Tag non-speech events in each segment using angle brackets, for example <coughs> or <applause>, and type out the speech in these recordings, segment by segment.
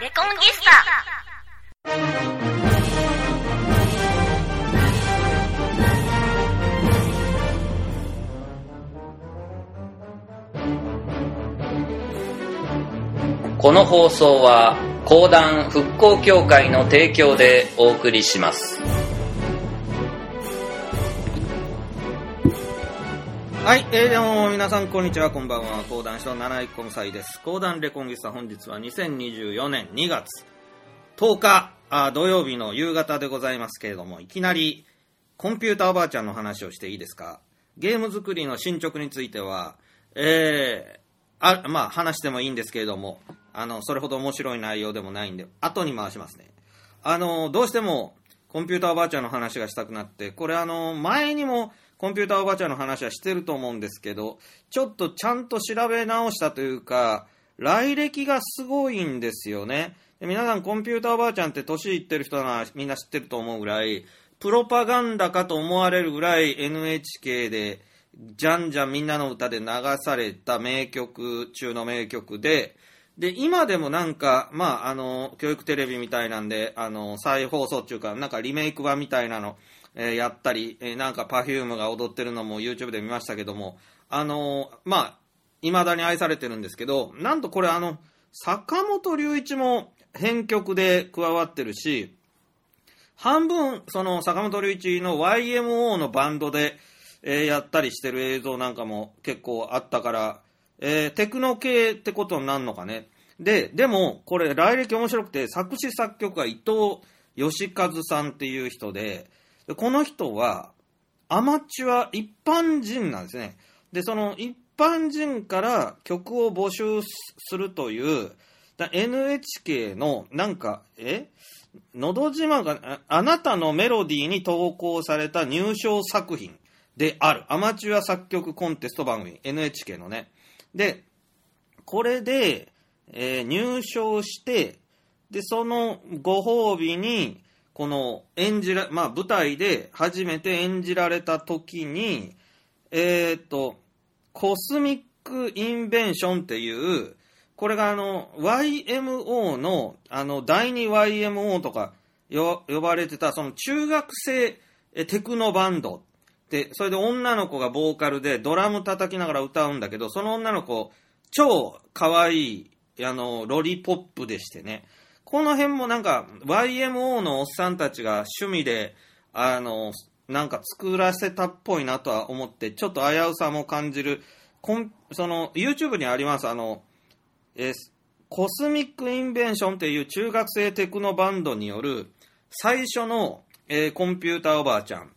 レコンギスタ。この放送は講談復興協会の提供でお送りします。はい、えー、どうも皆さんこんにちは、こんばんは。講談師の七井コムサイです。講談レコンギスタ本日は2024年2月10日あ土曜日の夕方でございますけれども、いきなりコンピューターおばあちゃんの話をしていいですか？ゲーム作りの進捗については、えー、あまあ話してもいいんですけれども、あの、それほど面白い内容でもないんで、後に回しますね。あの、どうしてもコンピューターおばあちゃんの話がしたくなって、これあの、前にもコンピューターおばあちゃんの話はしてると思うんですけど、ちょっとちゃんと調べ直したというか、来歴がすごいんですよね。で皆さんコンピューターおばあちゃんって年いってる人ならみんな知ってると思うぐらい、プロパガンダかと思われるぐらい NHK で、じゃんじゃんみんなの歌で流された名曲中の名曲で、で、今でもなんか、まあ、あの、教育テレビみたいなんで、あの、再放送っていうか、なんかリメイク版みたいなの、えやったり、えなんか Perfume が踊ってるのも YouTube で見ましたけども、あの、まあ、未だに愛されてるんですけど、なんとこれあの、坂本龍一も編曲で加わってるし、半分、その坂本龍一の YMO のバンドで、えーやったりしてる映像なんかも結構あったから、えーテクノ系ってことになるのかね。で、でも、これ、来歴面白くて、作詞作曲が伊藤義和さんっていう人で、でこの人は、アマチュア一般人なんですね。で、その一般人から曲を募集するという、NHK の、なんか、え？のど自慢が、ああなたのメロディーに投稿された入賞作品である。アマチュア作曲コンテスト番組、NHK のね。で、これで、えー入賞して、で、そのご褒美に、この演じら、まあ舞台で初めて演じられた時に、えっ、と、コスミック・インベンションっていう、これがあの、YMO の、あの、第2 YMO とか呼ばれてた、その中学生テクノバンドで、それで女の子がボーカルでドラム叩きながら歌うんだけど、その女の子、超可愛い、あの、ロリポップでしてね。この辺もなんか、YMO のおっさんたちが趣味で、あの、なんか作らせたっぽいなとは思って、ちょっと危うさも感じる。コンその、YouTube にあります、あの、えコスミック・インベンションっていう中学生テクノバンドによる最初の、えーコンピューターおばあちゃん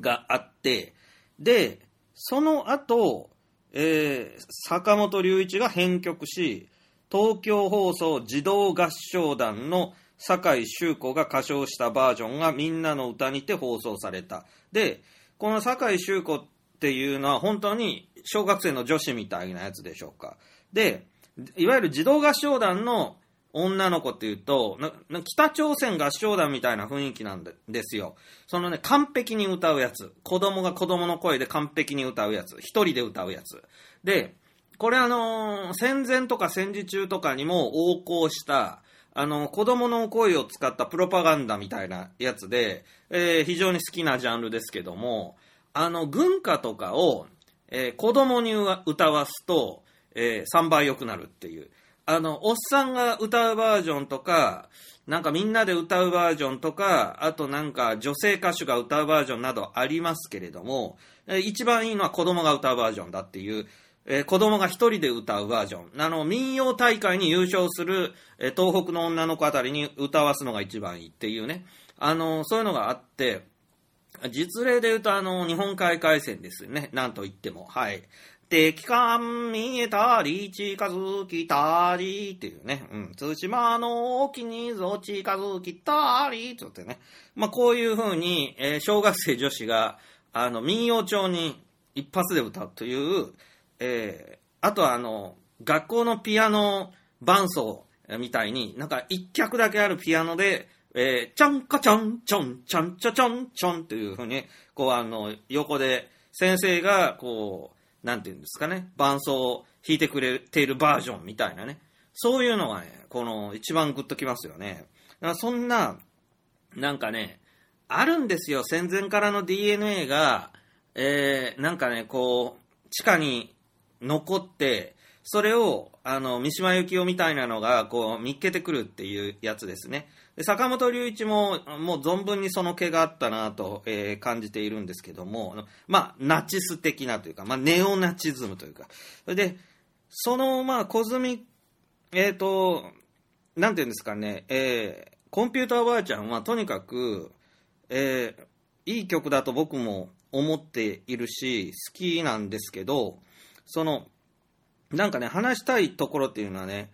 があって、で、その後、えー坂本龍一が編曲し、東京放送児童合唱団の酒井秀子が歌唱したバージョンがみんなの歌にて放送された。で、この酒井秀子っていうのは本当に小学生の女子みたいなやつでしょうか。で、いわゆる児童合唱団の女の子っていうと、北朝鮮合唱団みたいな雰囲気なんでですよ。そのね、完璧に歌うやつ。子供が子供の声で完璧に歌うやつ。一人で歌うやつ。で、これあのー戦前とか戦時中とかにも横行した、あの、子供の声を使ったプロパガンダみたいなやつで、えー非常に好きなジャンルですけども、あの、軍歌とかを、えー子供に歌わすと、え3倍良くなるっていう。あの、おっさんが歌うバージョンとか、なんかみんなで歌うバージョンとか、あとなんか女性歌手が歌うバージョンなどありますけれども、一番いいのは子供が歌うバージョンだっていう、えー子供が一人で歌うバージョン。あの、民謡大会に優勝する、えー東北の女の子あたりに歌わすのが一番いいっていうね。あの、そういうのがあって、実例で言うと、あの、日本海海戦ですよね。なんと言っても。はい。敵艦見えたり、近づきたりっていうね。うん。対馬の沖にぞ近づきたりってってね。まあ、こういう風に、えー小学生女子が、あの、民謡調に一発で歌うという、えーあとはあの、学校のピアノ伴奏みたいに、なんか一曲だけあるピアノで、えー、ちゃんかちゃん、ちょん、ちゃんちゃちゃん、ちょんっていうふうに、こうあの、横で先生が、こう、なんていうんですかね、伴奏を弾いてくれているバージョンみたいなね。そういうのがね、この一番グッときますよね。だからそんな、なんかね、あるんですよ、戦前からの DNA が、えー、なんかね、こう、地下に残って、それを、あの、三島由紀夫みたいなのが、こう、見っけてくるっていうやつですね。で坂本龍一も、もう存分にその気があったなと、えー感じているんですけども、まあ、ナチス的なというか、まあ、ネオナチズムというか、それで、その、まあ、コズミ、えっ、と、なんていうんですかね、えーコンピューターばあちゃんはとにかく、えーいい曲だと僕も思っているし、好きなんですけど、その、なんかね、話したいところっていうのはね、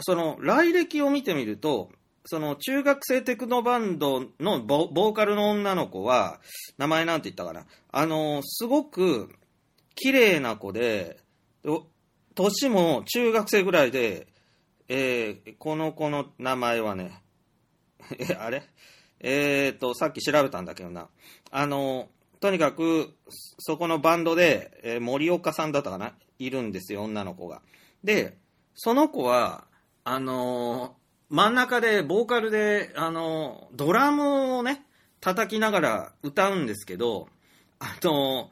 その、来歴を見てみると、その、中学生テクノバンドのボーカルの女の子は、名前なんて言ったかな。あの、すごく、綺麗な子で、お年も中学生ぐらいで、えーこの子の名前はね、<laughs> え、あれ？えーと、さっき調べたんだけどな。あの、とにかく、そこのバンドで、えー森岡さんだったかな？いるんですよ、女の子が。で、その子は、あのー真ん中で、ボーカルで、あのードラムをね、叩きながら歌うんですけど、あの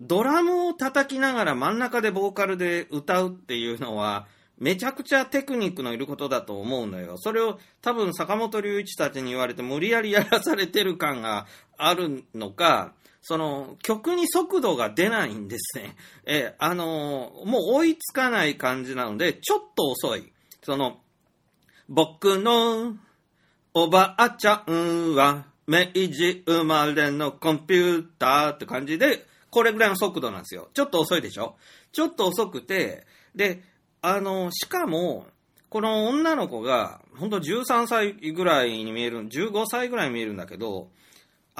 ドラムを叩きながら真ん中でボーカルで歌うっていうのは、めちゃくちゃテクニックのいることだと思うのよ。それを多分坂本龍一たちに言われて無理やりやらされてる感があるのか、その曲に速度が出ないんですね。え、あのーもう追いつかない感じなので、ちょっと遅い。その、僕のおばあちゃんは明治生まれのコンピューターって感じで、これぐらいの速度なんですよ。ちょっと遅いでしょ？ちょっと遅くて、で、あの、しかも、この女の子が、本当13歳ぐらいに見える、15歳ぐらいに見えるんだけど、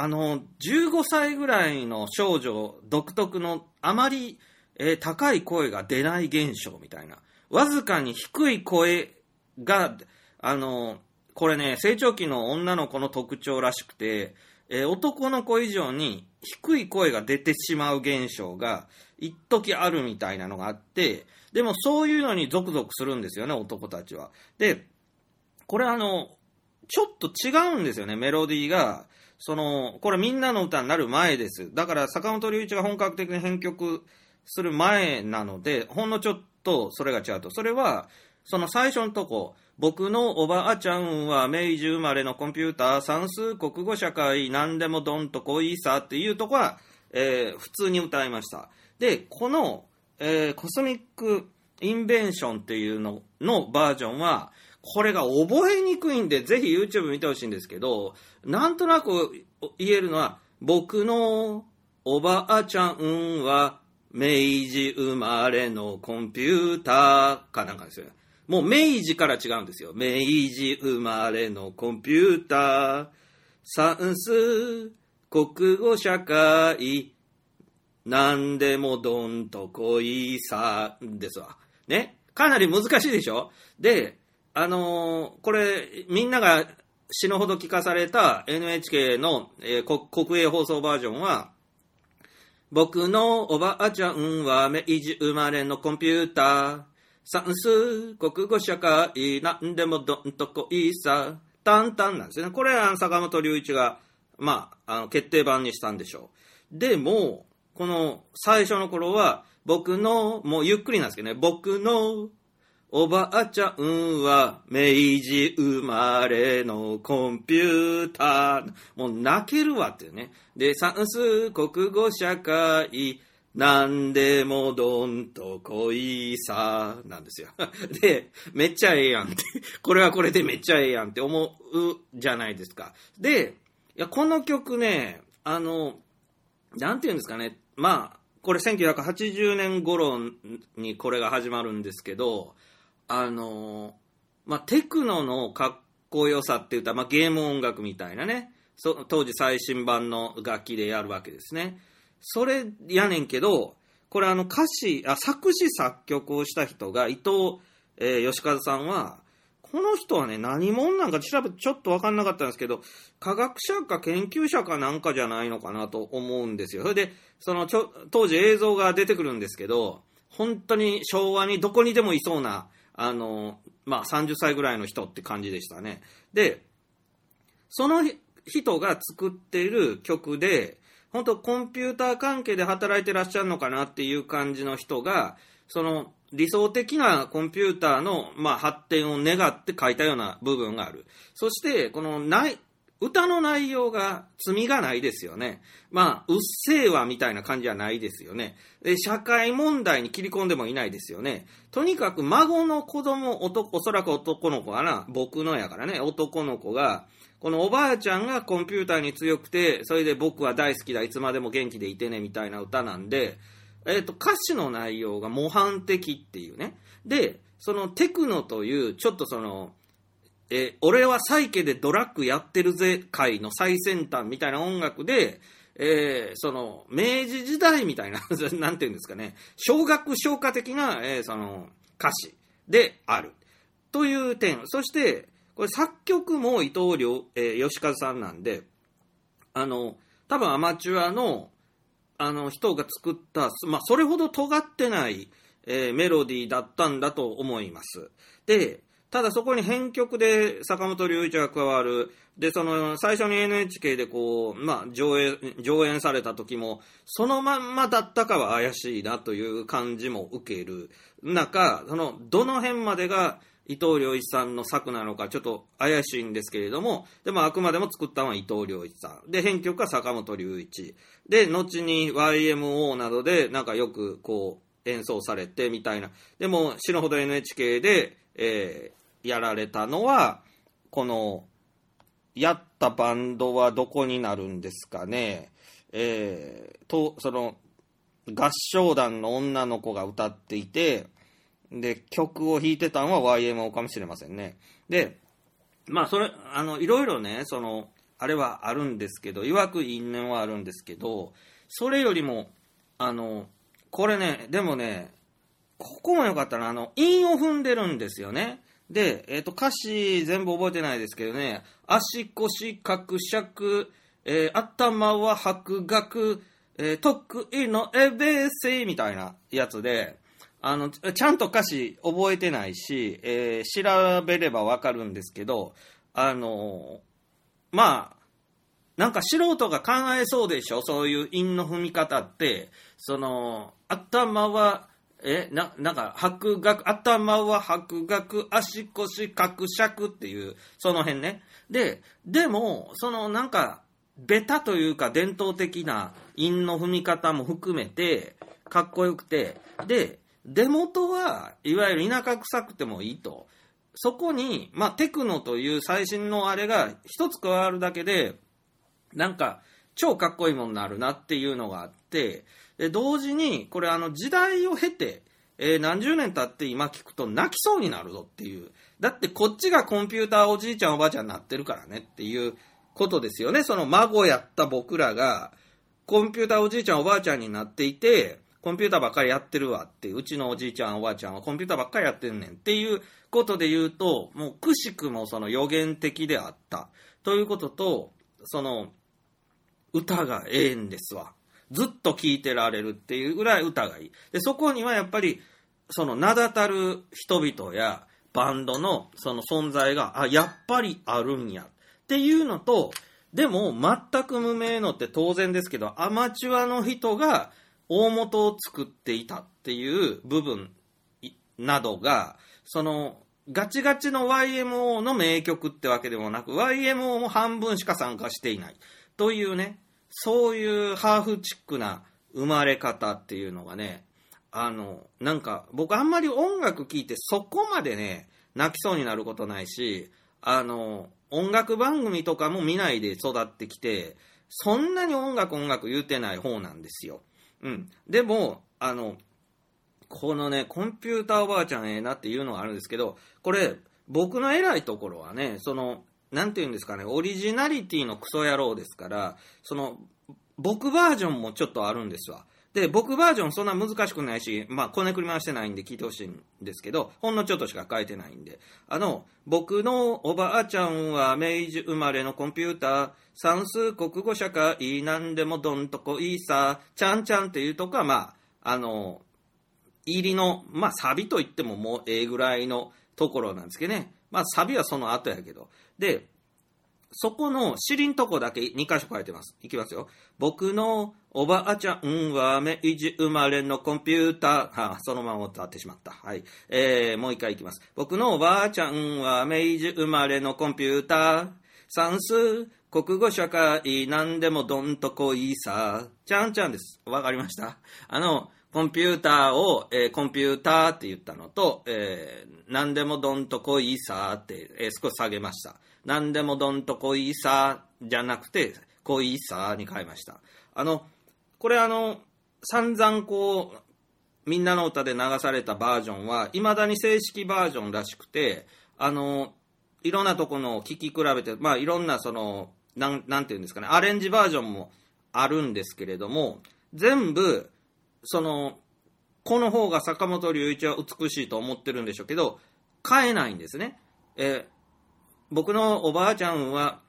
あの、15歳ぐらいの少女独特のあまり、えー高い声が出ない現象みたいな。わずかに低い声が、あの、これね、成長期の女の子の特徴らしくて、えー男の子以上に低い声が出てしまう現象が一時あるみたいなのがあって、でもそういうのにゾクゾクするんですよね、男たちは。で、これあの、ちょっと違うんですよね、メロディーが。その、これみんなの歌になる前です。だから坂本龍一が本格的に編曲する前なので、ほんのちょっとそれが違うと。それは、その最初のとこ、僕のおばあちゃんは明治生まれのコンピューター、算数、国語、社会、何でもどんとこいさっていうとこは、えー普通に歌いました。で、この、えーコスミックインベンションっていうののバージョンは、これが覚えにくいんで、ぜひ YouTube 見てほしいんですけど、なんとなく言えるのは、僕のおばあちゃんは明治生まれのコンピューターかなんかですよ。もう明治から違うんですよ。明治生まれのコンピューター、算数、国語社会、なんでもどんとこいさ、ですわ。ね。かなり難しいでしょ？で、あのーこれ、みんなが死ぬほど聞かされた NHK の、えーこ国営放送バージョンは、僕のおばあちゃんは明治生まれのコンピューター。算数、国語社会、なんでもどんとこいさ、タンタンなんですね。これは坂本龍一が、まあ、あの、決定版にしたんでしょう。でも、この最初の頃は、僕の、もうゆっくりなんですけどね、僕のおばあちゃんは明治生まれのコンピューター。もう泣けるわっていうね。で、算数、国語、社会、なんでもどんとこいさ、なんですよ。<laughs> で、めっちゃええやんって。これはこれでめっちゃええやんって思うじゃないですか。で、いや、この曲ね、あの、なんていうんですかね。まあ、これ1980年頃にこれが始まるんですけど、あの、まあ、テクノのかっこよさって言ったら、まあ、ゲーム音楽みたいなね、そ当時最新版の楽器でやるわけですね。それやねんけど、これあの歌詞、あ、作詞作曲をした人が伊藤、えー吉和さんは、この人はね、何者なんか調べてちょっと分かんなかったんですけど、科学者か研究者かなんかじゃないのかなと思うんですよ。それで、そのちょ当時映像が出てくるんですけど、本当に昭和にどこにでもいそうな、あの、まあ、30歳ぐらいの人って感じでしたね。で、その人が作っている曲で、本当コンピューター関係で働いてらっしゃるのかなっていう感じの人が、その理想的なコンピューターの、まあ、発展を願って書いたような部分がある。そして、この内歌の内容が罪がないですよね。まあ、うっせぇわみたいな感じはないですよね。で、社会問題に切り込んでもいないですよね。とにかく孫の子供、男、おそらく男の子かな、僕のやからね、男の子が、このおばあちゃんがコンピューターに強くて、それで僕は大好きだ、いつまでも元気でいてね、みたいな歌なんで、えっ、ー、と、歌詞の内容が模範的っていうね。で、そのテクノという、ちょっとその、えー、俺はサイケでドラッグやってるぜ界の最先端みたいな音楽で、えー、その、明治時代みたいな、<laughs> なんていうんですかね、小学唱歌的な、えー、その、歌詞である。という点。そして、これ作曲も伊藤良、えー、吉和さんなんで、あの、多分アマチュアの、あの人が作った、まあ、それほど尖ってない、えー、メロディーだったんだと思います。で、ただそこに編曲で坂本龍一が加わる。で、その、最初に NHK でこう、まあ、上映、上演された時も、そのまんまだったかは怪しいなという感じも受ける中、その、どの辺までが伊藤良一さんの作なのかちょっと怪しいんですけれども、でもあくまでも作ったのは伊藤良一さん。で、編曲は坂本龍一。で、後に YMO などでなんかよくこう演奏されてみたいな。でも、死ぬほど NHK で、えー、やられたのは、この、やったバンドはどこになるんですかね。えー、と、その、合唱団の女の子が歌っていて、で、曲を弾いてたのは YMO かもしれませんね。で、まあ、それ、あの、いろいろね、その、あれはあるんですけど、いわく因縁はあるんですけど、それよりも、あの、これね、でもね、ここもよかったな、あの、韻を踏んでるんですよね。で、えっ、ー、と、歌詞全部覚えてないですけどね、足腰、角尺、えー、頭は白学、えー、得意のエベーセみたいなやつで、あの、ちゃんと歌詞覚えてないし、えー、調べればわかるんですけど、あの、まあ、なんか素人が考えそうでしょ？そういう韻の踏み方って、その、頭は、え、な、なんか、白学、頭は白学、足腰、角尺っていう、その辺ね。で、でも、そのなんか、ベタというか伝統的な韻の踏み方も含めて、かっこよくて、で、出元はいわゆる田舎臭くてもいいと。そこに、まあ、テクノという最新のあれが一つ加わるだけで、なんか、超かっこいいものになるなっていうのがあって、で同時に、これあの時代を経て、えー、何十年経って今聞くと泣きそうになるぞっていう。だってこっちがコンピューターおじいちゃんおばあちゃんになってるからねっていうことですよね。その孫やった僕らが、コンピューターおじいちゃんおばあちゃんになっていて、コンピューターばっかりやってるわって、うちのおじいちゃん、おばあちゃんはコンピューターばっかりやってんねんっていうことで言うと、もうくしくもその予言的であった。ということと、その、歌がええんですわ。ずっと聴いてられるっていうぐらい歌がいい。で、そこにはやっぱり、その名だたる人々やバンドのその存在が、あ、やっぱりあるんやっていうのと、でも全く無名のって当然ですけど、アマチュアの人が大元を作っていたっていう部分などが、その、ガチガチの YMO の名曲ってわけでもなく、YMO も半分しか参加していない。というね、そういうハーフチックな生まれ方っていうのがね、あの、なんか、僕あんまり音楽聴いてそこまでね、泣きそうになることないし、あの、音楽番組とかも見ないで育ってきて、そんなに音楽音楽言うてない方なんですよ。うん。でも、あの、このね、コンピューターおばあちゃんええなっていうのがあるんですけど、これ、僕の偉いところはね、その、なんて言うんですかね、オリジナリティのクソ野郎ですから、その、僕バージョンもちょっとあるんですわ。で、僕バージョンそんな難しくないし、まあ、こねくり回してないんで聞いてほしいんですけど、ほんのちょっとしか書いてないんで。あの、僕のおばあちゃんは明治生まれのコンピューター、算数国語社会、なんでもどんとこいいさ、ちゃんちゃんっていうとこは、まあ、あの、入りの、まあ、サビといってももうええぐらいのところなんですけどね。まあ、サビはその後やけど。で、そこの尻んとこだけ2箇所書いてます。いきますよ。僕のおばあちゃんは明治生まれのコンピューター。はあ、そのまま歌ってしまった。はい。えー、もう一回いきます。僕のおばあちゃんは明治生まれのコンピューター。算数、国語社会、何でもどんとこいさ。ちゃんちゃんです。わかりました？あの、コンピューターを、えー、コンピューターって言ったのと、えー、何でもどんとこいさって、えー、少し下げました。何でもどんとこいさじゃなくて、こいさに変えました。あの、これあの、散々こう、みんなの歌で流されたバージョンは、未だに正式バージョンらしくて、あの、いろんなとこの聴き比べて、まあいろんなその、なん、なんていうんですかね、アレンジバージョンもあるんですけれども、全部、その、この方が坂本龍一は美しいと思ってるんでしょうけど、変えないんですね。え僕のおばあちゃんは、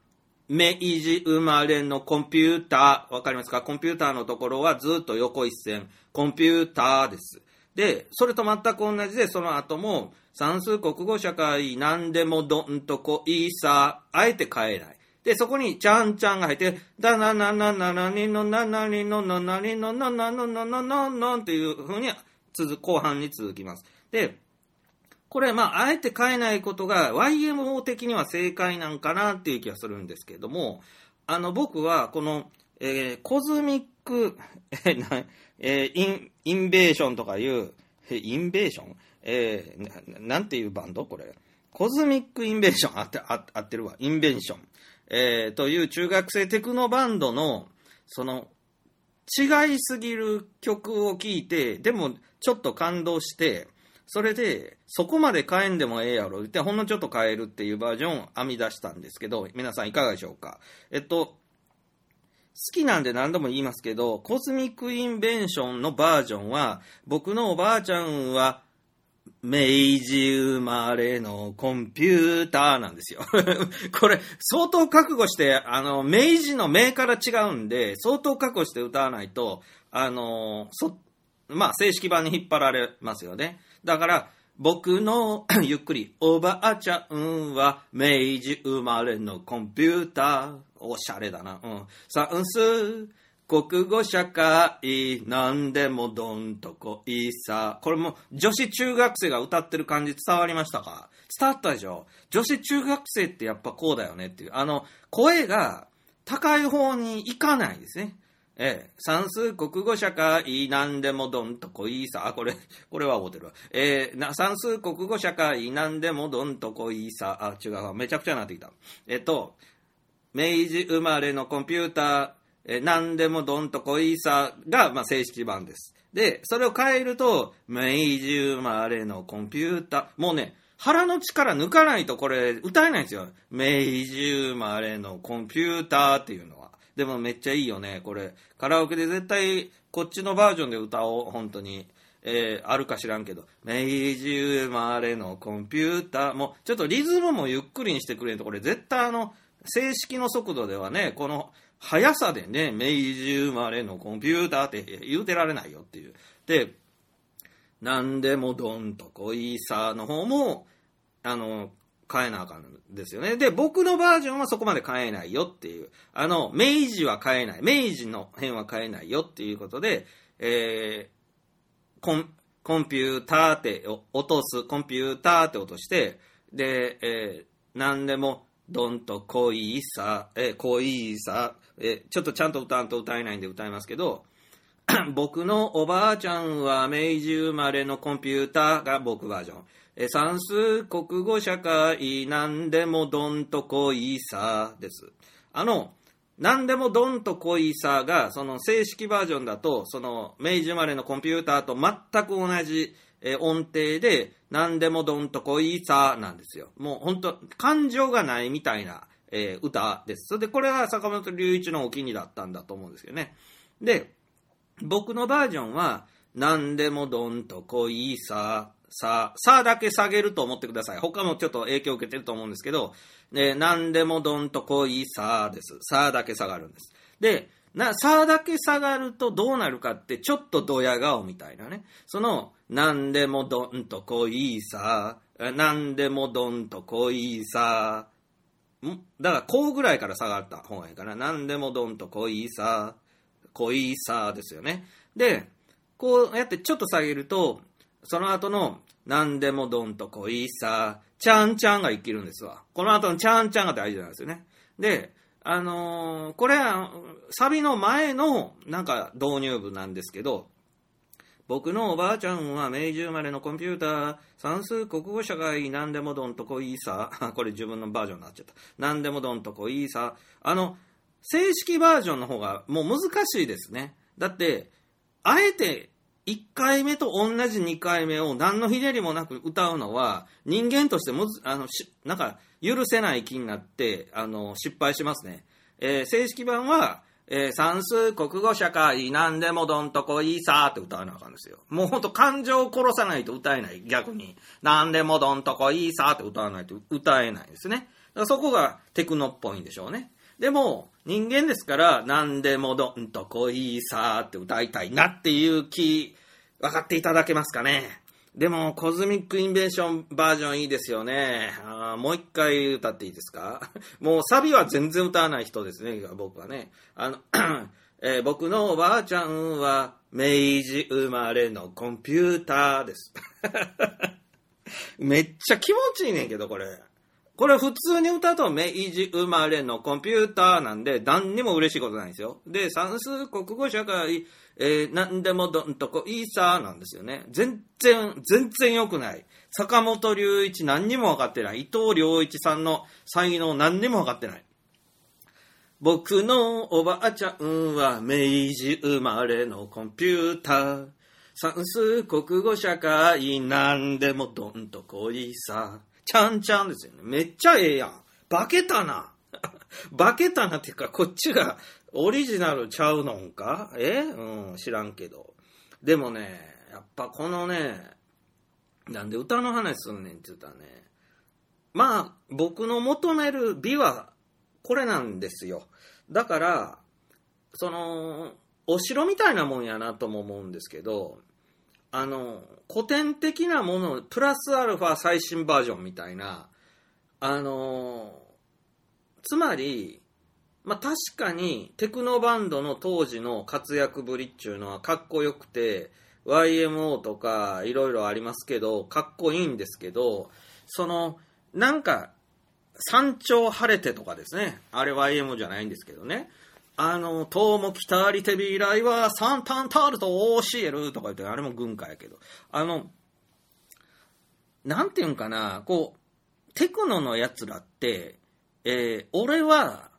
明治生まれのコンピューター、わかりますか？コンピューターのところはずっと横一線、コンピューターです。で、それと全く同じで、その後も、算数国語社会、何でもどんとこいいさ、あえて変えない。で、そこに、ちゃんちゃんが入って、だなななななにのななにのななにのななのななななっていうふうに、続、後半に続きます。で、これ、まあ、あえて変えないことが YMO 的には正解なんかなっていう気がするんですけれども、あの、僕は、この、えー、コズミック、えー、イン、インベーションとかいう、えインベーションえー、ななんていうバンドこれ。コズミックインベーションあって、あ合ってるわ。インベンション。えー、という中学生テクノバンドの、その、違いすぎる曲を聴いて、でもちょっと感動して、それで、そこまで変えんでもええやろ、って、ほんのちょっと変えるっていうバージョンを編み出したんですけど、皆さんいかがでしょうか。えっと、好きなんで何度も言いますけど、コスミックインベンションのバージョンは、僕のおばあちゃんは、明治生まれのコンピューターなんですよ。<laughs> これ、相当覚悟して、あの、明治の名から違うんで、相当覚悟して歌わないと、あの、そ、まあ、正式版に引っ張られますよね。だから、僕の <coughs> ゆっくり、おばあちゃんは明治生まれのコンピューター。おしゃれだな。うん。算数、国語社会、なんでもどんとこいさ。これも女子中学生が歌ってる感じ伝わりましたか？伝わったでしょ？女子中学生ってやっぱこうだよねっていう。あの、声が高い方に行かないですね。ええ、算数、国語、社会、なんでもどんとこいさ。あ、これ、これは覚えてるわ。えー、な算数、国語、社会、なんでもどんとこいさ。あ、違う。めちゃくちゃなってきた。えっと、明治生まれのコンピューター、えー、なんでもどんとこいさが、まあ、正式版です。で、それを変えると、明治生まれのコンピューター、もうね、腹の力抜かないとこれ歌えないんですよ。明治生まれのコンピューターっていうのは。でもめっちゃいいよね、これ。カラオケで絶対こっちのバージョンで歌おう、本当に。えー、あるか知らんけど、明治生まれのコンピューター、もうちょっとリズムもゆっくりにしてくれんと、これ絶対あの、正式の速度ではね、この速さでね、明治生まれのコンピューターって言うてられないよっていう。で、なんでもどんとこいさの方も、あの、変えなあかんですよね。で、僕のバージョンはそこまで変えないよっていう。あの、明治は変えない。明治の辺は変えないよっていうことで、えー、コン、コンピューターって落とす、コンピューターって落として、で、えー、何でも、どんと恋さ、え、恋さ、え、ちょっとちゃんと歌わんと歌えないんで歌いますけど、<coughs> 僕のおばあちゃんは明治生まれのコンピューターが僕バージョン。え算数、国語、社会、何でもどんとこいさです。あの、何でもどんとこいさが、その正式バージョンだと、その明治生まれのコンピューターと全く同じ、え音程で、何でもどんとこいさなんですよ。もう本当感情がないみたいな、えー、歌です。それで、これは坂本龍一のお気に入りだったんだと思うんですけどね。で、僕のバージョンは、何でもどんとこいさ、さ、さだけ下げると思ってください。他もちょっと影響を受けてると思うんですけど、で、何でもどんとこいさです。さだけ下がるんです。で、な、さだけ下がるとどうなるかって、ちょっとドヤ顔みたいなね。その、なんでもどんとこいさ、なんでもどんとこいさ、ん？だから、こうぐらいから下がった方がいいかな。なんでもどんとこいさ、こいさですよね。で、こうやってちょっと下げると、その後の、なんでもどんとこいさ、ちゃんちゃんが生きるんですわ。この後のちゃんちゃんが大事なんですよね。で、あのーこれは、サビの前の、なんか、導入部なんですけど、僕のおばあちゃんは明治生まれのコンピューター、算数国語社会、なんでもどんとこいいさ。これ自分のバージョンになっちゃった。なんでもどんとこいいさ。あの、正式バージョンの方がもう難しいですね。だって、あえて1回目と同じ2回目を何のひねりもなく歌うのは人間としてむずあのしなんか許せない気になってあの失敗しますね。えー正式版は、えー算数、国語、社会、なんでもどんとこいいさーって歌わなあかんですよ。もうほんと感情を殺さないと歌えない、逆に。なんでもどんとこいいさーって歌わないと歌えないですね。だからそこがテクノっぽいんでしょうね。でも、人間ですから、なんでもどんとこいいさーって歌いたいなっていう気、分かっていただけますかね。でも、コズミックインベーションバージョンいいですよね。あもう一回歌っていいですか？<laughs> もうサビは全然歌わない人ですね、僕はね。あの、<clears throat> えー僕のおばあちゃんは明治生まれのコンピューターです。<laughs> めっちゃ気持ちいいねんけど、これ。これ普通に歌うと明治生まれのコンピューターなんで何にも嬉しいことないんですよ。で、算数、国語、社会、えー、何でもどんとこいいさなんですよね。全然、全然良くない。坂本龍一何にも分かってない。伊藤良一さんの才能何にも分かってない。僕のおばあちゃんは明治生まれのコンピューター。算数、国語、社会、何でもどんとこいさ。ちゃんちゃんですよね。めっちゃええやん。化けたな。<laughs> 化けたなっていうか、こっちがオリジナルちゃうのんか？え？うん、知らんけど。でもね、やっぱこのね、なんで歌の話すんねんって言ったらね、まあ、僕の求める美はこれなんですよ。だから、その、お城みたいなもんやなとも思うんですけど、あの、古典的なもの、プラスアルファ最新バージョンみたいな、あの、つまり、まあ確かにテクノバンドの当時の活躍ぶりっていうのはかっこよくて、YMO とかいろいろありますけど、かっこいいんですけど、その、なんか、山頂晴れてとかですね。あれ YMO じゃないんですけどね。あの、東も北りてび来は三タンタールと教えるとか言って、あれも軍歌やけど。あの、なんていうんかな、こう、テクノのやつらって、えー俺は、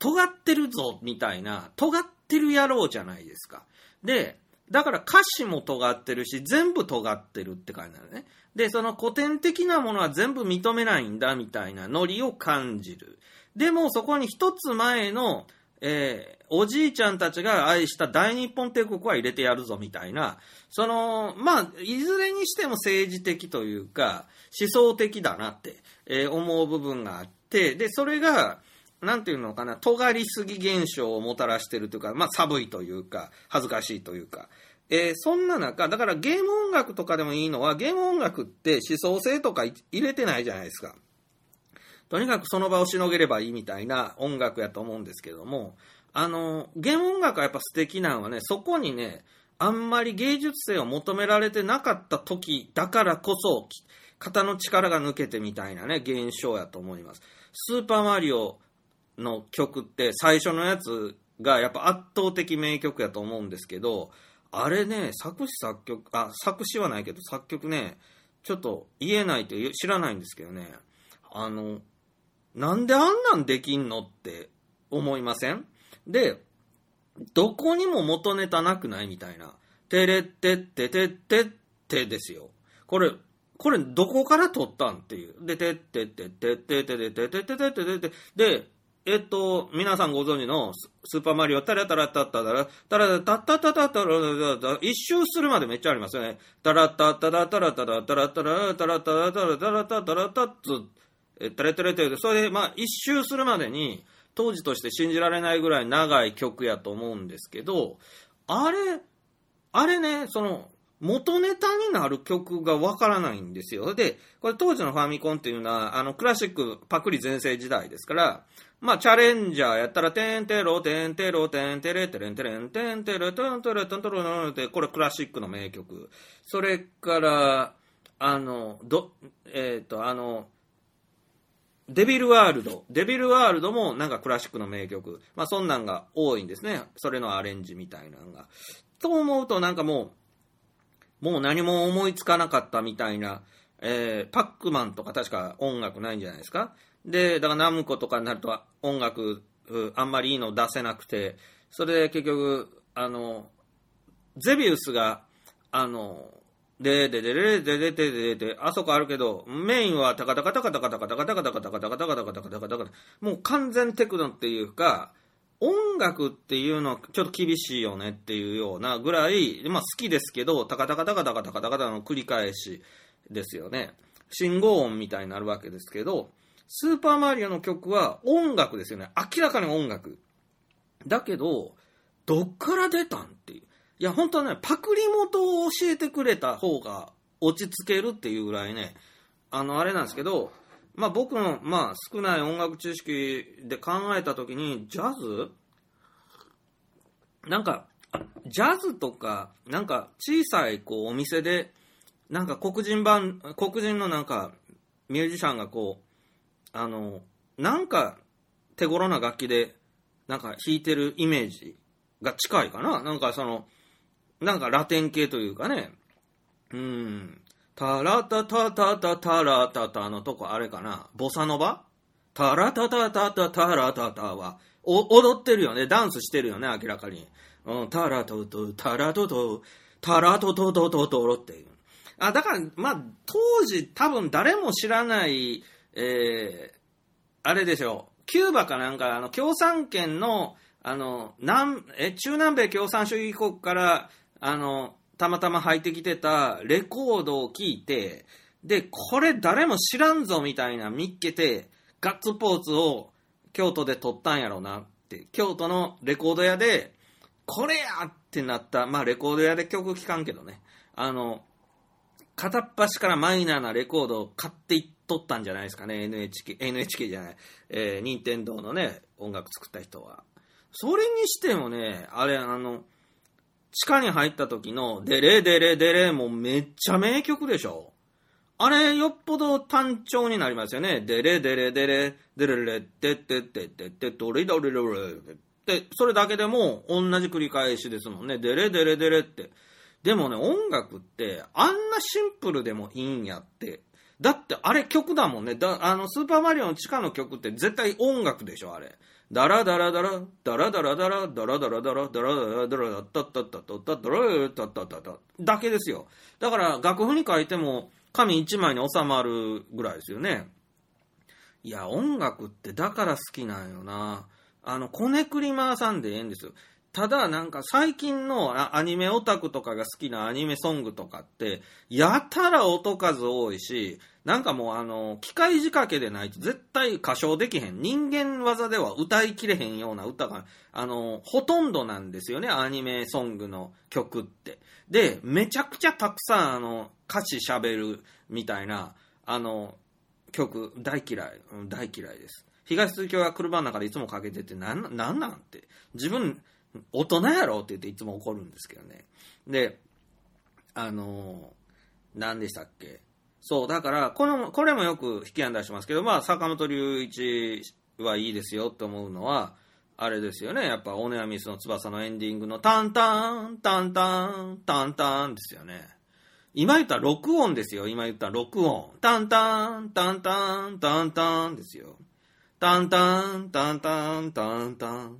尖ってるぞ、みたいな、尖ってる野郎じゃないですか。で、だから歌詞も尖ってるし、全部尖ってるって感じなのね。で、その古典的なものは全部認めないんだ、みたいなノリを感じる。でも、そこに一つ前の、えーおじいちゃんたちが愛した大日本帝国は入れてやるぞ、みたいな、その、まあ、いずれにしても政治的というか、思想的だなって、えー思う部分があって、で、それが、なんていうのかな、尖りすぎ現象をもたらしてるというか、まあ、寒いというか、恥ずかしいというか、えーそんな中、だからゲーム音楽とかでもいいのは、ゲーム音楽って思想性とか入れてないじゃないですか。とにかくその場をしのげればいいみたいな音楽やと思うんですけども、あの、ゲーム音楽がやっぱ素敵なのはね、そこにね、あんまり芸術性を求められてなかった時だからこそ、き肩の力が抜けてみたいなね、現象やと思います。スーパーマリオの曲って最初のやつがやっぱ圧倒的名曲やと思うんですけど、あれね、作詞作曲、あ、作詞はないけど作曲ね、ちょっと言えないと知らないんですけどね、あの、なんであんなんできんのって思いません？で、どこにも元ネタなくないみたいな。てれってっててってってですよ。これ、これどこから取ったんっていう。で、てってってってってってってってってってってってで、えっと、皆さんご存知のスーパーマリオ、タラタラタタタラ、タラタタタタタラタタ一周するまでめっちゃありますよね。タラタタラタラタラタラタラタラタラタラタラタラタラタッツ、えタレタレタレそれで、まあ、一周するまでに、当時として信じられないぐらい長い曲やと思うんですけど、あれ、あれね、その、元ネタになる曲がわからないんですよ。で、これ当時のファミコンっていうのは、あの、クラシックパクリ全盛時代ですから、まあ、チャレンジャーやったら、てんてろ、てんてろ、てんてれ、てれんてれん、てんてれ、てんてれ、てんてれ、てんて、これクラシックの名曲。それから、あの、ど、えっ、と、あの、デビルワールド。デビルワールドもなんかクラシックの名曲。まあそんなんが多いんですね。それのアレンジみたいなのが。と思うとなんかもう、もう何も思いつかなかったみたいな、えー、パックマンとか確か音楽ないんじゃないですか。で、だからナムコとかになると音楽、あんまりいいの出せなくて、それで結局、あの、ゼビウスが、あの、で、で、で、で、で、で、で、で、で、あそこあるけど、メインはタカタカタカタカタカタカタカタカタカタカタカタカタカタカタカタもう完全テクノっていうか、音楽っていうのはちょっと厳しいよねっていうようなぐらい、まあ好きですけど、タカタカタカタカタカタカタの繰り返しですよね。信号音みたいになるわけですけど、スーパーマリオの曲は音楽ですよね。明らかに音楽。だけど、どっから出たんっていう。いや、本当はね、パクリ元を教えてくれた方が落ち着けるっていうぐらいね、あの、あれなんですけど、まあ僕の、まあ少ない音楽知識で考えたときに、ジャズ？なんか、ジャズとか、なんか小さいこうお店で、なんか黒人版、黒人のなんかミュージシャンがこう、あの、なんか手頃な楽器で、なんか弾いてるイメージが近いかな。なんかその、なんかラテン系というかね。うん。タラタタタタタラタタのとこあれかな。ボサノバ？タラタタタタタラタタは、お踊ってるよね。ダンスしてるよね、明らかに。うん、タラトト、タラトト、タラトトトトトロっていう。あ、だから、まあ、当時多分誰も知らない、えー、あれでしょう。キューバかなんか、あの、共産圏の、あの、南、え、中南米共産主義国から、あの、たまたま入ってきてたレコードを聞いて、で、これ誰も知らんぞみたいな見っけて、ガッツポーツを京都で撮ったんやろうなって、京都のレコード屋で、これやってなった、まあレコード屋で曲聴かんけどね、あの、片っ端からマイナーなレコードを買っていっとったんじゃないですかね、NHK、NHK じゃない、えー、任天堂のね、音楽作った人は。それにしてもね、あれ、あの、地下に入った時の、デレデレデレもめっちゃ名曲でしょ。あれ、よっぽど単調になりますよね。デレデレデレ、デレレ、テッテッテッテッテッドリドリドリって、それだけでも同じ繰り返しですもんね。デレデレデレって。でもね、音楽って、あんなシンプルでもいいんやって。だって、あれ曲だもんね。だあの、スーパーマリオの地下の曲って絶対音楽でしょ、あれ。ダラダラダラ、ダラダラダラ、ダラダラダラ、ダラダラダラ、ダッタッタッタッタッタッタラッタッタッタッタだけですよ。だから、楽譜に書いても、紙一枚に収まるぐらいですよね。いや、音楽ってだから好きなんよな。あの、こねくり回さんでええんですよ。ただ、なんか最近のアニメオタクとかが好きなアニメソングとかって、やたら音数多いし、なんかもうあの、機械仕掛けでないと絶対歌唱できへん。人間技では歌いきれへんような歌が、あの、ほとんどなんですよね、アニメソングの曲って。で、めちゃくちゃたくさんあの、歌詞喋るみたいな、あの、曲、大嫌い。大嫌いです。東通京が車の中でいつもかけてて、なん、なんなんって。自分、大人やろ？って言っていつも怒るんですけどね。で、あのー、何でしたっけ？そう、だから、この、これもよく引き合い出しますけど、まあ、坂本龍一はいいですよって思うのは、あれですよね。やっぱ、オネアミスの翼のエンディングのタンタン、タンタン、タンタンですよね。今言ったら録音ですよ。今言ったら録音。タンタン、タンタン、タンタンですよ。タンタン、タンタン、タンタン。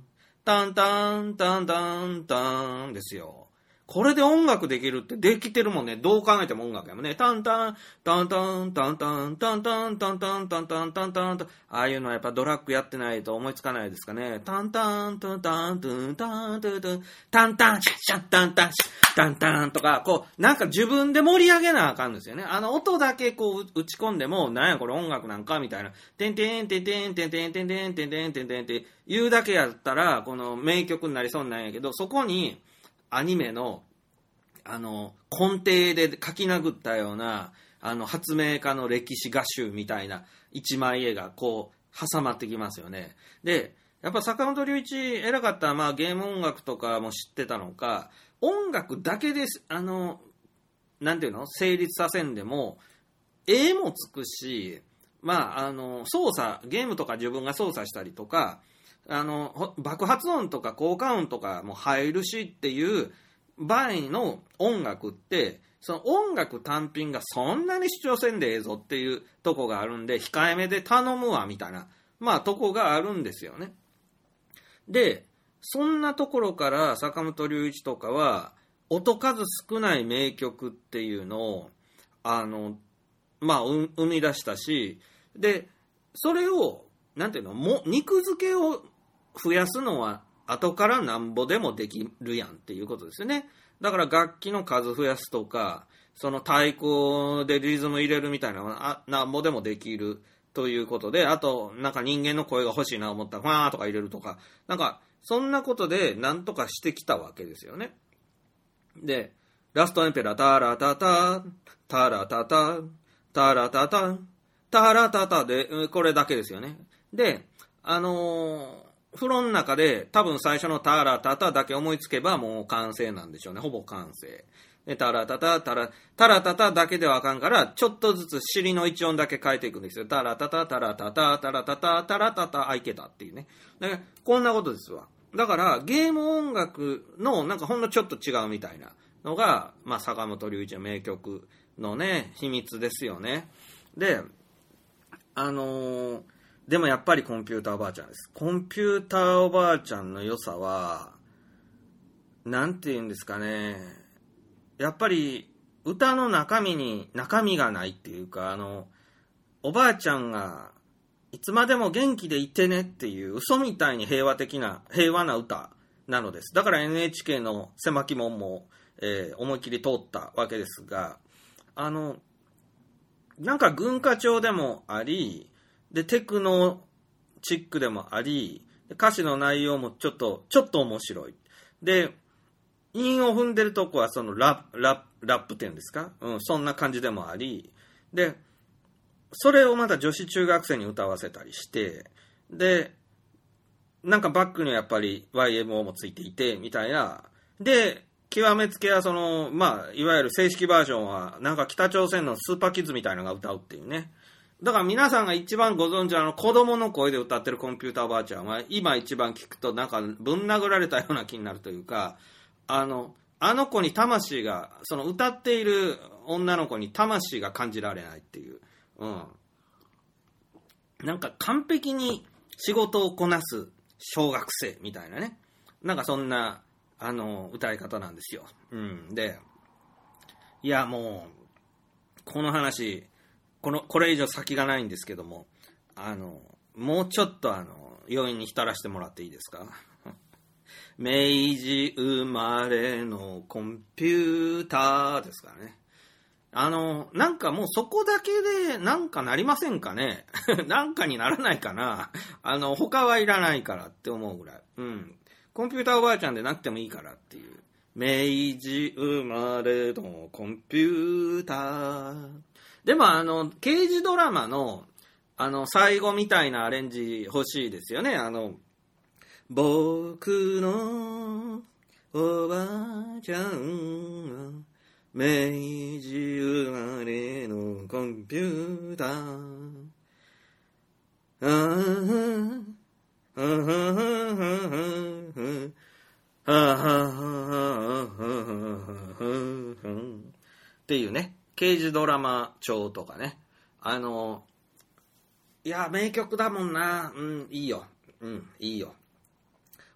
タンタン、タンタン、タンですよ。これで音楽できるってできてるもんね。どう考えても音楽やもんね。タンタン、タンタン、タンタン、タンタン、タンタン、タンタン、タンタン、タンああいうのはやっぱドラッグやってないと思いつかないですかね。タンタン、タンタン、タンタン、タンタン、タンタン、シャッシャッタンタン、タンタンとか、こう、なんか自分で盛り上げなあかんですよね。あの音だけこう打ち込んでも、なんやこれ音楽なんかみたいな。てんてんてんてんてんてんてんてんてんてんてんてんって言うだけやったら、この名曲になりそうなんやけど、そこにアニメのあの、根底で書き殴ったような、あの、発明家の歴史画集みたいな一枚絵がこう、挟まってきますよね。で、やっぱ坂本龍一偉かったら、まあゲーム音楽とかも知ってたのか、音楽だけです、あの、なんていうの成立させんでも、絵もつくし、まあ、あの、操作、ゲームとか自分が操作したりとか、あの、爆発音とか効果音とかも入るしっていう、場合の音楽って、その音楽単品がそんなに主張せんでええぞっていうとこがあるんで、控えめで頼むわ、みたいな、まあとこがあるんですよね。で、そんなところから坂本龍一とかは、音数少ない名曲っていうのを、あの、まあ、生み出したし、で、それを、なんていうの、も、肉付けを増やすのは後からなんぼでもできるやんっていうことですよね。だから楽器の数増やすとか、その太鼓でリズム入れるみたいなのは、なんぼでもできるということで、あと、なんか人間の声が欲しいな思ったら、ファーとか入れるとか、なんか、そんなことでなんとかしてきたわけですよね。で、ラストエンペラー、タラタタ、タラタタ、タラタタ、タラタタで、これだけですよね。で、あのー風呂の中で多分最初のタラタタだけ思いつけばもう完成なんでしょうね。ほぼ完成。で、タラタタ、タラ、タラタタだけではあかんから、ちょっとずつ尻の一音だけ変えていくんですよ。タラタタ、タラタタ、タラタタ、タラタタ、あ、いけたっていうね。だからこんなことですわ。だから、ゲーム音楽のなんかほんのちょっと違うみたいなのが、まあ、坂本龍一の名曲のね、秘密ですよね。で、あのーでもやっぱりコンピューターおばあちゃんです。コンピューターおばあちゃんの良さは、なんて言うんですかね。やっぱり歌の中身に中身がないっていうか、あの、おばあちゃんがいつまでも元気でいてねっていう嘘みたいに平和的な、平和な歌なのです。だから NHK の狭き門も、えー、思いっきり通ったわけですが、あの、なんか軍歌調でもあり、で、テクノチックでもあり、歌詞の内容もちょっと、ちょっと面白い。で、韻を踏んでるとこはそのラララップっていうんですか？うん、そんな感じでもあり、で、それをまた女子中学生に歌わせたりして、で、なんかバックにやっぱり YMO もついていて、みたいな。で、極めつけはその、まあ、いわゆる正式バージョンは、なんか北朝鮮のスーパーキッズみたいなのが歌うっていうね。だから皆さんが一番ご存知あの子供の声で歌ってるコンピューターおばあちゃんは今一番聞くとなんかぶん殴られたような気になるというか、あの、あの子に魂が、その歌っている女の子に魂が感じられないっていう。うん。なんか完璧に仕事をこなす小学生みたいなね。なんかそんな、あの、歌い方なんですよ。うん。で、いやもう、この話、この、これ以上先がないんですけども、あの、もうちょっとあの、余韻に浸らしてもらっていいですか？<laughs> 明治生まれのコンピューターですからね。あの、なんかもうそこだけでなんかなりませんかね？<laughs> なんかにならないかな？あの、他はいらないからって思うぐらい。うん。コンピューターおばあちゃんでなくてもいいからっていう。明治生まれのコンピューター。でもあの、刑事ドラマの、あの、最後みたいなアレンジ欲しいですよね。あの、僕のおばあちゃんは明治生まれのコンピューター。ああ、ああ、ああ、ああ、っていうね。刑事ドラマ調とかね。あの、いや、名曲だもんな。うん、いいよ。うん、いいよ。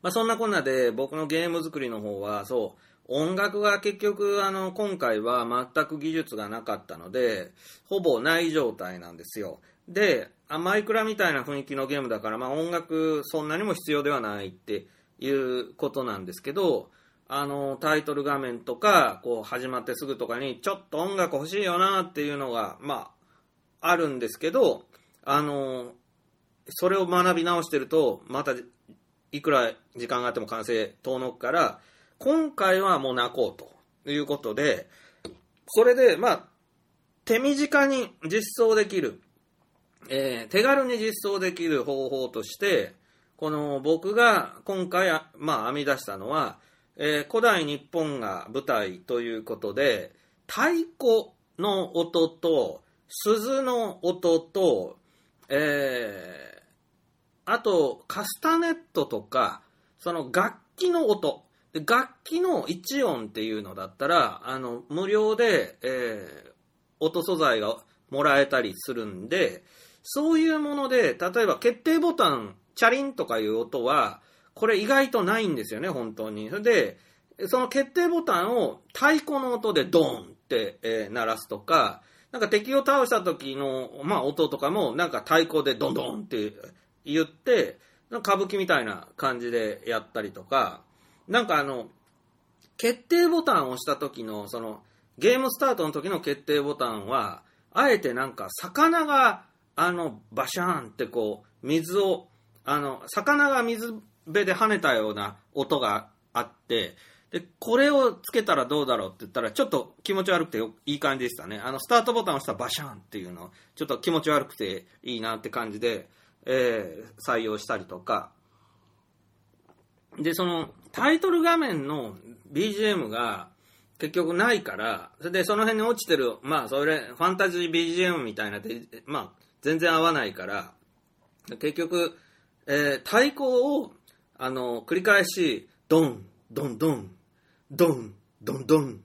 まあ、そんなこんなで僕のゲーム作りの方は、そう、音楽が結局、あの、今回は全く技術がなかったので、ほぼない状態なんですよ。で、あマイクラみたいな雰囲気のゲームだから、まあ音楽そんなにも必要ではないっていうことなんですけど、あの、タイトル画面とか、こう始まってすぐとかに、ちょっと音楽欲しいよなっていうのが、まあ、あるんですけど、あの、それを学び直してると、また、いくら時間があっても完成遠のくから、今回はもう泣こうということで、それで、まあ、手短に実装できる、えー、手軽に実装できる方法として、この僕が今回、まあ、編み出したのは、えー、古代日本が舞台ということで、太鼓の音と、鈴の音と、えー、あと、カスタネットとか、その楽器の音、楽器の一音っていうのだったら、あの、無料で、えー、音素材がもらえたりするんで、そういうもので、例えば決定ボタン、チャリンとかいう音は、これ意外とないんですよね、本当に。それで、その決定ボタンを太鼓の音でドーンって、えー、鳴らすとか、なんか敵を倒した時の、まあ、音とかも、なんか太鼓でドンドンって言って、歌舞伎みたいな感じでやったりとか、なんかあの、決定ボタンを押した時の、その、ゲームスタートの時の決定ボタンは、あえてなんか魚が、あの、バシャーンってこう、水を、あの、魚が水辺で跳ねたような音があって、で、これをつけたらどうだろうって言ったら、ちょっと気持ち悪くていい感じでしたね。あの、スタートボタンを押したらバシャンっていうの、ちょっと気持ち悪くていいなって感じで、えー、採用したりとか。で、その、タイトル画面の BGM が結局ないから、でその辺に落ちてる、まあ、それ、ファンタジー BGM みたいなで、まあ、全然合わないから、結局、えー、太鼓を、あの、繰り返し、ドン、ドンドン、ドン、ドンドン、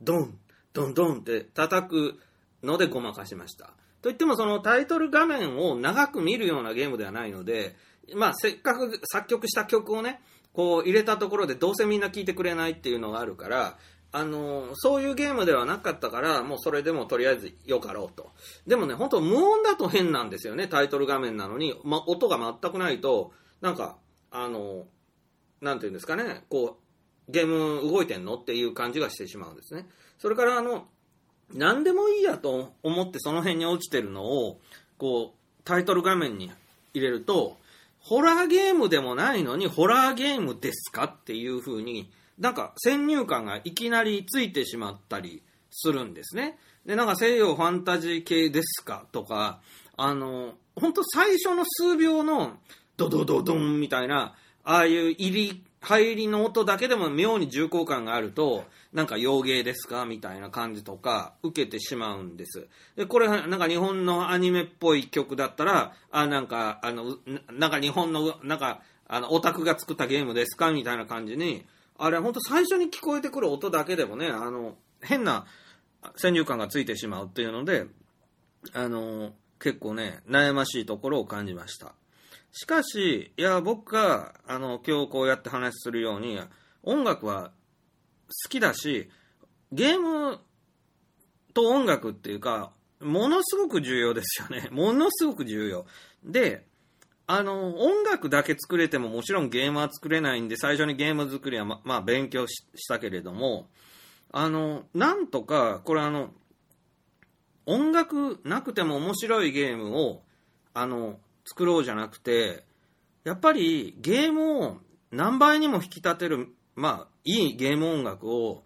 ドン、ドンドンって叩くのでごまかしました。といってもそのタイトル画面を長く見るようなゲームではないので、まあ、せっかく作曲した曲をね、こう入れたところでどうせみんな聴いてくれないっていうのがあるから、あのそういうゲームではなかったから、もうそれでもとりあえずよかろうと。でもね、本当無音だと変なんですよね、タイトル画面なのに、ま、音が全くないと、なんか、あのなんていうんですかね、こう、ゲーム動いてんのっていう感じがしてしまうんですね。それからあの、何でもいいやと思ってその辺に落ちてるのを、こう、タイトル画面に入れると、ホラーゲームでもないのにホラーゲームですかっていう風に、なんか先入観がいきなりついてしまったりするんですね。で、なんか西洋ファンタジー系ですかとか、あの、本当最初の数秒のドドドドンみたいな、ああいう入り入りの音だけでも妙に重厚感があると、なんか洋芸ですかみたいな感じとか受けてしまうんです。で、これなんか日本のアニメっぽい曲だったら、あ、なんか、あの、なんか日本の、なんか、あの、オタクが作ったゲームですかみたいな感じに、あれ、ほんと最初に聞こえてくる音だけでもね、あの、変な先入観がついてしまうっていうので、あの、結構ね、悩ましいところを感じました。しかし、いや、僕が、あの、今日こうやって話するように、音楽は好きだし、ゲームと音楽っていうか、ものすごく重要ですよね。<laughs> ものすごく重要。で、あの、音楽だけ作れてももちろんゲームは作れないんで、最初にゲーム作りはま、まあ勉強したけれども、あの、なんとか、これあの、音楽なくても面白いゲームを、あの、作ろうじゃなくて、やっぱりゲームを何倍にも引き立てる、まあ、いいゲーム音楽を、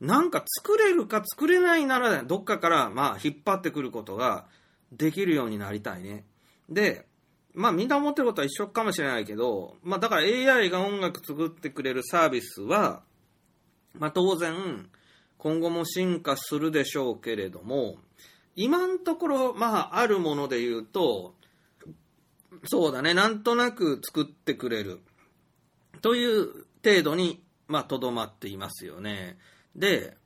なんか作れるか作れないなら、どっかからまあ引っ張ってくることができるようになりたいね。で、まあみんな思ってることは一緒かもしれないけど、まあだから AI が音楽作ってくれるサービスは、まあ当然今後も進化するでしょうけれども、今のところまああるもので言うと、そうだね、なんとなく作ってくれる。という程度に、まあ、とどまっていますよね。で、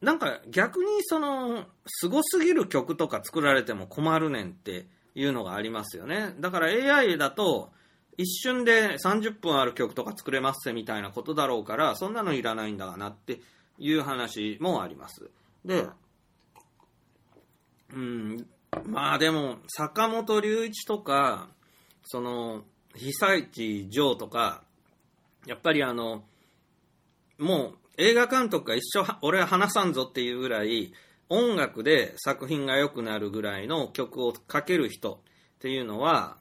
なんか逆にその、すごすぎる曲とか作られても困るねんっていうのがありますよね。だから AI だと、一瞬で30分ある曲とか作れますせみたいなことだろうから、そんなのいらないんだがなっていう話もあります。で、うん、まあでも、坂本龍一とか、その、被災地ジョーとか、やっぱりあの、もう映画監督が一生俺は話さんぞっていうぐらい、音楽で作品が良くなるぐらいの曲をかける人っていうのは、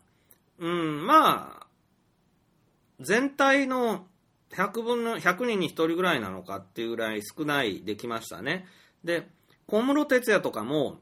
うん、まあ、全体の100分の、100人に1人ぐらいなのかっていうぐらい少ないできましたね。で、小室哲哉とかも、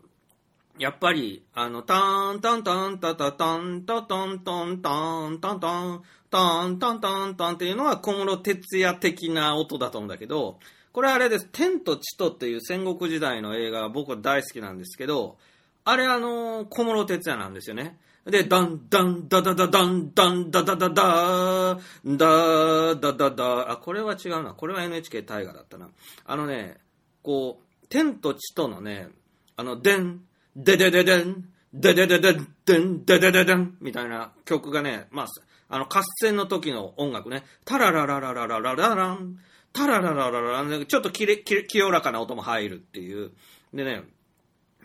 やっぱり、あの、ターンタンタンタタタンタタンタンタンタンタンタンタンタンタンっていうのは小室哲哉的な音だと思うんだけど、これあれです。天と地とっていう戦国時代の映画僕は大好きなんですけど、あれあの、小室哲哉なんですよね。で、ダン、ダン、ダダダダン、ダン、ダダダダー、ダダダダあ、これは違うな。これは NHK 大河だったな。あのね、こう、天と地とのね、あの、デン、デデデデン、デデデデン、デン、デデデデン、みたいな曲がね、まあ、あの、合戦の時の音楽ね、タラララララララララン、タララララララン、ちょっときれ、きれ、清らかな音も入るっていう。でね、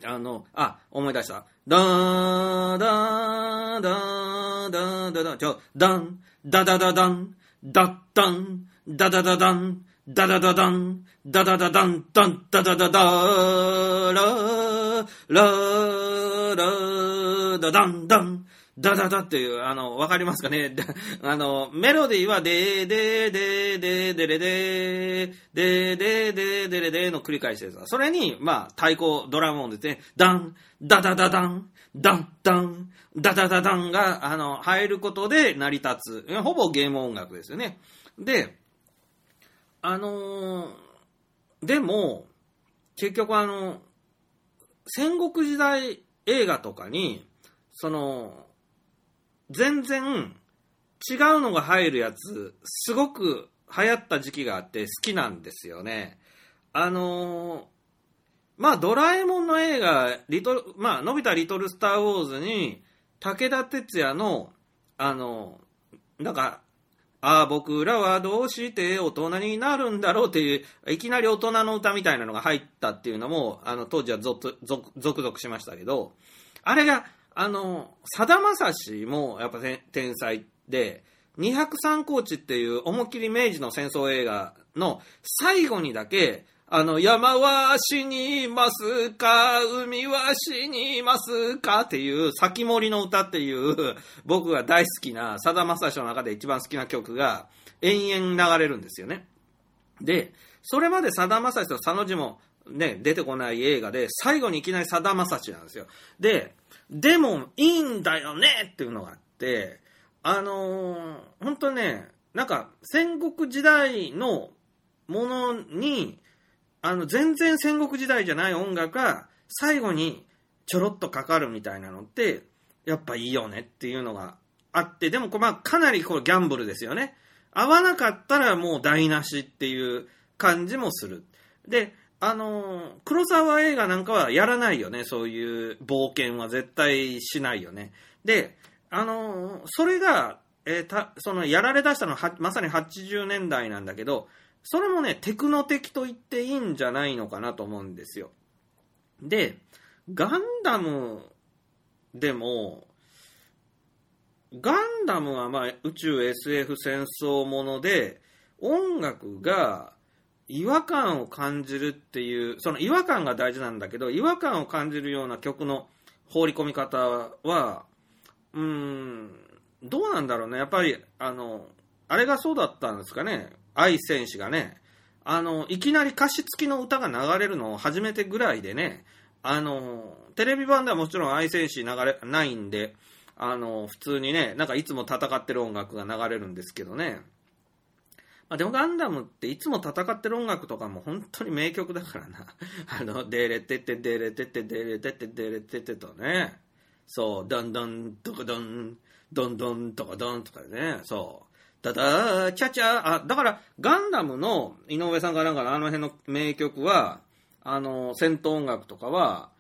あの、あ、思い出した。ダー、ダー、ダー、ダー、ダー、ダー、ちょ、ダン、ダダダダン、ダッダン、ダダダダン、ダダダダン、ダダダダン、ダン、ダダダダー、ラー、ラー、ラー、ダダン、ダン、ダダダっていう、あの、わかりますかね？<laughs> あの、メロディーは、でーでーでーでーでれでー、でーでーでーでれでーの繰り返しです。それに、まあ、太鼓、ドラム音ですね、ダン、ダダダダン、ダン、ダン、ダダダダンが、あの、入ることで成り立つ。ほぼゲーム音楽ですよね。で、あのーでも、結局あの、戦国時代映画とかに、その、全然違うのが入るやつ、すごく流行った時期があって好きなんですよね。あのーまあ、ドラえもんの映画、リトル、まあ、のび太リトルスターウォーズに、武田鉄矢の、あの、なんか、ああ、僕らはどうして大人になるんだろうっていう、いきなり大人の歌みたいなのが入ったっていうのも、あの、当時はゾクゾクゾクゾクしましたけど、あれが、あの、さだまさしもやっぱ天才で、203高地っていう思いっきり明治の戦争映画の最後にだけ、あの、山は死にますか、海は死にますか？っていう、先森の歌っていう、僕が大好きな、さだまさしの中で一番好きな曲が、延々流れるんですよね。で、それまでさだまさしと佐野寺もね、出てこない映画で、最後にいきなりさだまさしなんですよ。で、でもいいんだよね？っていうのがあって、あのー本当ね、なんか戦国時代のものに、あの、全然戦国時代じゃない音楽が最後にちょろっとかかるみたいなのって、やっぱいいよねっていうのがあって、でもまあかなりこうギャンブルですよね。合わなかったらもう台無しっていう感じもする。で、あのー黒沢映画なんかはやらないよね。そういう冒険は絶対しないよね。で、あのーそれが、えーた、その、やられ出したのは、まさに80年代なんだけど、それもね、テクノ的と言っていいんじゃないのかなと思うんですよ。で、ガンダムでも、ガンダムはまあ宇宙 SF 戦争もので、音楽が違和感を感じるっていう、その違和感が大事なんだけど、違和感を感じるような曲の放り込み方は、うーん、どうなんだろうね。やっぱり、あの、あれがそうだったんですかね。愛選手がね、あの、いきなり歌詞付きの歌が流れるのを初めてぐらいでね、あの、テレビ版ではもちろん愛選手流れないんで、あの、普通にね、なんかいつも戦ってる音楽が流れるんですけどね。まあ、でもガンダムっていつも戦ってる音楽とかも本当に名曲だからな。<laughs> あの、デレテテデレテテデレテテデレテテとね。そう、ドンドン、ドコドン、ドンドン、ドコドンとかね。そう。ダダー、チャチャあ、だから、ガンダムの井上さんがなんかあの辺の名曲は、あの、戦闘音楽とかは、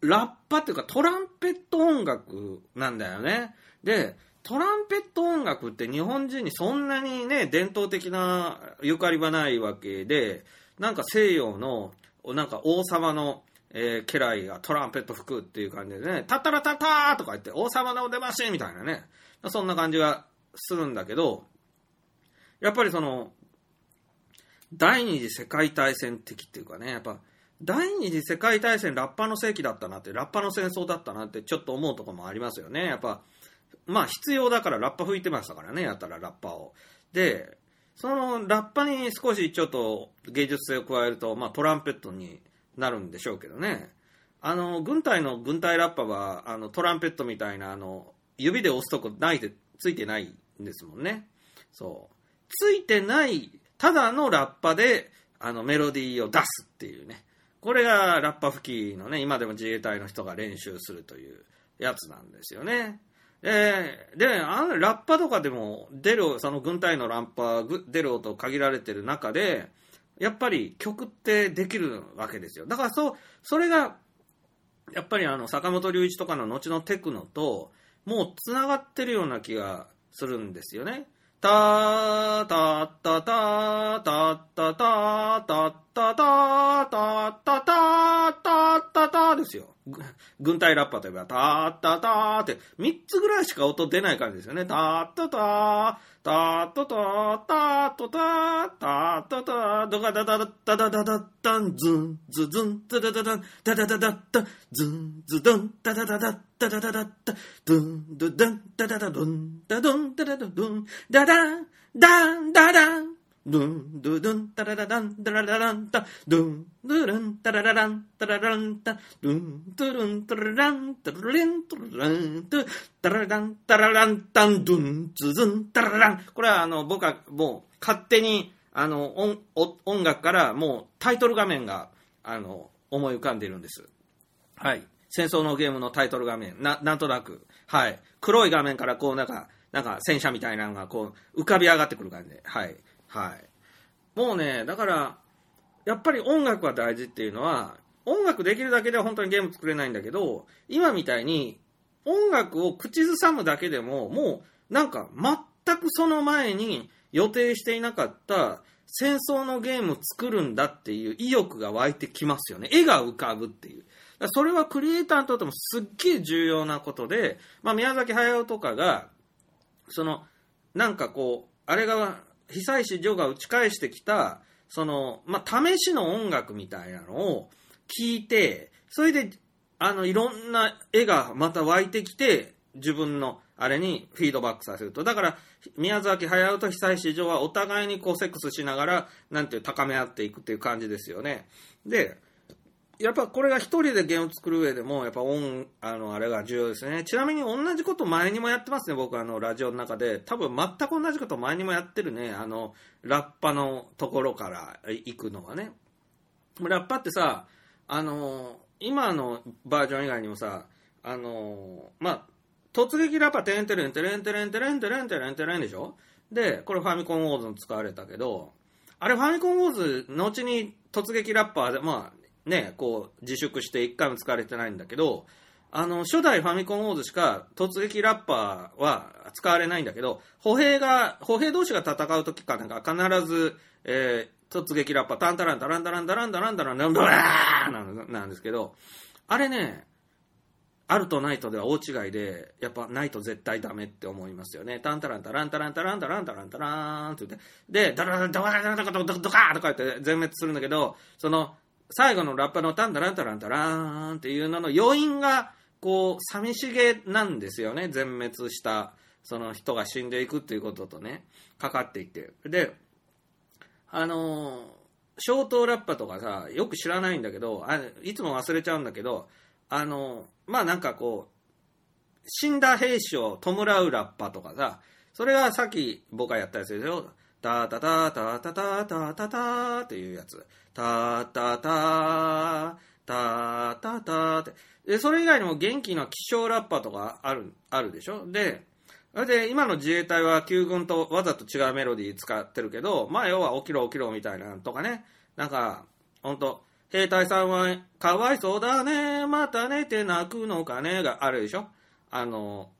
ラッパっていうかトランペット音楽なんだよね。で、トランペット音楽って日本人にそんなにね、伝統的なゆかりはないわけで、なんか西洋の、なんか王様の、えー家来がトランペット吹くっていう感じでね、タッタラタターとか言って、王様のお出ましみたいなね、そんな感じがするんだけど、やっぱりその、第二次世界大戦的っていうかね、やっぱ、第二次世界大戦ラッパの世紀だったなって、ラッパの戦争だったなってちょっと思うとこもありますよね。やっぱ、まあ必要だからラッパ吹いてましたからね、やったらラッパを。で、そのラッパに少しちょっと芸術性を加えると、まあトランペットになるんでしょうけどね。あの、軍隊の軍隊ラッパは、あの、トランペットみたいな、あの、指で押すとこないで、ついてないですもんね。そう。ついてない、ただのラッパで、あの、メロディーを出すっていうね。これがラッパ吹きのね、今でも自衛隊の人が練習するというやつなんですよね。えで、で、あのラッパとかでも出る、その軍隊のラッパ出る音限られてる中で、やっぱり曲ってできるわけですよ。だからそう、それが、やっぱりあの、坂本龍一とかの後のテクノと、もう繋がってるような気がするんですよね。たーたーたたーたーたたーたったたーたったたーたったたーですよ。軍隊ラッパーといえば、たーったたって、3つぐらいしか音出ない感じですよね。たーったたー、たーったたー、たーっとたー、たーったたー、どがだだだだだだだったん、ずん、ずずん、だだだだ、だだだだった、ずん、ずどん、だだだだ、だだだだった、どん、どどん、だだだどん、だどドゥン、ドゥドゥン、タラララン、タララランタ、ドゥン、ドゥルン、タラララン、タラランタ、ドゥン、ドゥルン、タララン、タラレン、タララン、タタララン、タララン、タン、ドゥン、ズズン、タララン。これはあの、僕はもう勝手に、あの、音、お音楽からもうタイトル画面が、あの、思い浮かんでいるんです。はい。戦争のゲームのタイトル画面、な、なんとなく。はい。黒い画面からこうなんか、なんか戦車みたいなのがこう浮かび上がってくる感じで。はい。はい。もうね、だから、やっぱり音楽が大事っていうのは、音楽できるだけでは本当にゲーム作れないんだけど、今みたいに音楽を口ずさむだけでも、もうなんか全くその前に予定していなかった戦争のゲーム作るんだっていう意欲が湧いてきますよね。絵が浮かぶっていう。それはクリエイターにとってもすっげえ重要なことで、まあ宮崎駿とかが、その、なんかこう、あれが、久石譲が打ち返してきた、その、まあ、試しの音楽みたいなのを聞いて、それで、あの、いろんな絵がまた湧いてきて、自分のあれにフィードバックさせると。だから、宮崎駿と久石譲はお互いにこうセックスしながら、なんていう、高め合っていくっていう感じですよね。で、やっぱこれが一人でゲーム作る上でも、やっぱ音、あの、あれが重要ですね。ちなみに同じこと前にもやってますね、僕あの、ラジオの中で。多分全く同じこと前にもやってるね、あの、ラッパのところから行くのはね。ラッパってさ、あの、今のバージョン以外にもさ、あの、まあ、突撃ラッパテンテレンテレンテレンテレンテレンテレンテレンでしょ？で、これファミコンウォーズに使われたけど、あれファミコンウォーズ、後に突撃ラッパーで、まあ、ね、こう、自粛して一回も使われてないんだけど、あの、初代ファミコンウォーズしか突撃ラッパーは使われないんだけど、歩兵が、歩兵同士が戦う時かなんか必ず、えー、突撃ラッパー、タンタランタランタランタランタランタランタランタランなんなんですけど、あれね、あるとないとでは大違いで、やっぱないと絶対ダメって思いますよね。タンタランタランタランタランタランタランタランって言って、で、ダラダラダラダラダラダラドカーとか言って全滅するんだけど、その、最後のラッパのタンタランタランタラーンっていうのの余韻が、こう、寂しげなんですよね。全滅した、その人が死んでいくっていうこととね、かかっていて。で、あのー、ショートラッパとかさ、よく知らないんだけど、あいつも忘れちゃうんだけど、あの、まあなんかこう、死んだ兵士を弔うラッパとかさ、それがさっき僕がやったやつですよ。タタタタタタタタタっていうやつ。タタタタタタって。で、それ以外にも元気な起床ラッパとかある、あるでしょで、それで、今の自衛隊は旧軍とわざと違うメロディー使ってるけど、まあ要は起きろ起きろみたいなとかね。なんか、ほんと、兵隊さんはかわいそうだね、また寝て泣くのかねがあるでしょあの、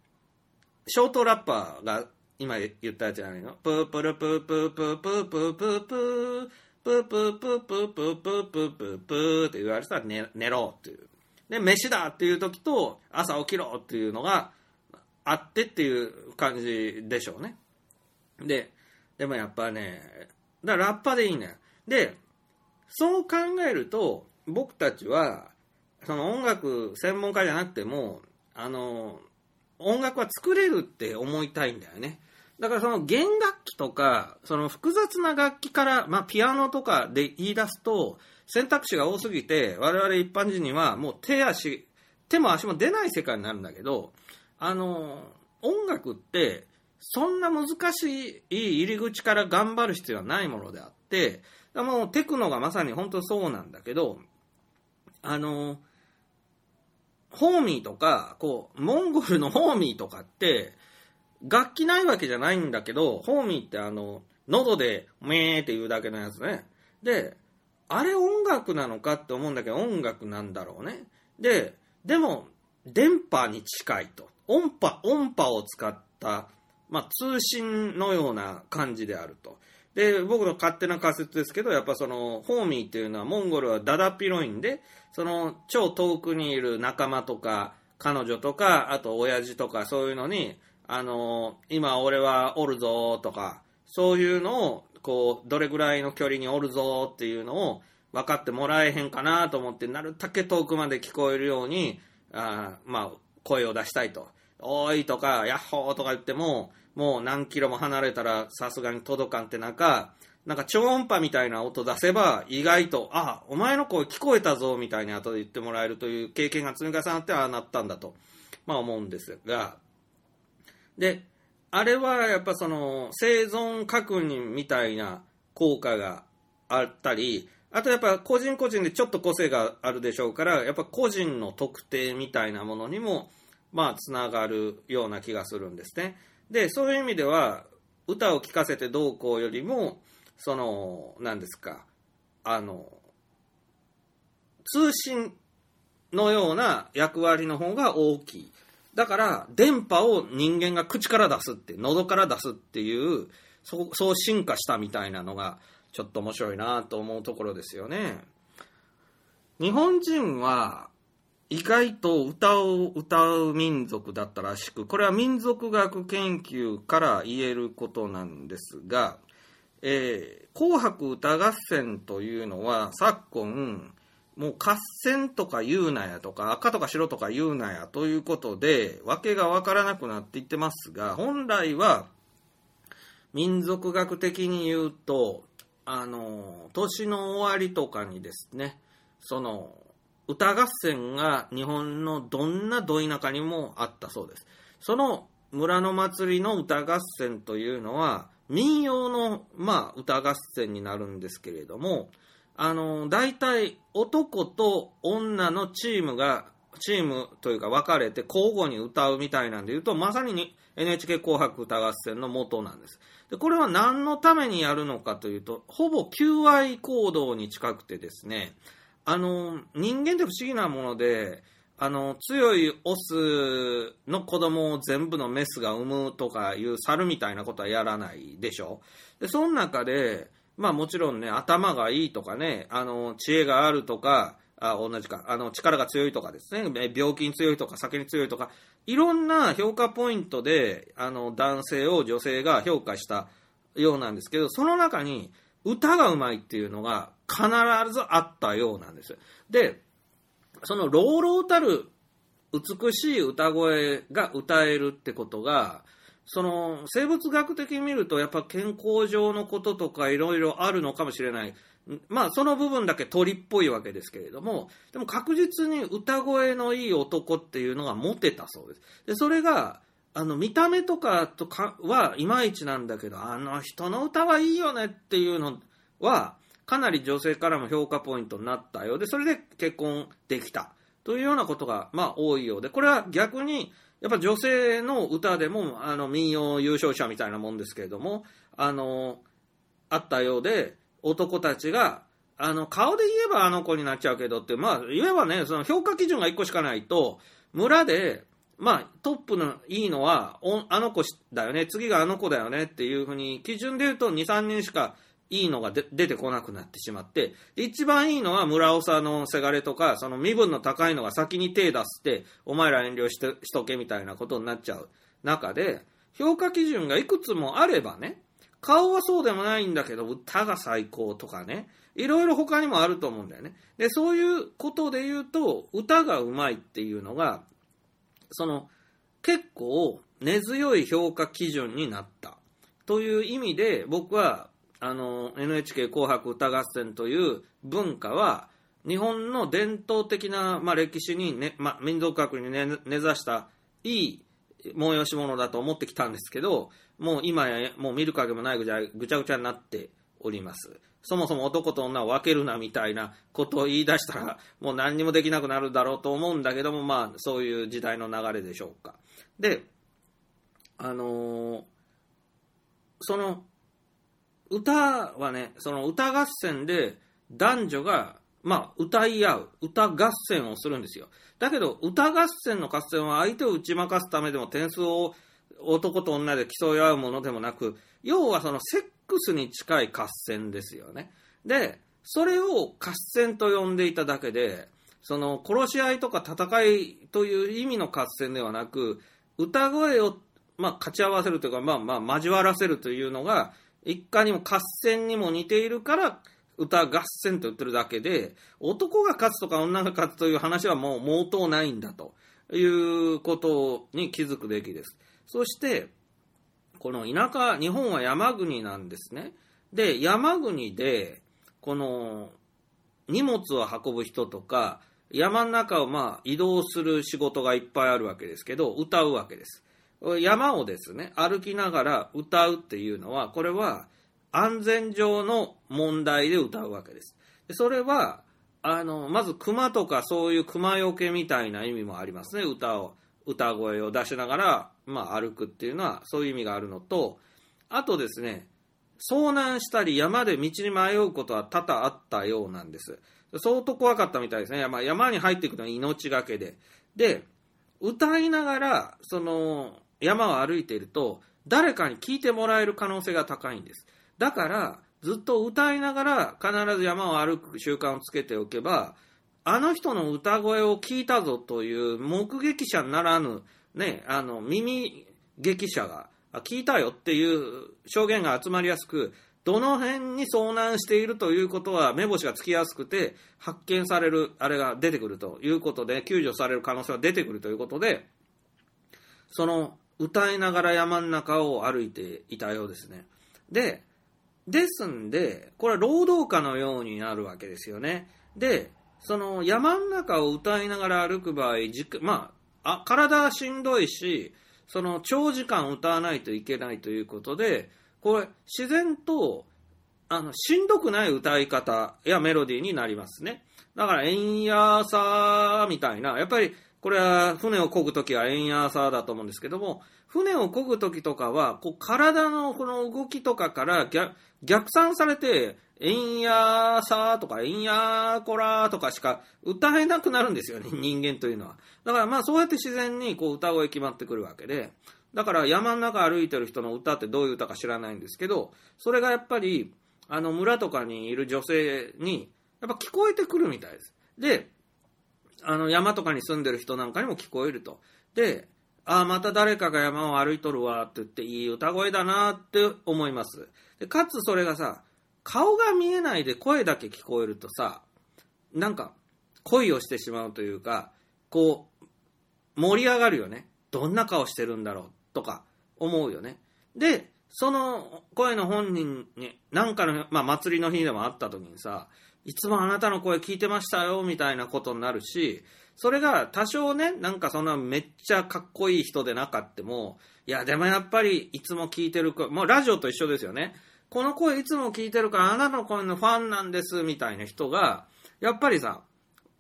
ショートラッパーが今言ったやつじゃないの？プープルプープープープープープープープープープープープープープープープーって言われたら寝寝ろっていう。で、飯だっていう時と朝起きろっていうのがあってっていう感じでしょうね。で、でもやっぱね、だからラッパでいいんだよ。で、そう考えると、僕たちは、その音楽専門家じゃなくても、あの、音楽は作れるって思いたいんだよね。だからその弦楽器とか、その複雑な楽器から、まあピアノとかで言い出すと、選択肢が多すぎて、我々一般人にはもう手足、手も足も出ない世界になるんだけど、あの、音楽って、そんな難しい入り口から頑張る必要はないものであって、もうテクノがまさに本当そうなんだけど、あの、ホーミーとか、こう、モンゴルのホーミーとかって、楽器ないわけじゃないんだけど、ホーミーってあの、喉で、めーって言うだけのやつね。で、あれ音楽なのかって思うんだけど、音楽なんだろうね。で、でも、電波に近いと。音波、音波を使った、まあ、通信のような感じであると。で、僕の勝手な仮説ですけど、やっぱその、ホーミーっていうのは、モンゴルはダダピロインで、その、超遠くにいる仲間とか、彼女とか、あと親父とか、そういうのに、あの、今俺はおるぞとか、そういうのを、こう、どれぐらいの距離におるぞっていうのを分かってもらえへんかなと思って、なるだけ遠くまで聞こえるように、あまあ、声を出したいと。おーいとか、ヤッホーとか言っても、もう何キロも離れたらさすがに届かんって中、なんか超音波みたいな音出せば意外と、あ、お前の声聞こえたぞみたいに後で言ってもらえるという経験が積み重なってああなったんだと、まあ思うんですが、で、あれはやっぱその生存確認みたいな効果があったり、あとやっぱ個人個人でちょっと個性があるでしょうから、やっぱ個人の特定みたいなものにも、まあ、つながるような気がするんですね。で、そういう意味では、歌を聴かせてどうこうよりも、その、何ですか、あの、通信のような役割の方が大きい。だから、電波を人間が口から出すって、喉から出すっていう、そうそう進化したみたいなのが、ちょっと面白いなと思うところですよね。日本人は、意外と歌を歌う民族だったらしく、これは民族学研究から言えることなんですが、えー、紅白歌合戦というのは昨今、もう合戦とか言うなやとか赤とか白とか言うなやということで、わけがわからなくなっていってますが、本来は民族学的に言うと、あの、年の終わりとかにですね、その、歌合戦が日本のどんなど田舎にもあったそうです。その村の祭りの歌合戦というのは民謡の、まあ、歌合戦になるんですけれども、あの、大体男と女のチームが、チームというか分かれて交互に歌うみたいなんで言うと、まさに NHK 紅白歌合戦の元なんです。で、これは何のためにやるのかというと、ほぼ求愛行動に近くてですね、あの、人間って不思議なもので、あの、強いオスの子供を全部のメスが産むとかいう猿みたいなことはやらないでしょ。で、その中で、まあもちろんね、頭がいいとかね、あの、知恵があるとか、あ、同じか、あの、力が強いとかですね、病気に強いとか、酒に強いとか、いろんな評価ポイントで、あの、男性を女性が評価したようなんですけど、その中に、歌がうまいっていうのが必ずあったようなんです。で、その朗々たる美しい歌声が歌えるってことが、その生物学的に見るとやっぱ健康上のこととかいろいろあるのかもしれない。まあその部分だけ鳥っぽいわけですけれども、でも確実に歌声のいい男っていうのがモテたそうです。で、それがあの、見た目とかとかはいまいちなんだけど、あの人の歌はいいよねっていうのは、かなり女性からも評価ポイントになったようで、それで結婚できた。というようなことが、まあ多いようで、これは逆に、やっぱ女性の歌でも、あの、民謡優勝者みたいなもんですけれども、あの、あったようで、男たちが、あの、顔で言えばあの子になっちゃうけどって、まあ、言えばね、その評価基準が1個しかないと、村で、まあ、トップのいいのは、あの子だよね、次があの子だよねっていうふうに、基準で言うと2、3人しかいいのがで出てこなくなってしまって、一番いいのは村長のせがれとか、その身分の高いのが先に手出して、お前ら遠慮してしとけみたいなことになっちゃう中で、評価基準がいくつもあればね、顔はそうでもないんだけど、歌が最高とかね、いろいろ他にもあると思うんだよね。で、そういうことで言うと、歌がうまいっていうのが、その、結構根強い評価基準になった。という意味で、僕は、あの、NHK 紅白歌合戦という文化は、日本の伝統的な、まあ、歴史に、ねまあ、民族学に根、根ざしたいい催し物だと思ってきたんですけど、もう今や、もう見る影もないぐちゃぐちゃぐちゃになっております。そもそも男と女を分けるなみたいなことを言い出したら、もう何にもできなくなるだろうと思うんだけども、まあ、そういう時代の流れでしょうか。で、あのーその、歌はね、その歌合戦で男女が、まあ、歌い合う、歌合戦をするんですよ。だけど、歌合戦の合戦は相手を打ち負かすためでも点数を男と女で競い合うものでもなく、要はそのセックスに近い合戦ですよね。で、それを合戦と呼んでいただけで、その殺し合いとか戦いという意味の合戦ではなく、歌声を、まあ、勝ち合わせるというか、まあまあ、交わらせるというのが、一家にも合戦にも似ているから、歌合戦と言ってるだけで、男が勝つとか女が勝つという話はもう毛頭ないんだということに気づくべきです。そして、この田舎、日本は山国なんですね。で、山国で、この、荷物を運ぶ人とか、山の中をまあ移動する仕事がいっぱいあるわけですけど、歌うわけです。山をですね、歩きながら歌うっていうのは、これは安全上の問題で歌うわけです。でそれは、あの、まず熊とかそういう熊よけみたいな意味もありますね、歌を、歌声を出しながら、まあ歩くっていうのはそういう意味があるのと、あとですね、遭難したり山で道に迷うことは多々あったようなんです。相当怖かったみたいですね。山山に入っていくのは命がけで。で、歌いながら、その、山を歩いていると、誰かに聞いてもらえる可能性が高いんです。だから、ずっと歌いながら必ず山を歩く習慣をつけておけば、あの人の歌声を聞いたぞという目撃者ならぬ、ね、あの、耳撃者が、聞いたよっていう証言が集まりやすく、どの辺に遭難しているということは目星がつきやすくて、発見される、あれが出てくるということで、救助される可能性が出てくるということで、その、歌いながら山の中を歩いていたようですね。で、ですんで、これは労働家のようになるわけですよね。で、その山の中を歌いながら歩く場合、まあ、あ体はしんどいし、その長時間歌わないといけないということで、これ自然とあのしんどくない歌い方やメロディーになりますね。だから、えんやさーみたいな、やっぱりこれは船を漕ぐときはえんやさーだと思うんですけども、船を漕ぐときとかは、こう体のこの動きとかから逆逆算されて、えんやさーとかえんやこらーとかしか歌えなくなるんですよね、<laughs> 人間というのは。だからまあそうやって自然にこう歌声決まってくるわけで、だから山の中歩いてる人の歌ってどういう歌か知らないんですけど、それがやっぱり、あの村とかにいる女性に、やっぱ聞こえてくるみたいです。で、あの山とかに住んでる人なんかにも聞こえると。で、ああ、また誰かが山を歩いとるわって言って、いい歌声だなって思います。で、かつそれがさ、顔が見えないで声だけ聞こえるとさ、なんか恋をしてしまうというか、こう、盛り上がるよね。どんな顔してるんだろうとか思うよね。で、その声の本人に、なんかの、まあ祭りの日でもあった時にさ、いつもあなたの声聞いてましたよ、みたいなことになるし、それが多少ね、なんかそんなめっちゃかっこいい人でなかっても、いや、でもやっぱりいつも聞いてる声、もうラジオと一緒ですよね。この声いつも聞いてるから、あなたの声のファンなんです、みたいな人が、やっぱりさ、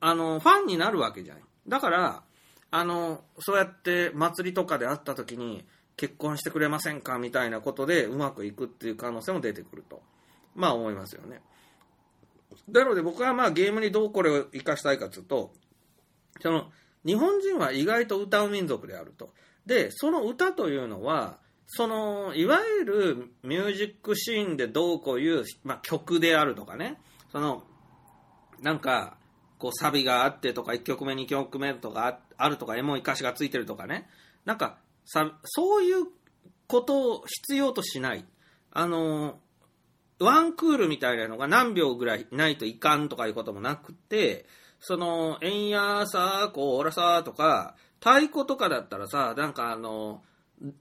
あの、ファンになるわけじゃん。だから、あの、そうやって祭りとかで会った時に、結婚してくれませんかみたいなことでうまくいくっていう可能性も出てくると。まあ思いますよね。なので僕はまあゲームにどうこれを活かしたいかというと、その、日本人は意外と歌う民族であると。で、その歌というのは、その、いわゆるミュージックシーンでどうこういう、まあ、曲であるとかね、その、なんか、こうサビがあってとか、1曲目、2曲目とかあるとか、エモい歌詞がついてるとかね、なんか、さそういうことを必要としない。あの、ワンクールみたいなのが何秒ぐらいないといかんとかいうこともなくて、その、えんやさ、こーらさとか、太鼓とかだったらさ、なんかあの、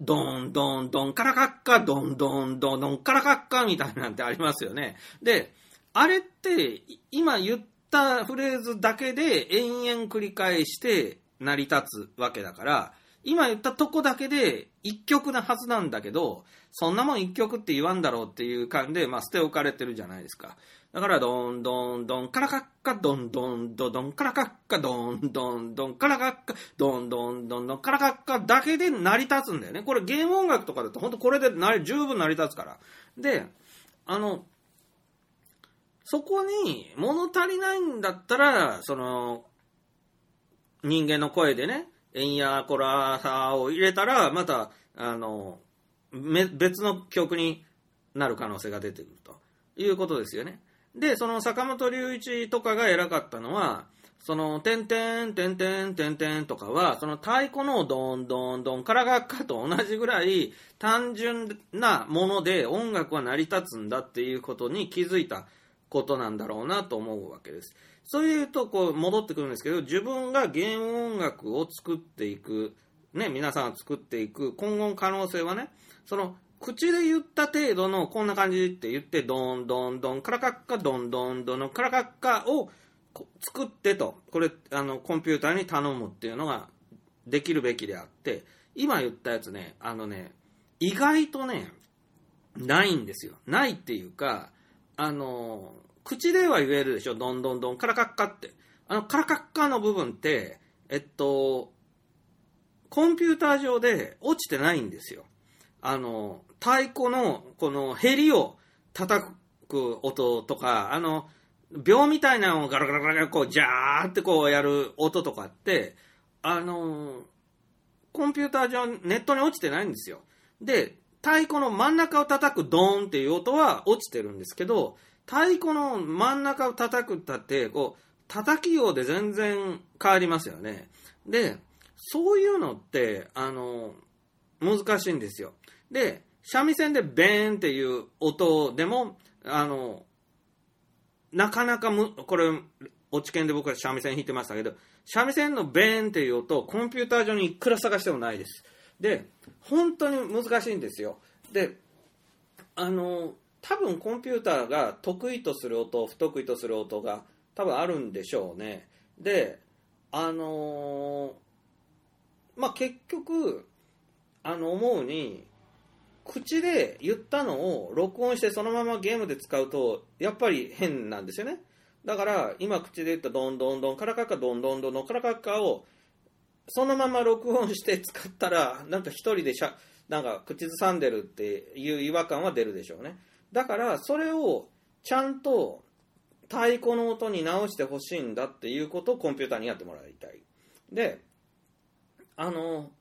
ドンドンドンカラカッカ、ドンドンドンドンカラカッカみたいなんてありますよね。で、あれって、今言ったフレーズだけで延々繰り返して成り立つわけだから、今言ったとこだけで一曲なはずなんだけど、そんなもん一曲って言わんだろうっていう感じで、まあ、捨て置かれてるじゃないですか。だから、どんどんどん、カラカッカ、どんどんどんどん、カラカッカ、どんどんどん、カラカッカ、どんどんどんどん、カラカッカだけで成り立つんだよね。これゲーム音楽とかだと、本当これでな十分成り立つから。で、あの、そこに物足りないんだったら、その、人間の声でね、エンヤコラサを入れたら、また、あの、別の曲になる可能性が出てくるということですよね。で、その坂本龍一とかが偉かったのは、その、てんてん、てんてん、てんてんとかは、その太鼓のドンドンドンからがっかと同じぐらい単純なもので音楽は成り立つんだっていうことに気づいたことなんだろうなと思うわけです。そういうとこう戻ってくるんですけど、自分がゲーム音楽を作っていく、ね、皆さんが作っていく今後の可能性はね、その口で言った程度のこんな感じって言って、ドンドンドン、カラカッカ、ドンドンドンのカラカッカを作ってと、これ、あの、コンピューターに頼むっていうのができるべきであって、今言ったやつね、あのね、意外とね、ないんですよ。ないっていうか、あの、口では言えるでしょ、ドンドンドン、カラカッカって。あの、カラカッカの部分って、えっと、コンピューター上で落ちてないんですよ。あの、太鼓のこのヘリを叩く音とか、あの、秒みたいなのをガラガラガラガラこう、ジャーってこうやる音とかって、あの、コンピューター上、ネットに落ちてないんですよ。で、太鼓の真ん中を叩くドーンっていう音は落ちてるんですけど、太鼓の真ん中を叩くったって、こう、叩きようで全然変わりますよね。で、そういうのって、あの、難しいんですよ。で、三味線でベーンっていう音でも、あの、なかなかむ、これ、落ち研で僕は三味線弾いてましたけど、三味線のベーンっていう音、コンピューター上にいくら探してもないです。で、本当に難しいんですよ。で、あの、多分コンピューターが得意とする音、不得意とする音が多分あるんでしょうね。で、あのまあ、結局、あの、思うに、口で言ったのを録音してそのままゲームで使うと、やっぱり変なんですよね。だから、今口で言ったドンドンドン、カラカッカドンドンドンのカラカッカを、そのまま録音して使ったら、なんか一人でしゃ、なんか口ずさんでるっていう違和感は出るでしょうね。だから、それをちゃんと太鼓の音に直してほしいんだっていうことをコンピューターにやってもらいたい。で、あの、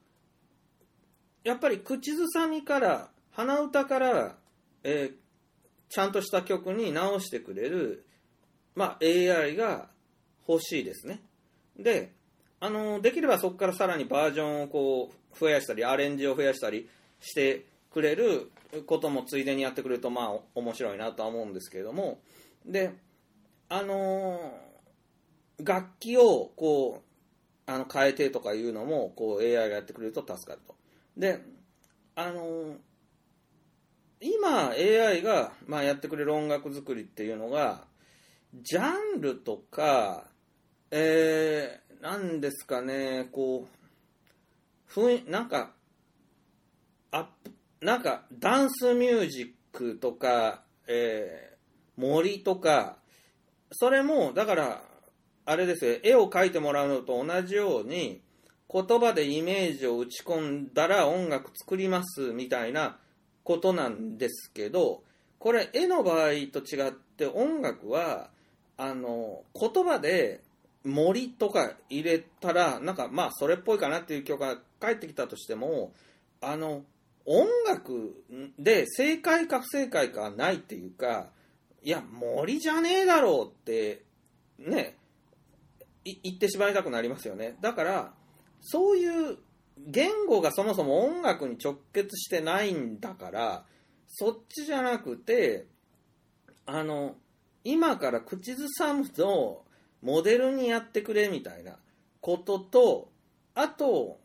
やっぱり口ずさみから鼻歌から、えー、ちゃんとした曲に直してくれる、まあ、AI が欲しいですね。で、あのできればそこからさらにバージョンをこう増やしたり、アレンジを増やしたりしてくれることもついでにやってくれると、まあ、面白いなとは思うんですけれども、で、あのー、楽器をこう、あの変えてとかいうのもこう AI がやってくれると助かると。で、あのー今 AI が、まあ、やってくれる音楽作りっていうのが、ジャンルとか、えー、なんですかね、こう、雰囲なんか、あなんか、ダンスミュージックとか、えー、森とか、それも、だから、あれですよ、絵を描いてもらうのと同じように、言葉でイメージを打ち込んだら音楽作りますみたいなことなんですけど、これ絵の場合と違って音楽は、あの、言葉で森とか入れたら、なんかまあそれっぽいかなっていう曲が返ってきたとしても、あの、音楽で正解か不正解かないっていうか、いや、森じゃねえだろうって、ね、言ってしまいたくなりますよね。だから、そういう言語がそもそも音楽に直結してないんだから、そっちじゃなくて、あの、今から口ずさむのモデルにやってくれみたいなことと、あと、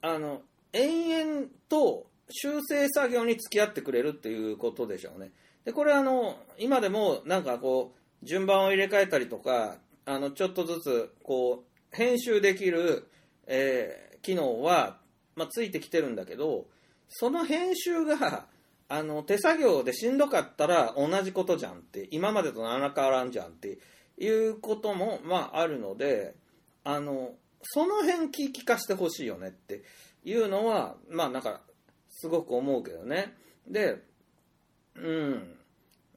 あの、延々と修正作業に付き合ってくれるっていうことでしょうね。で、これあの、今でもなんかこう、順番を入れ替えたりとか、あの、ちょっとずつ、こう、編集できる、えー機能は、まあ、ついてきてるんだけど、その編集が、<laughs> あの、手作業でしんどかったら同じことじゃんって、今までと何ら変わらんじゃんっていうことも、まあ、あるので、あの、その辺聞きかしてほしいよねっていうのは、まあ、なんか、すごく思うけどね。で、うん。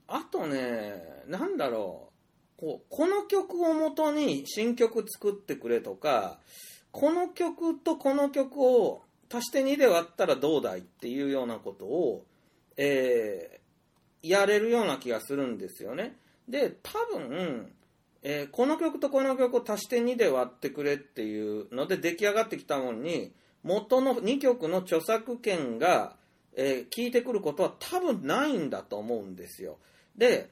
あとね、なんだろう。こうこの曲をもとに新曲作ってくれとか、この曲とこの曲を足して2で割ったらどうだいっていうようなことを、えーやれるような気がするんですよね。で、多分、えーこの曲とこの曲を足して2で割ってくれっていうので出来上がってきたものに、元の2曲の著作権が、えー聞いてくることは多分ないんだと思うんですよ。で、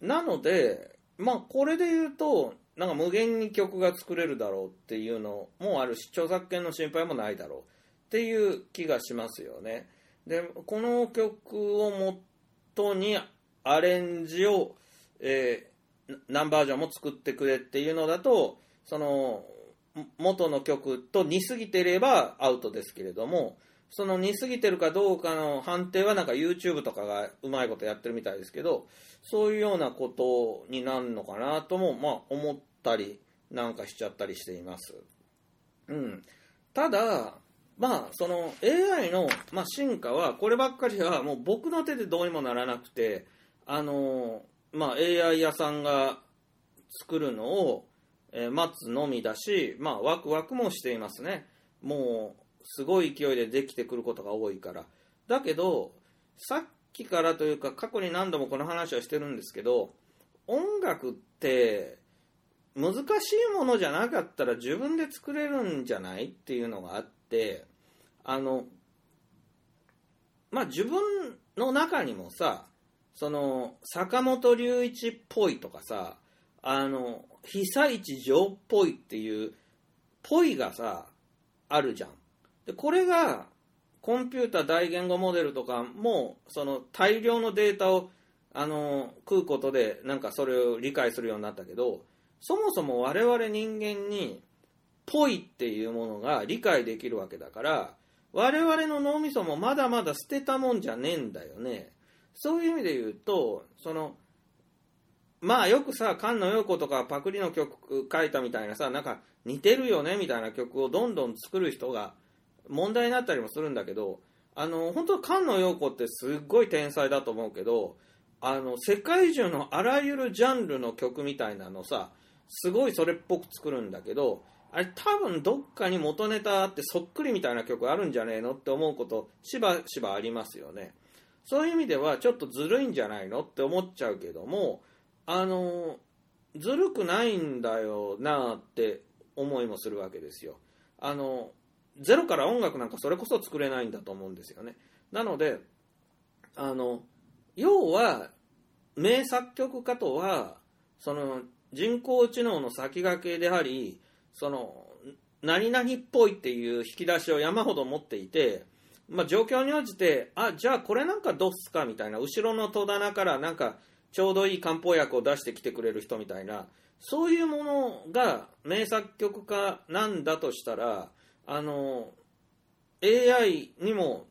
なので、まあ、これで言うと、なんか無限に曲が作れるだろうっていうのもあるし、著作権の心配もないだろうっていう気がしますよね。で、この曲をもとにアレンジを、えー何バージョンも作ってくれっていうのだと、その、元の曲と似すぎてればアウトですけれども、その似すぎてるかどうかの判定はなんか YouTube とかがうまいことやってるみたいですけど、そういうようなことになるのかなとも、まあ思ったりなんかしちゃったりしています。うん。ただ、まあ、その AI の、まあ、進化は、こればっかりはもう僕の手でどうにもならなくて、あの、まあ、AI 屋さんが作るのを、えー待つのみだし、まあ、ワクワクもしていますね。もう、すごい勢いでできてくることが多いから。だけど、さっきからというか、過去に何度もこの話はしてるんですけど、音楽って、難しいものじゃなかったら自分で作れるんじゃないっていうのがあって、あの、まあ、自分の中にもさ、その、坂本龍一っぽいとかさ、あの、被災地上っぽいっていう、ぽいがさ、あるじゃん。で、これが、コンピュータ大言語モデルとかも、その大量のデータを、あの、食うことで、なんかそれを理解するようになったけど、そもそも我々人間に、ぽいっていうものが理解できるわけだから、我々の脳みそもまだまだ捨てたもんじゃねえんだよね。そういう意味で言うと、その、まあよくさ、菅野陽子とかパクリの曲書いたみたいなさ、なんか似てるよねみたいな曲をどんどん作る人が問題になったりもするんだけど、あの、本当菅野陽子ってすっごい天才だと思うけど、あの、世界中のあらゆるジャンルの曲みたいなのさ、すごいそれっぽく作るんだけど、あれ多分どっかに元ネタあってそっくりみたいな曲あるんじゃねえのって思うことしばしばありますよね。そういう意味ではちょっとずるいんじゃないのって思っちゃうけども、あの、ずるくないんだよなって思いもするわけですよ。あの、ゼロから音楽なんかそれこそ作れないんだと思うんですよね。なので、あの、要は、名作曲家とは、その、人工知能の先駆けであり、その、何々っぽいっていう引き出しを山ほど持っていて、まあ、状況に応じて、あ、じゃあこれなんかどうっすかみたいな、後ろの戸棚からなんか、ちょうどいい漢方薬を出してきてくれる人みたいな、そういうものが名作曲家なんだとしたら、あの、AI にも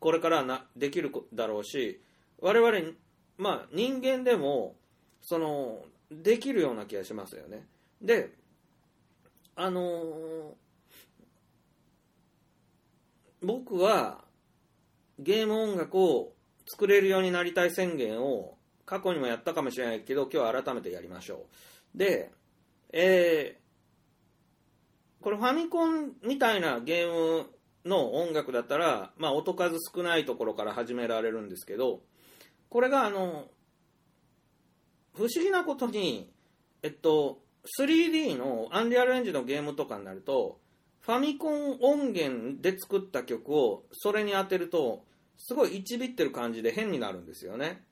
これからなできるだろうし、我々、まあ人間でも、その、できるような気がしますよね。で、あのー僕はゲーム音楽を作れるようになりたい宣言を過去にもやったかもしれないけど今日は改めてやりましょうで、えーこれファミコンみたいなゲームの音楽だったら、まあ、音数少ないところから始められるんですけど、これがあの、不思議なことに、えっと、3D のアンリアルエンジンのゲームとかになると、ファミコン音源で作った曲をそれに当てると、すごい1ビってる感じで変になるんですよね。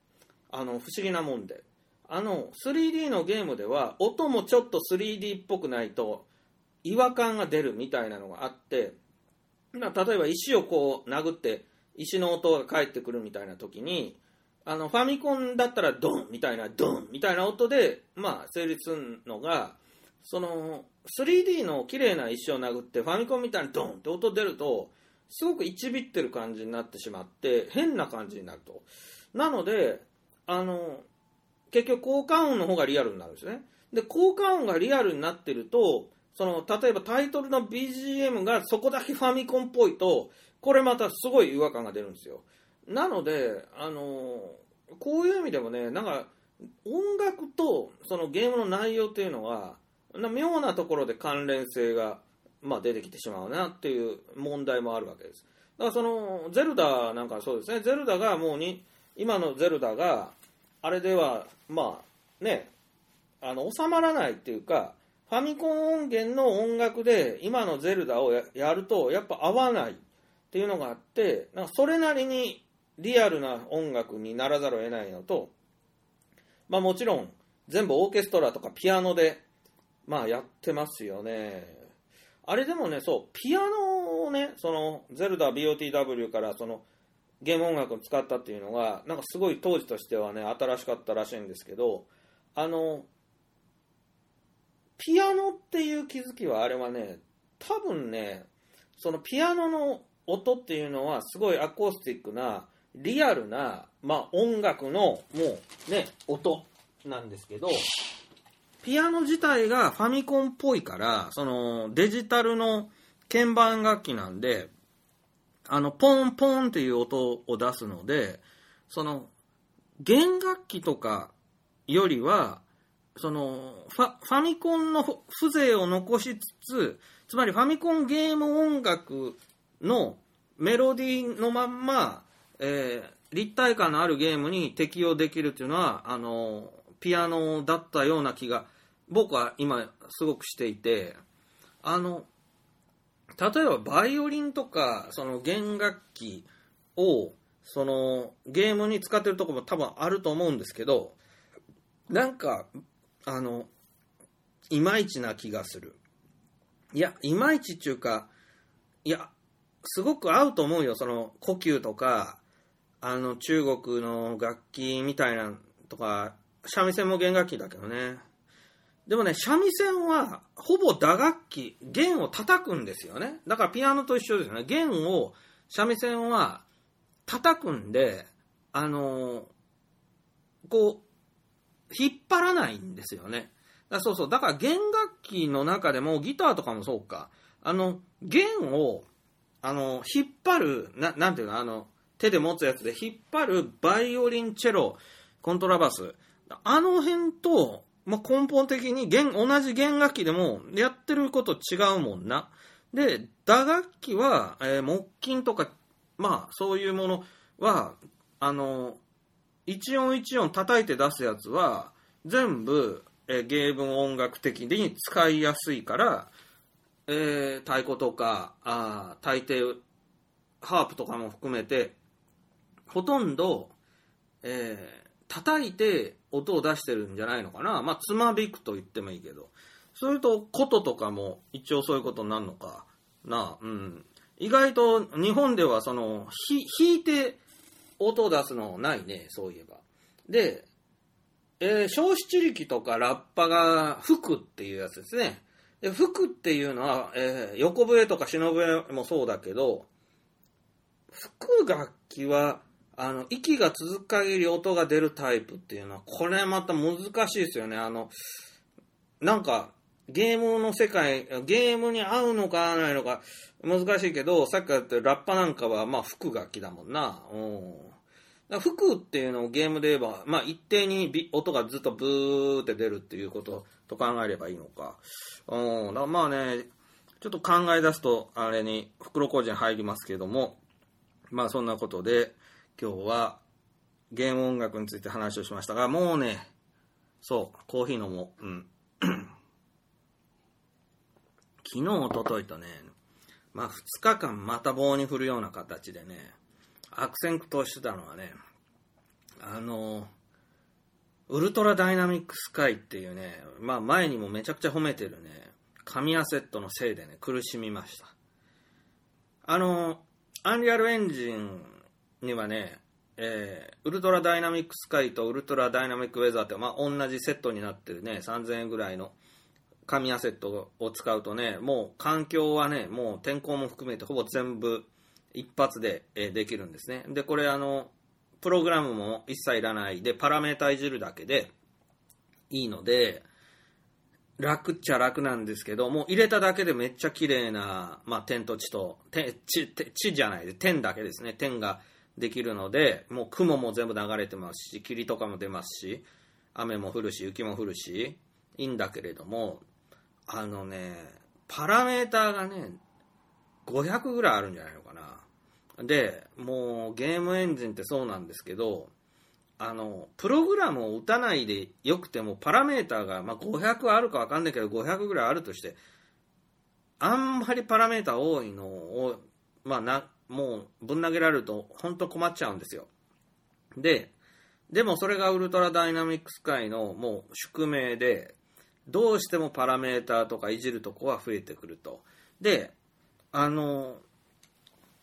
あの、不思議なもんで。あの、3D のゲームでは、音もちょっと 3D っぽくないと、違和感が出るみたいなのがあって、ま例えば石をこう殴って、石の音が返ってくるみたいな時に、あの、ファミコンだったらドンみたいな、ドンみたいな音で、まあ、成立するのが、その、3D の綺麗な石を殴って、ファミコンみたいにドンって音出ると、すごく1ビってる感じになってしまって、変な感じになると。なので、あの、結局効果音の方がリアルになるんですね。で、効果音がリアルになってると、その、例えばタイトルの BGM がそこだけファミコンっぽいと、これまたすごい違和感が出るんですよ。なので、あのこういう意味でもね、なんか、音楽とそのゲームの内容っていうのは、な妙なところで関連性が、まあ、出てきてしまうなっていう問題もあるわけです。だからその、ゼルダなんかそうですね、ゼルダがもうに、今のゼルダが、あれでは、まあ、ね、あの、収まらないっていうか、ファミコン音源の音楽で今のゼルダをやると、やっぱ合わないっていうのがあって、なんかそれなりにリアルな音楽にならざるを得ないのと、まあもちろん全部オーケストラとかピアノで、まあやってますよね。あれでもね、そう、ピアノをね、その、ゼルダ BOTW からその、ゲーム音楽を使ったっていうのが、なんかすごい当時としてはね、新しかったらしいんですけど、あの、ピアノっていう気づきはあれはね、多分ね、そのピアノの音っていうのはすごいアコースティックな、リアルな、まあ音楽のもうね、音なんですけど、ピアノ自体がファミコンっぽいから、そのデジタルの鍵盤楽器なんで、あの、ポンポンっていう音を出すので、その、弦楽器とかよりは、そのファ、ファミコンの風情を残しつつ、つまりファミコンゲーム音楽のメロディーのまんま、えー立体感のあるゲームに適用できるっていうのは、あの、ピアノだったような気が、僕は今すごくしていて、あの、例えばバイオリンとか、その弦楽器を、そのゲームに使ってるとこも多分あると思うんですけど、なんか、あの、いまいちな気がする。いや、いまいちっていうか、いや、すごく合うと思うよ。その、呼吸とか、あの、中国の楽器みたいなとか、三味線も弦楽器だけどね。でもね、三味線は、ほぼ打楽器、弦を叩くんですよね。だからピアノと一緒ですよね。弦を、三味線は叩くんで、あのこう、引っ張らないんですよね。だそうそう。だから弦楽器の中でも、ギターとかもそうか。あの、弦を、あの、引っ張る、ななんていうの、あの、手で持つやつで引っ張るバイオリン、チェロ、コントラバス。あの辺と、まあ、根本的に弦、同じ弦楽器でもやってること違うもんな。で、打楽器は、えー木琴とか、まあ、そういうものは、あの、一音一音叩いて出すやつは、全部、えー芸文音楽的に使いやすいから、えー太鼓とか、あ大抵、ハープとかも含めて、ほとんど、えー叩いて音を出してるんじゃないのかな。まあ、つまびくと言ってもいいけど。それと、琴とかも一応そういうことになるのかな。うん。意外と日本ではその、ひ弾いて音を出すのないね、そういえば。で、えー小七力とかラッパが吹くっていうやつですね。で吹くっていうのは、えー横笛とか篠笛もそうだけど、吹く楽器は、あの、息が続く限り音が出るタイプっていうのは、これまた難しいですよね。あの、なんか、ゲームの世界、ゲームに合うのか合わないのか難しいけど、さっきから言ったラッパなんかは、まあ、吹く楽器だもんな。うん。だ服っていうのをゲームで言えば、まあ、一定に音がずっとブーって出るっていうことと考えればいいのか。うん、だからまあね、ちょっと考え出すと、あれに袋小路に入りますけども、まあそんなことで、今日はゲーム音楽について話をしましたが、もうね、そう、コーヒー飲もう。うん。昨日、おとといとね、まあ2日間また棒に振るような形でね、悪戦苦闘してたのはね、あの、ウルトラダイナミックスカイっていうね、まあ前にもめちゃくちゃ褒めてるね、神アセットのせいでね、苦しみました。あの、アンリアルエンジンにはね、えー、ウルトラダイナミックスカイとウルトラダイナミックウェザーって、まあ、同じセットになってるね、3000円ぐらいの神アセットを使うとね、もう環境はね、もう天候も含めてほぼ全部一発で、えできるんですね。で、これあの、プログラムも一切いらないで、パラメータいじるだけでいいので、楽っちゃ楽なんですけど、もう入れただけでめっちゃ綺麗な、まあ、点と地と、点地地じゃないで、点だけですね。点ができるので、もう雲も全部流れてますし、霧とかも出ますし、雨も降るし、雪も降るし、いいんだけれども、あのね、パラメーターがね、500ぐらいあるんじゃないのかな。で、もうゲームエンジンってそうなんですけど、あの、プログラムを打たないでよくても、パラメーターが、まあ、500あるかわかんないけど、500ぐらいあるとして、あんまりパラメーター多いのを、まあ、な、もうぶん投げられると、本当困っちゃうんですよ。で、でもそれがウルトラダイナミックス界のもう宿命で、どうしてもパラメーターとかいじるとこは増えてくると。で、あの、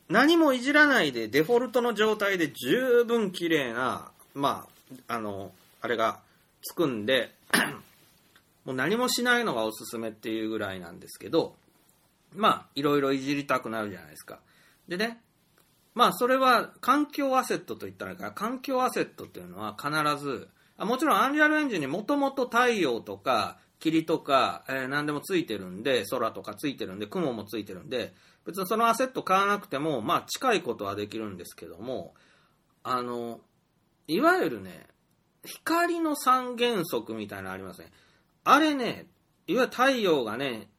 何もいじらないでデフォルトの状態で十分綺麗な、まあ、あの、あれがつくんで、<clears throat> もう何もしないのがおすすめっていうぐらいなんですけど、まあ、いろいろいじりたくなるじゃないですか。でね、まあ、それは環境アセットと言ったらいいから、環境アセットっていうのは必ず、あもちろんアンリアルエンジンにもともと太陽とか霧とか、えー何でもついてるんで、空とかついてるんで、雲もついてるんで、別にそのアセット買わなくても、まあ、近いことはできるんですけども、あの、いわゆるね、光の三原則みたいなのありますね。あれね、いわゆる太陽がね、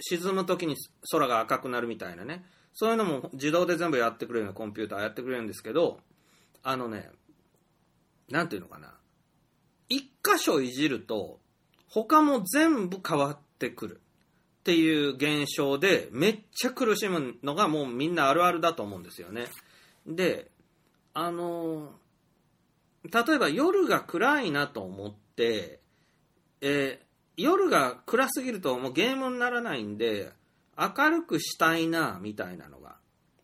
沈む時に空が赤くなるみたいなね、そういうのも自動で全部やってくれるようなコンピューターやってくれるんですけど、あのね、なんていうのかな。一箇所いじると、他も全部変わってくるっていう現象で、めっちゃ苦しむのがもうみんなあるあるだと思うんですよね。で、あの例えば夜が暗いなと思って、えー夜が暗すぎるともうゲームにならないんで、明るくしたいな、みたいなのが、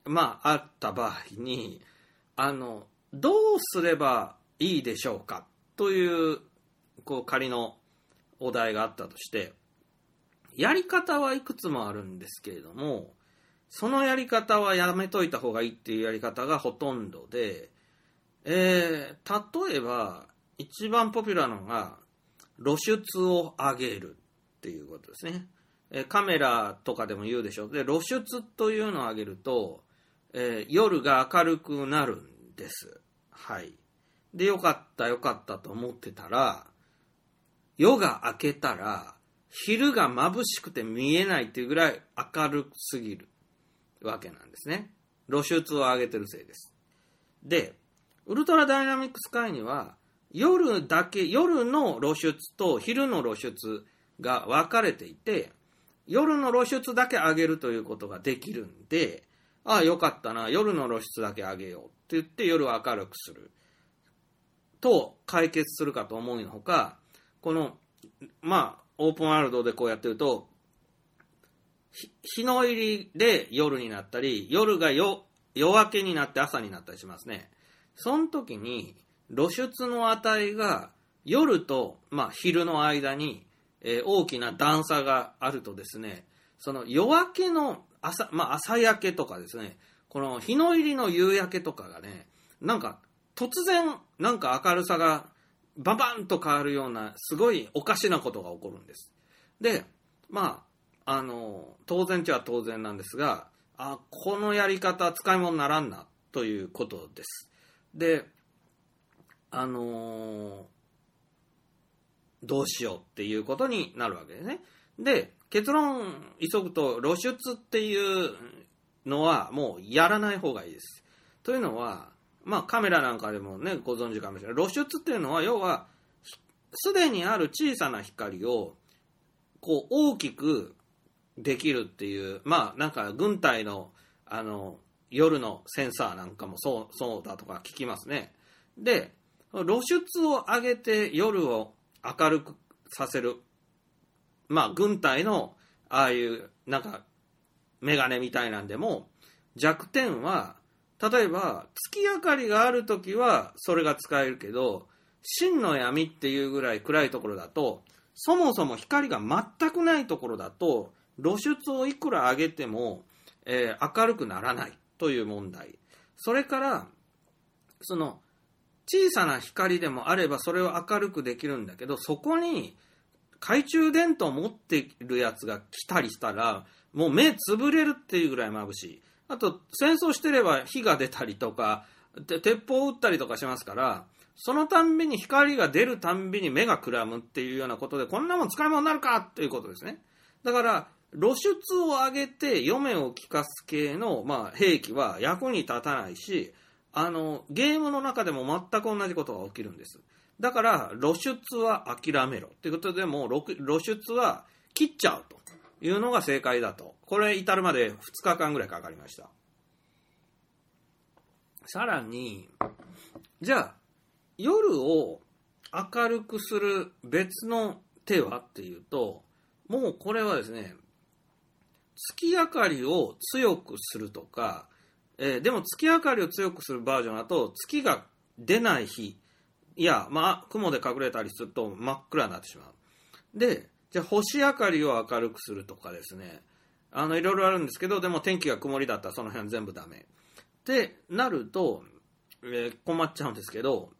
まあ、あった場合に、あの、どうすればいいでしょうかという、こう、仮のお題があったとして、やり方はいくつもあるんですけれども、そのやり方はやめといた方がいいっていうやり方がほとんどで、えー、例えば、一番ポピュラーのが、露出を上げるっていうことですね。えカメラとかでも言うでしょう。で、露出というのを上げると、えー夜が明るくなるんです。はい。で、よかったよかったと思ってたら、夜が明けたら、昼が眩しくて見えないっていうぐらい明るすぎるわけなんですね。露出を上げてるせいです。で、ウルトラダイナミックスカイには、夜だけ、夜の露出と昼の露出が分かれていて、夜の露出だけ上げるということができるんで、ああ、よかったな、夜の露出だけ上げようって言って夜を明るくする。と解決するかと思うのほか、この、まあ、オープンワールドでこうやってると、日の入りで夜になったり、夜が夜夜明けになって朝になったりしますね。その時に露出の値が夜と、まあ、昼の間に、えー大きな段差があるとですね、その夜明けの朝、まあ、朝焼けとかですね、この日の入りの夕焼けとかがね、なんか突然なんか明るさがババンと変わるようなすごいおかしなことが起こるんです。で、まあ、あの、当然ちゃ当然なんですが、あ、このやり方使い物にならんなということです。で、あのーどうしようっていうことになるわけですね。で、結論急ぐと露出っていうのはもうやらない方がいいです。というのは、まあカメラなんかでもね、ご存知かもしれない。露出っていうのは要は、すでにある小さな光をこう大きくできるっていう、まあなんか軍隊のあの夜のセンサーなんかもそうそうだとか聞きますね。で、露出を上げて夜を明るくさせる。まあ軍隊のああいうなんかメガネみたいなんでも弱点は例えば月明かりがある時はそれが使えるけど真の闇っていうぐらい暗いところだとそもそも光が全くないところだと露出をいくら上げても、えー明るくならないという問題。それからその小さな光でもあればそれを明るくできるんだけどそこに懐中電灯を持っているやつが来たりしたらもう目潰れるっていうぐらい眩しい。あと戦争してれば火が出たりとか鉄砲を撃ったりとかしますからそのたんびに光が出るたんびに目がくらむっていうようなことでこんなもん使い物になるかっていうことですね。だから露出を上げて読めを利かす系の、まあ、兵器は役に立たないしあのゲームの中でも全く同じことが起きるんです。だから露出は諦めろということでもう露出は切っちゃうと。いうのが正解だとこれ至るまで2日間ぐらいかかりましたさらにじゃあ夜を明るくする別の手はっていうともうこれはですね月明かりを強くするとか、えーでも月明かりを強くするバージョンだと月が出ない日いや、まあ、雲で隠れたりすると真っ暗になってしまう。で、じゃあ星明かりを明るくするとかですね、あの、いろいろあるんですけど、でも天気が曇りだったらその辺全部ダメ。ってなると、えー困っちゃうんですけど、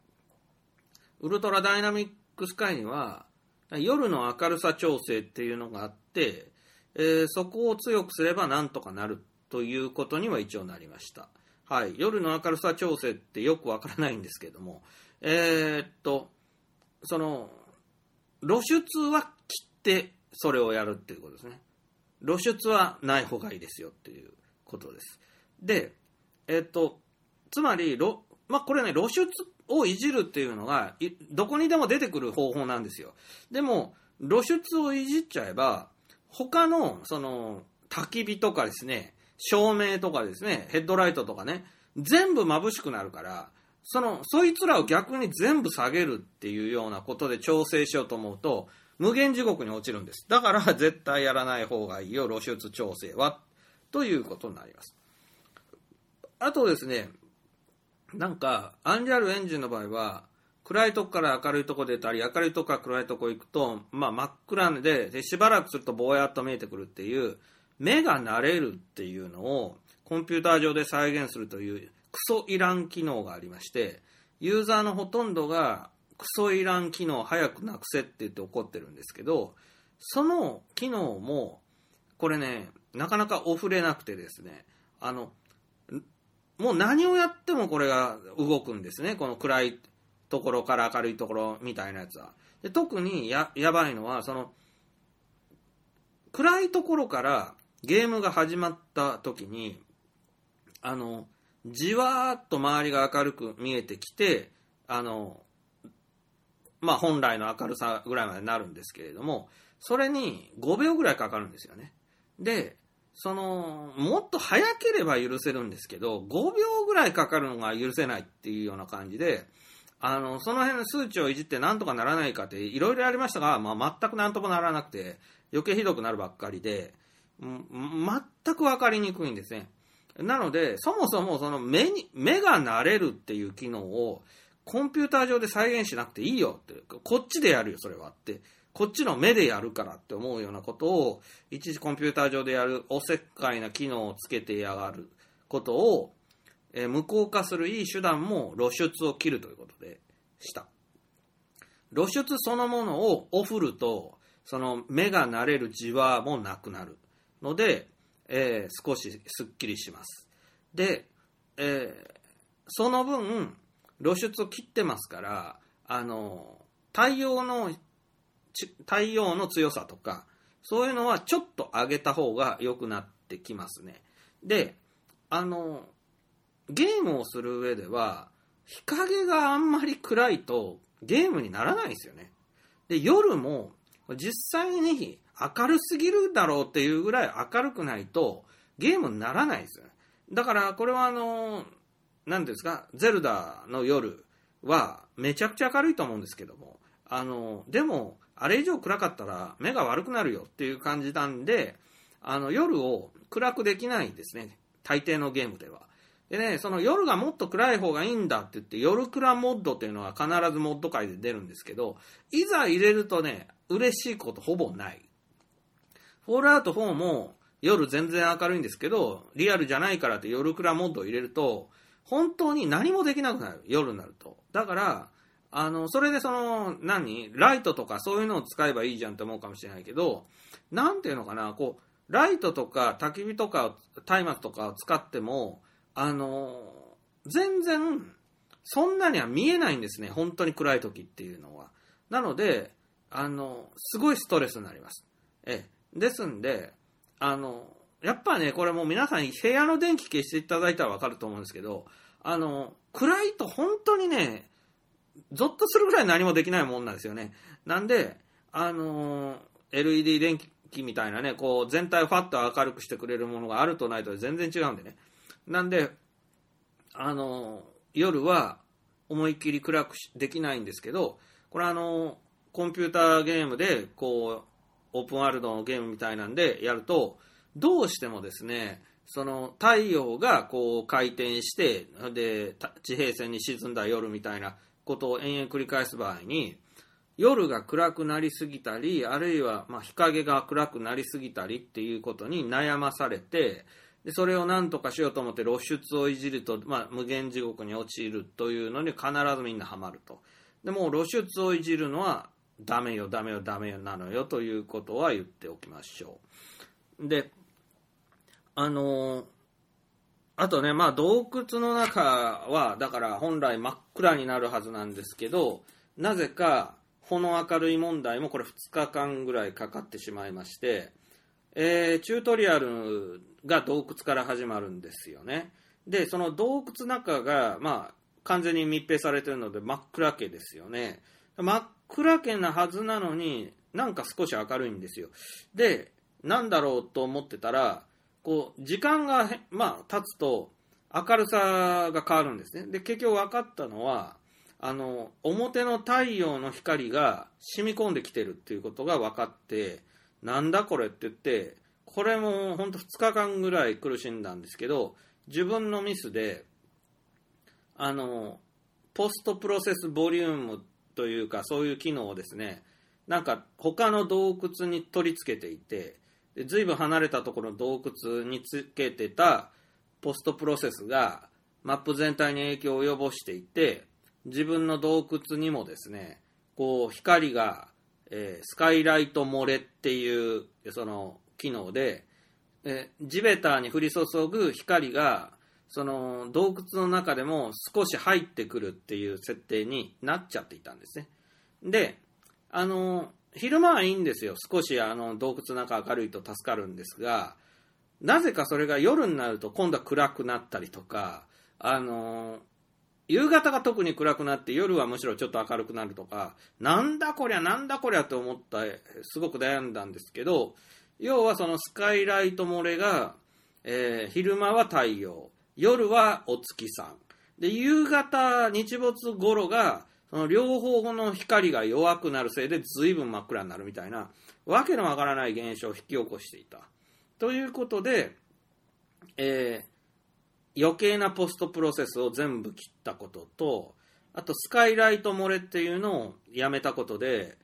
ウルトラダイナミックスカイには、夜の明るさ調整っていうのがあって、えーそこを強くすればなんとかなるということには一応なりました。はい。夜の明るさ調整ってよくわからないんですけども、えーっと、その、露出は切ってそれをやるっていうことですね。露出はない方がいいですよっていうことです。で、えっと、つまり、まあ、これね、露出をいじるっていうのが、どこにでも出てくる方法なんですよ。でも、露出をいじっちゃえば、他の、その、焚き火とかですね、照明とかですね、ヘッドライトとかね、全部眩しくなるから、その、そいつらを逆に全部下げるっていうようなことで調整しようと思うと、無限地獄に落ちるんです。だから <laughs> 絶対やらない方がいいよ、露出調整は。ということになります。あとですね、なんか、アンジャルエンジンの場合は、暗いとこから明るいとこ出たり、明るいとこから暗いとこ行くと、まあ真っ暗で、でしばらくするとぼやっと見えてくるっていう、目が慣れるっていうのを、コンピューター上で再現するという、クソいらん機能がありまして、ユーザーのほとんどが、クソいらん機能早くなくせって言って怒ってるんですけど、その機能も、これね、なかなかオフれなくてですね、あの、もう何をやってもこれが動くんですね。この暗いところから明るいところみたいなやつは。で特にややばいのは、その、暗いところからゲームが始まった時に、あの、じわーっと周りが明るく見えてきて、あの、まあ本来の明るさぐらいまでなるんですけれども、それに5秒ぐらいかかるんですよね。で、その、もっと早ければ許せるんですけど、5秒ぐらいかかるのが許せないっていうような感じで、あの、その辺の数値をいじってなんとかならないかっていろいろやりましたが、まあ、全くなんともならなくて、余計ひどくなるばっかりで、全く分かりにくいんですね。なので、そもそもその目に、目が慣れるっていう機能を、コンピューター上で再現しなくていいよって、こっちでやるよ、それはって。こっちの目でやるからって思うようなことを、一時コンピューター上でやるおせっかいな機能をつけてやがることを、えー無効化するいい手段も露出を切るということでした。露出そのものをオフると、その目が慣れるじわもなくなるので、えー少しすっきりします。で、えーその分、露出を切ってますから、あの、太陽の、太陽の強さとか、そういうのはちょっと上げた方が良くなってきますね。で、あの、ゲームをする上では、日陰があんまり暗いとゲームにならないんですよね。で、夜も実際に明るすぎるだろうっていうぐらい明るくないとゲームにならないですよね。だからこれはあの、何ですか、ゼルダの夜はめちゃくちゃ明るいと思うんですけども、あの、でも、あれ以上暗かったら目が悪くなるよっていう感じなんで、あの、夜を暗くできないんですね。大抵のゲームでは。でね、その夜がもっと暗い方がいいんだって言って、夜暗モッドっていうのは必ずモッド界で出るんですけど、いざ入れるとね、嬉しいことほぼない。フォールアウト4も夜全然明るいんですけど、リアルじゃないからって夜暗モッドを入れると、本当に何もできなくなる。夜になると。だから、あの、それでその、何？ライトとかそういうのを使えばいいじゃんって思うかもしれないけど、なんていうのかな、こう、ライトとか焚き火とか松明とかを使っても、あの、全然、そんなには見えないんですね。本当に暗い時っていうのは。なので、あの、すごいストレスになります。ええ。ですんで、あの、やっぱね、これもう皆さん部屋の電気消していただいたらわかると思うんですけど、あの、暗いと本当にね、ゾッとするぐらい何もできないもんなんですよね。なんで、あの、LED 電気みたいなね、こう全体をファッと明るくしてくれるものがあるとないと全然違うんでね。なんで、あの、夜は思いっきり暗くできないんですけど、これあの、コンピューターゲームで、こう、オープンワールドのゲームみたいなんでやると、どうしてもですね、その太陽がこう回転して、で、地平線に沈んだ夜みたいなことを延々繰り返す場合に、夜が暗くなりすぎたり、あるいはまあ日陰が暗くなりすぎたりっていうことに悩まされて、でそれを何とかしようと思って露出をいじると、まあ、無限地獄に陥るというのに必ずみんなハマると。でも露出をいじるのはダメよ、ダメよ、ダメよなのよということは言っておきましょう。で、あのーあとね、まあ洞窟の中は、だから本来真っ暗になるはずなんですけど、なぜか、ほの明るい問題もこれ2日間ぐらいかかってしまいまして、えーチュートリアルが洞窟から始まるんですよね。で、その洞窟中が、まあ、完全に密閉されてるので真っ暗けですよね。真っ暗けなはずなのに、なんか少し明るいんですよ。で、なんだろうと思ってたら、こう、時間が、まあ、経つと、明るさが変わるんですね。で、結局分かったのは、あの、表の太陽の光が染み込んできてるっていうことが分かって、なんだこれって言って、これも本当2日間ぐらい苦しんだんですけど、自分のミスで、あの、ポストプロセスボリュームというか、そういう機能をですね、なんか他の洞窟に取り付けていて、で随分離れたところの洞窟につけてたポストプロセスがマップ全体に影響を及ぼしていて、自分の洞窟にもですね、こう光が、えースカイライト漏れっていうその機能で、えー地べたに降り注ぐ光がその洞窟の中でも少し入ってくるっていう設定になっちゃっていたんですね。で、あの、昼間はいいんですよ。少しあの洞窟の中明るいと助かるんですが、なぜかそれが夜になると今度は暗くなったりとか、あの、夕方が特に暗くなって夜はむしろちょっと明るくなるとか、なんだこりゃなんだこりゃと思った、すごく悩んだんですけど、要はそのスカイライト漏れが、えー昼間は太陽、夜はお月さん。で、夕方、日没頃が、その両方の光が弱くなるせいで随分真っ暗になるみたいな、わけのわからない現象を引き起こしていた。ということで、えー余計なポストプロセスを全部切ったことと、あとスカイライト漏れっていうのをやめたことで、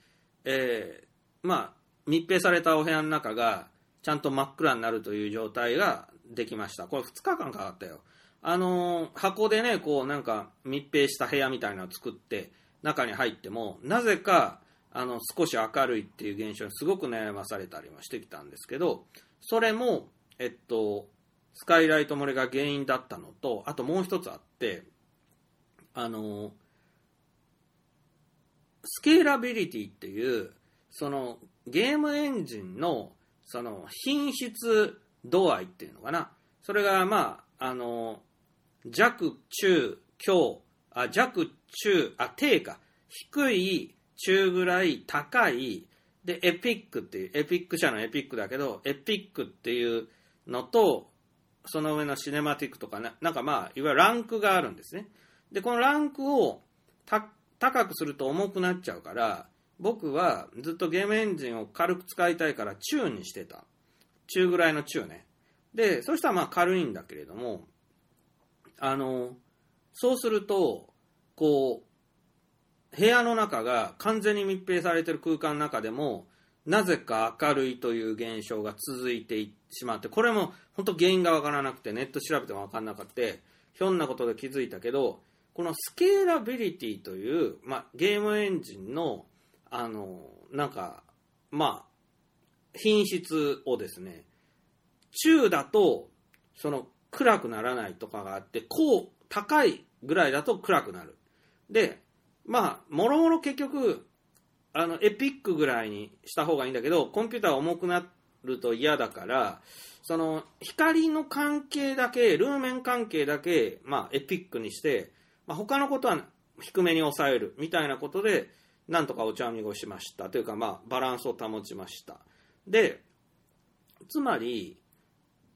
えーまあ、密閉されたお部屋の中がちゃんと真っ暗になるという状態ができました。これ2日間かかったよ。あのー箱でね、こうなんか密閉した部屋みたいなのを作って中に入っても、なぜかあの少し明るいっていう現象にすごく悩まされたりもしてきたんですけど、それも、えっと、スカイライト漏れが原因だったのと、あともう一つあって、あの、スケーラビリティっていう、そのゲームエンジンのその品質度合いっていうのかな。それがまあ、あの、弱、中、強、あ、弱、中、あ、低か。低い、中ぐらい、高い、で、エピックっていう、エピック社のエピックだけど、エピックっていうのと、その上のシネマティックとかな、なんかまあ、いわゆるランクがあるんですね。で、このランクをた高くすると重くなっちゃうから、僕はずっとゲームエンジンを軽く使いたいから中にしてた。中ぐらいの中ね。で、そしたらまあ軽いんだけれども、あの、そうすると、こう、部屋の中が完全に密閉されてる空間の中でも、なぜか明るいという現象が続いてしまって、これも本当原因がわからなくて、ネット調べてもわからなくて、ひょんなことで気づいたけど、このスケーラビリティという、まあ、ゲームエンジンの、あの、なんか、まあ、品質をですね、中だと、その、暗くならないとかがあって、こう、高いぐらいだと暗くなる。で、まあ、もろもろ結局、あの、エピックぐらいにした方がいいんだけど、コンピューター重くなると嫌だから、その、光の関係だけ、ルーメン関係だけ、まあ、エピックにして、まあ、他のことは低めに抑えるみたいなことで、なんとかお茶を濁しました。というか、まあ、バランスを保ちました。で、つまり、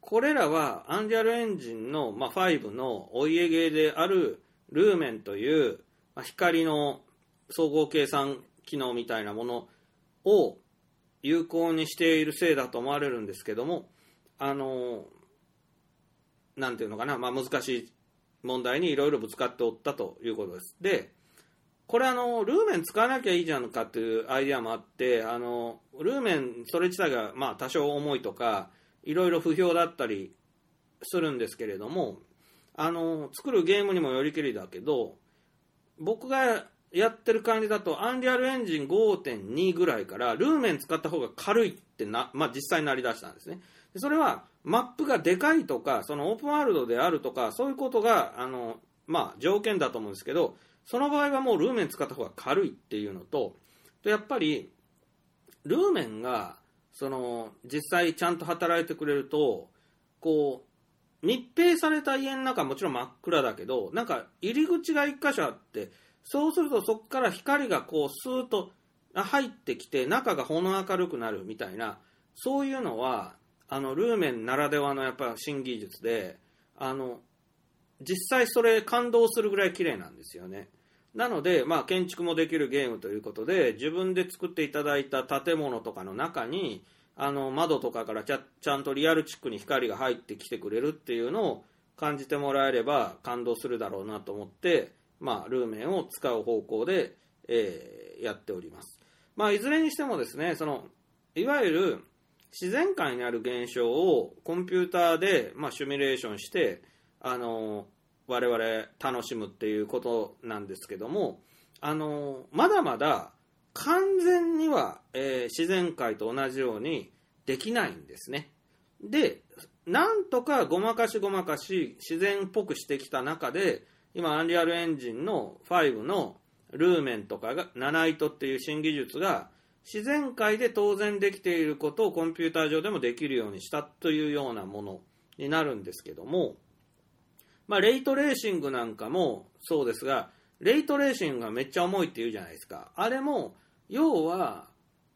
これらはアンリアルエンジンの、まあ、5のお家芸であるルーメンという、まあ、光の総合計算機能みたいなものを有効にしているせいだと思われるんですけども、あの、なんていうのかな、まあ、難しい問題にいろいろぶつかっておったということです。で、これあの、ルーメン使わなきゃいいじゃんかっていうアイデアもあって、あの、ルーメンそれ自体がまあ多少重いとか、いろいろ不評だったりするんですけれども、あの、作るゲームにもよりけりだけど、僕がやってる感じだと、アンリアルエンジン5.2ぐらいから、ルーメン使った方が軽いってな、まあ実際になりだしたんですね。それは、マップがでかいとか、そのオープンワールドであるとか、そういうことが、あの、まあ条件だと思うんですけど、その場合はもうルーメン使った方が軽いっていうのと、とやっぱり、ルーメンが、その、実際ちゃんと働いてくれると、こう、密閉された家の中はもちろん真っ暗だけど、なんか入り口が一箇所あって、そうするとそこから光がこうスーッと入ってきて、中がほの明るくなるみたいな、そういうのは、あの、ルーメンならではのやっぱ新技術で、あの、実際それ感動するぐらい綺麗なんですよね。なので、まあ、建築もできるゲームということで、自分で作っていただいた建物とかの中に、あの、窓とかからちゃちゃんとリアルチックに光が入ってきてくれるっていうのを感じてもらえれば感動するだろうなと思って、まあ、ルーメンを使う方向で、えーやっております。まあ、いずれにしてもですね、その、いわゆる自然界にある現象をコンピューターで、まあ、シミュレーションして、あの、我々楽しむっていうことなんですけども、あの、まだまだ完全には、えー自然界と同じようにできないんですね。で、なんとかごまかしごまかし自然っぽくしてきた中で、今、アンリアルエンジンの5のルーメンとかが、ナナイトっていう新技術が、自然界で当然できていることをコンピューター上でもできるようにしたというようなものになるんですけども、まあ、レイトレーシングなんかもそうですが、レイトレーシングがめっちゃ重いって言うじゃないですか。あれも、要は、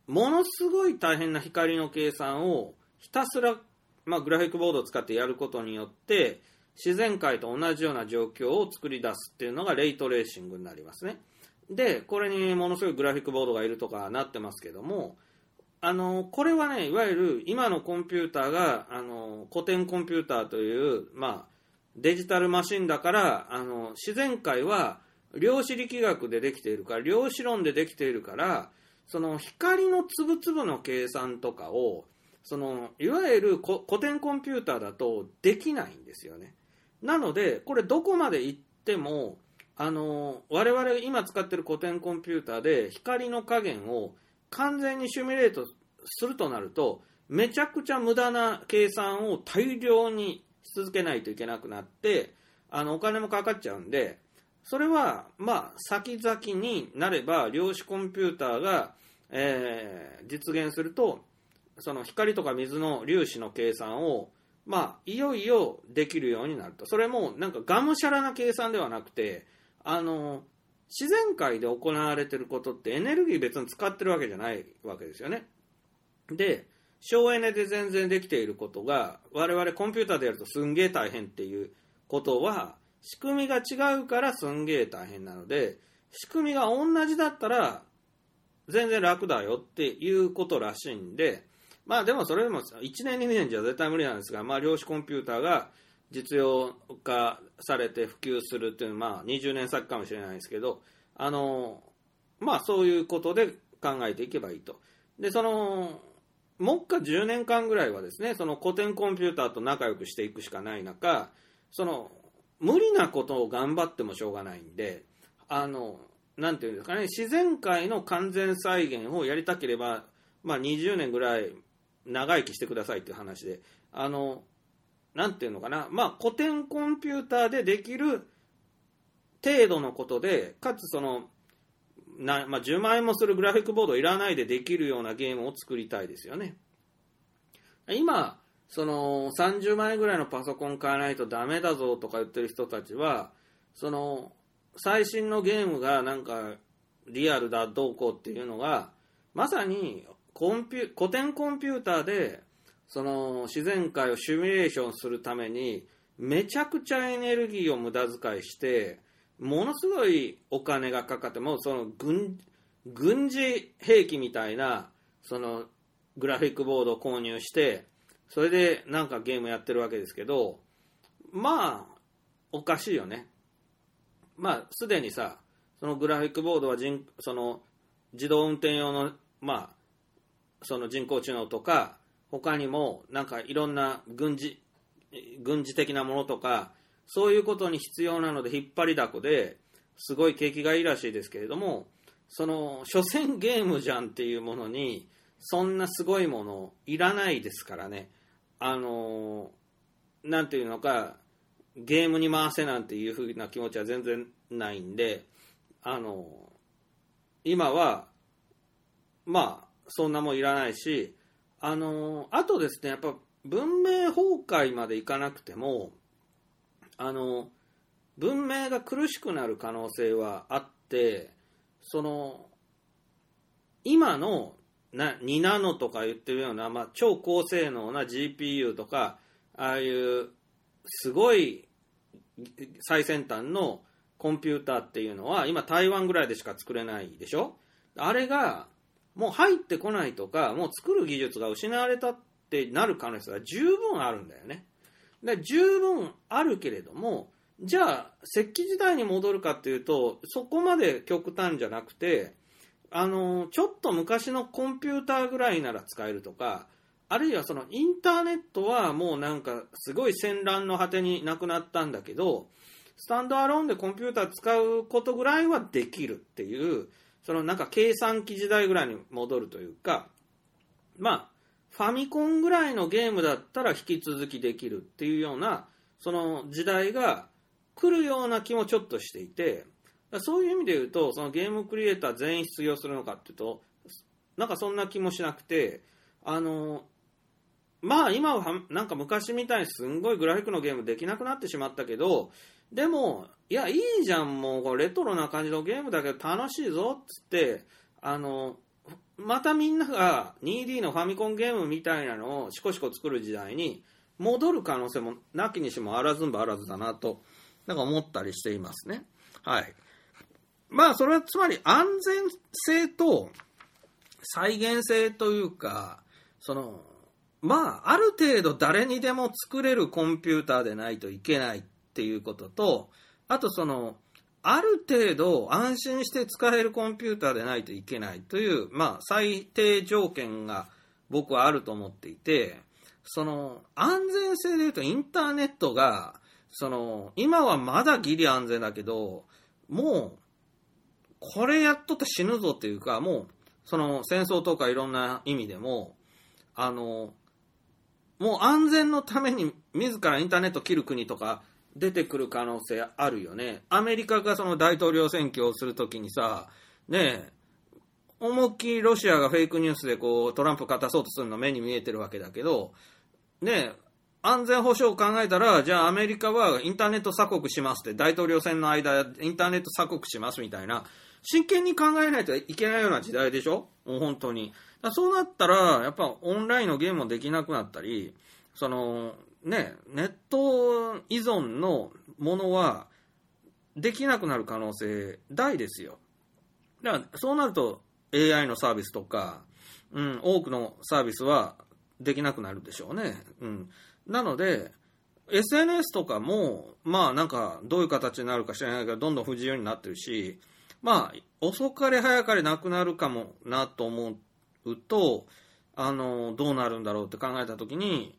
ものすごい大変な光の計算をひたすら、まあ、グラフィックボードを使ってやることによって、自然界と同じような状況を作り出すっていうのがレイトレーシングになりますね。で、これにものすごいグラフィックボードがいるとかなってますけども、あの、これはね、いわゆる今のコンピューターが、あの、古典コンピューターという、まあ、デジタルマシンだから、あの、自然界は量子力学でできているから、量子論でできているから、その光の粒々の計算とかを、その、いわゆる古典コンピューターだとできないんですよね。なので、これどこまで行っても、あの、我々今使ってる古典コンピューターで光の加減を完全にシミュレートするとなると、めちゃくちゃ無駄な計算を大量に続けないといけなくなって、あの、お金もかかっちゃうんで、それは、まあ、先々になれば、量子コンピューターが、えー実現すると、その光とか水の粒子の計算を、まあ、いよいよできるようになると。それも、なんか、がむしゃらな計算ではなくて、あの、自然界で行われてることってエネルギー別に使ってるわけじゃないわけですよね。で、省エネで全然できていることが、我々コンピューターでやるとすんげえ大変っていうことは、仕組みが違うからすんげえ大変なので、仕組みが同じだったら、全然楽だよっていうことらしいんで、まあでもそれでも1年2年じゃ絶対無理なんですが、まあ量子コンピューターが実用化されて普及するっていうのは、まあ20年先かもしれないですけど、あの、まあそういうことで考えていけばいいと。で、その、目下10年間ぐらいはですね、その古典コンピューターと仲良くしていくしかない中、その、無理なことを頑張ってもしょうがないんで、あの、なんていうんですかね、自然界の完全再現をやりたければ、まあ20年ぐらい長生きしてくださいっていう話で、あの、なんていうのかな、まあ古典コンピューターでできる程度のことで、かつその、なまあ、10万円もするグラフィックボードいらないでできるようなゲームを作りたいですよね。今、その30万円ぐらいのパソコン買わないとダメだぞとか言ってる人たちは、その最新のゲームがなんかリアルだどうこうっていうのが、まさにコンピュ古典コンピューターでその自然界をシミュレーションするためにめちゃくちゃエネルギーを無駄遣いしてものすごいお金がかかってもうその軍軍事兵器みたいなそのグラフィックボードを購入してそれでなんかゲームやってるわけですけどまあおかしいよね。まあすでにさそのグラフィックボードは人その自動運転用のまあその人工知能とか他にもなんかいろんな軍事軍事的なものとかそういうことに必要なので引っ張りだこですごい景気がいいらしいですけれどもその所詮ゲームじゃんっていうものにそんなすごいものいらないですからね。あのなんていうのかゲームに回せなんていうふうな気持ちは全然ないんであの今はまあそんなもんいらないしあのあとですねやっぱ文明崩壊までいかなくてもあの文明が苦しくなる可能性はあってその今のな2ナノとか言ってるような、まあ、超高性能な GPU とかああいうすごい最先端のコンピューターっていうのは今台湾ぐらいでしか作れないでしょ？あれがもう入ってこないとかもう作る技術が失われたってなる可能性が十分あるんだよね。で十分あるけれどもじゃあ石器時代に戻るかっていうとそこまで極端じゃなくてあのちょっと昔のコンピューターぐらいなら使えるとかあるいはそのインターネットはもうなんかすごい戦乱の果てになくなったんだけどスタンドアローンでコンピューター使うことぐらいはできるっていうそのなんか計算機時代ぐらいに戻るというかまあファミコンぐらいのゲームだったら引き続きできるっていうようなその時代が来るような気もちょっとしていてそういう意味で言うとそのゲームクリエイター全員失業するのかっていうとなんかそんな気もしなくてあのまあ今はなんか昔みたいにすんごいグラフィックのゲームできなくなってしまったけどでもいやいいじゃんもうレトロな感じのゲームだけど楽しいぞっつってあのまたみんなが 2D のファミコンゲームみたいなのをシコシコ作る時代に戻る可能性もなきにしもあらずんばあらずだなとなんか思ったりしていますね。はい。まあそれはつまり安全性と再現性というか、その、まあある程度誰にでも作れるコンピューターでないといけないっていうことと、あとその、ある程度安心して使えるコンピューターでないといけないという、まあ最低条件が僕はあると思っていて、その安全性で言うとインターネットが、その今はまだギリ安全だけど、もうこれやっとったら死ぬぞっていうか、もうその戦争とかいろんな意味でも、あの、もう安全のために自らインターネット切る国とか出てくる可能性あるよね。アメリカがその大統領選挙をするときにさ、ねえ、思いっきりロシアがフェイクニュースでこうトランプ勝たそうとするの目に見えてるわけだけど、ねえ、安全保障を考えたら、じゃあアメリカはインターネット鎖国しますって、大統領選の間、インターネット鎖国しますみたいな、真剣に考えないといけないような時代でしょ？もう本当に。そうなったら、やっぱオンラインのゲームもできなくなったり、その、ね、ネット依存のものはできなくなる可能性大ですよ。だからそうなると AI のサービスとか、うん、多くのサービスはできなくなるでしょうね。うん。なので、SNS とかも、まあなんかどういう形になるか知らないけど、どんどん不自由になってるし、まあ遅かれ早かれなくなるかもなと思うと、あの、どうなるんだろうって考えたときに、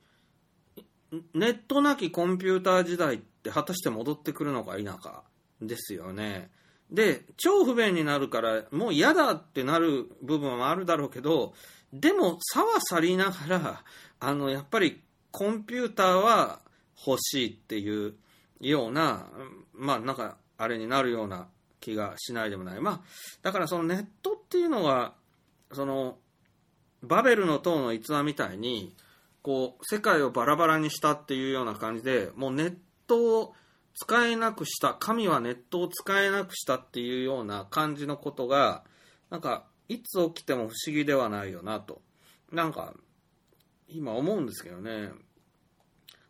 ネットなきコンピューター時代って果たして戻ってくるのか否かですよね。で、超不便になるから、もう嫌だってなる部分はあるだろうけど、でも、差は去りながら、あの、やっぱりコンピューターは欲しいっていうような、まあなんか、あれになるような気がしないでもない。まあ、だからそのネットっていうのは、その、バベルの塔の逸話みたいに、こう、世界をバラバラにしたっていうような感じで、もうネットを使えなくした、神はネットを使えなくしたっていうような感じのことが、なんか、いつ起きても不思議ではないよなと。なんか、今思うんですけどね。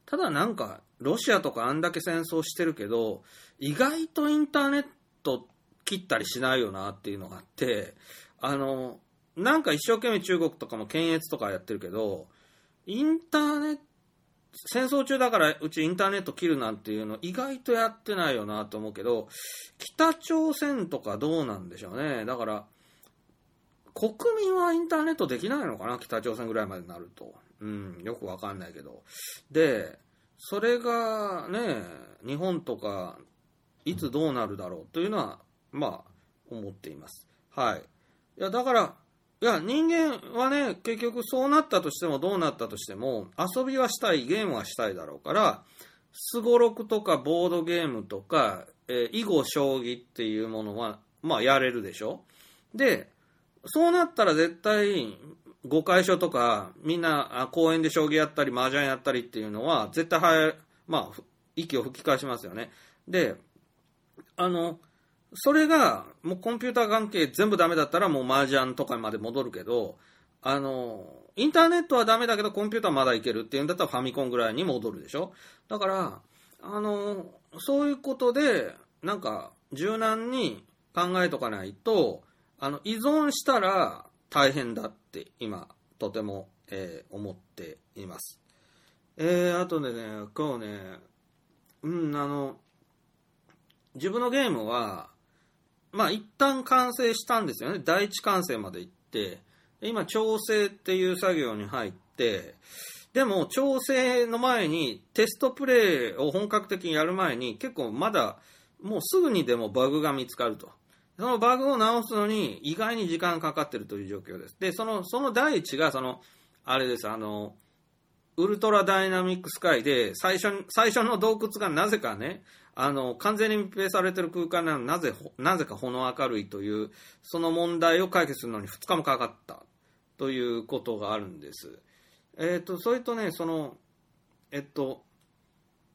ただなんか、ロシアとかあんだけ戦争してるけど、意外とインターネット切ったりしないよなっていうのがあって、あの、なんか一生懸命中国とかも検閲とかやってるけど、インターネット、戦争中だからうちインターネット切るなんていうの意外とやってないよなと思うけど、北朝鮮とかどうなんでしょうね。だから、国民はインターネットできないのかな？北朝鮮ぐらいまでになると。うん、よくわかんないけど。で、それがね、日本とか、いつどうなるだろうというのは、まあ、思っています。はい。いや、だから、いや、人間はね、結局そうなったとしてもどうなったとしても、遊びはしたい、ゲームはしたいだろうから、すごろくとかボードゲームとか、えー、囲碁将棋っていうものは、まあやれるでしょで、そうなったら絶対、誤解所とか、みんな公園で将棋やったり、麻雀やったりっていうのは、絶対はや、まあ、息を吹き返しますよね。で、あの、それが、もうコンピューター関係全部ダメだったらもう麻雀とかまで戻るけど、あの、インターネットはダメだけどコンピューターまだいけるっていうんだったらファミコンぐらいに戻るでしょ？だから、あの、そういうことで、なんか、柔軟に考えとかないと、あの、依存したら大変だって今、とても、えー、思っています。えー、あとでね、今日ね、うん、あの、自分のゲームは、まあ一旦完成したんですよね。第一完成まで行って、今調整っていう作業に入って、でも調整の前にテストプレイを本格的にやる前に結構まだもうすぐにでもバグが見つかると。そのバグを直すのに意外に時間かかってるという状況です。で、その、その第一がその、あれです、あの、ウルトラダイナミックスカイで最初、最初の洞窟がなぜかね、あの、完全に密閉されてる空間なのなぜ、なぜかほの明るいという、その問題を解決するのに2日もかかったということがあるんです。えっ、ー、と、それとね、その、えっと、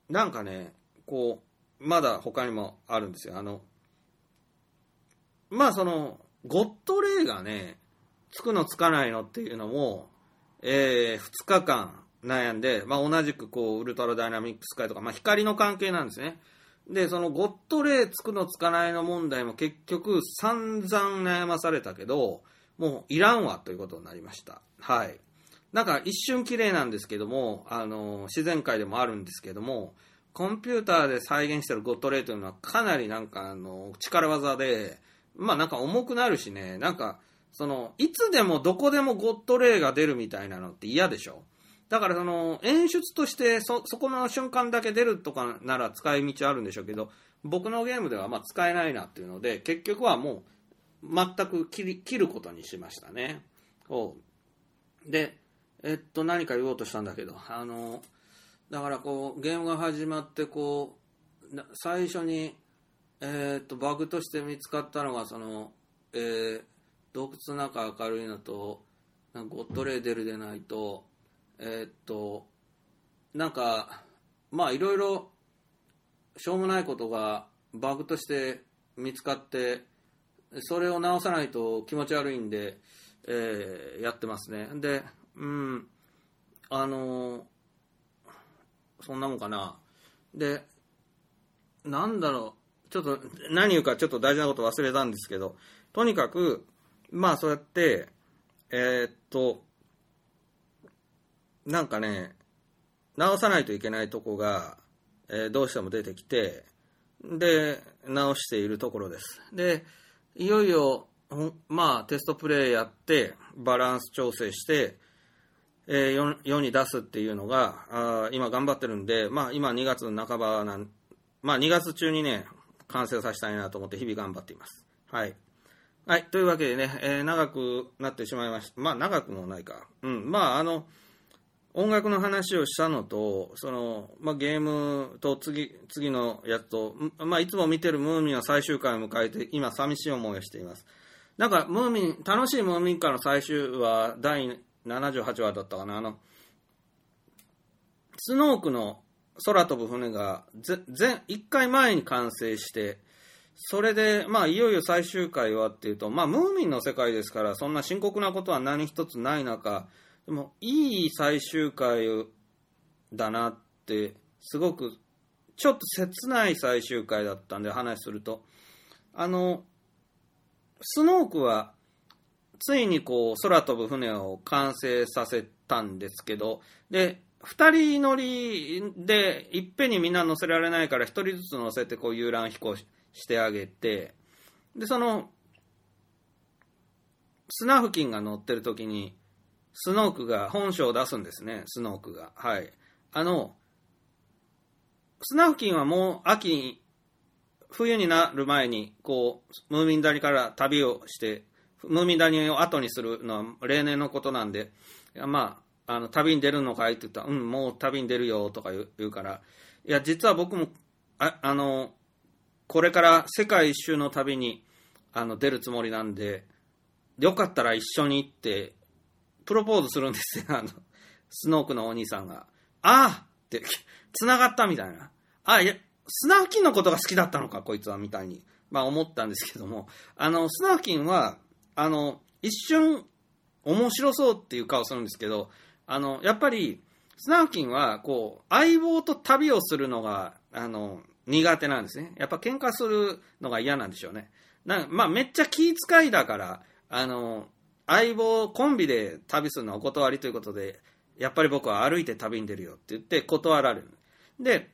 なんかね、こう、まだ他にもあるんですよ。あの、まあその、ゴッドレイがね、つくのつかないのっていうのも、えー、2日間悩んで、まあ同じくこう、ウルトラダイナミックスカイとか、まあ光の関係なんですね。で、そのゴッドレイつくのつかないの問題も結局散々悩まされたけど、もういらんわということになりました。はい。なんか一瞬綺麗なんですけども、あの、自然界でもあるんですけども、コンピューターで再現してるゴッドレイというのはかなりなんかあの、力技で、まあなんか重くなるしね、なんか、その、いつでもどこでもゴッドレイが出るみたいなのって嫌でしょだからその演出としてそそこの瞬間だけ出るとかなら使い道あるんでしょうけど僕のゲームではま使えないなっていうので結局はもう全く切り切ることにしましたね。で、えっと何か言おうとしたんだけどあのだからこうゲームが始まってこな最初に、えー、とバグとして見つかったのがその、えー洞窟の中明るいのとなんかゴッドレーデルでないとえーっとなんかまあいろいろしょうもないことがバグとして見つかってそれを直さないと気持ち悪いんで、えーやってますね。でうんあのそんなもんかな。でなんだろう。ちょっと何言うかちょっと大事なこと忘れたんですけどとにかくまあそうやってえーっとなんかね直さないといけないとこが、えーどうしても出てきてで直しているところですでいよいよまあテストプレイやってバランス調整して、えー世に出すっていうのがあ今頑張ってるんで、まあ、今2月の半ばなん、まあ、2月中にね完成させたいなと思って日々頑張っていますはいはい。というわけでね、えー長くなってしまいました。まあ、長くもないか。うん。まあ、あの、音楽の話をしたのと、その、まあ、ゲームと次、次のやつと、まあ、いつも見てるムーミンは最終回を迎えて、今、寂しい思いをしています。なんか、ムーミン、楽しいムーミンからの最終話、第78話だったかな、あの、スノークの空飛ぶ船が、ぜ、全、一回前に完成して、それで、まあ、いよいよ最終回はっていうと、まあ、ムーミンの世界ですから、そんな深刻なことは何一つない中、でも、いい最終回だなって、すごく、ちょっと切ない最終回だったんで、話すると。あの、スノークは、ついにこう、空飛ぶ船を完成させたんですけど、で、二人乗りで、いっぺんにみんな乗せられないから、一人ずつ乗せて、こう、遊覧飛行してあげて、で、その、スナフキンが乗ってる時に、スノークが本性を出すんですね、スノークが。はい。あの、スナフキンはもう秋に、冬になる前に、こう、ムーミン谷から旅をして、ムーミン谷を後にするのは例年のことなんで、いやまあ、あの、旅に出るのかいって言ったら、うん、もう旅に出るよとか言う言うから、いや、実は僕も、ああの、これから世界一周の旅にあの出るつもりなんで、よかったら一緒に行って、プロポーズするんですよ、<laughs> あの、スノークのお兄さんが。ああって、繋がったみたいな。あ、いや、スナフキンのことが好きだったのか、こいつは、みたいに、まあ思ったんですけども、あの、スナフキンは、あの、一瞬、面白そうっていう顔するんですけど、あの、やっぱり、スナフキンは、こう、相棒と旅をするのが、あの、苦手なんですね。やっぱ喧嘩するのが嫌なんでしょうね。なまあ、めっちゃ気遣いだから、あの、相棒コンビで旅するのはお断りということで、やっぱり僕は歩いて旅に出るよって言って断られる。で、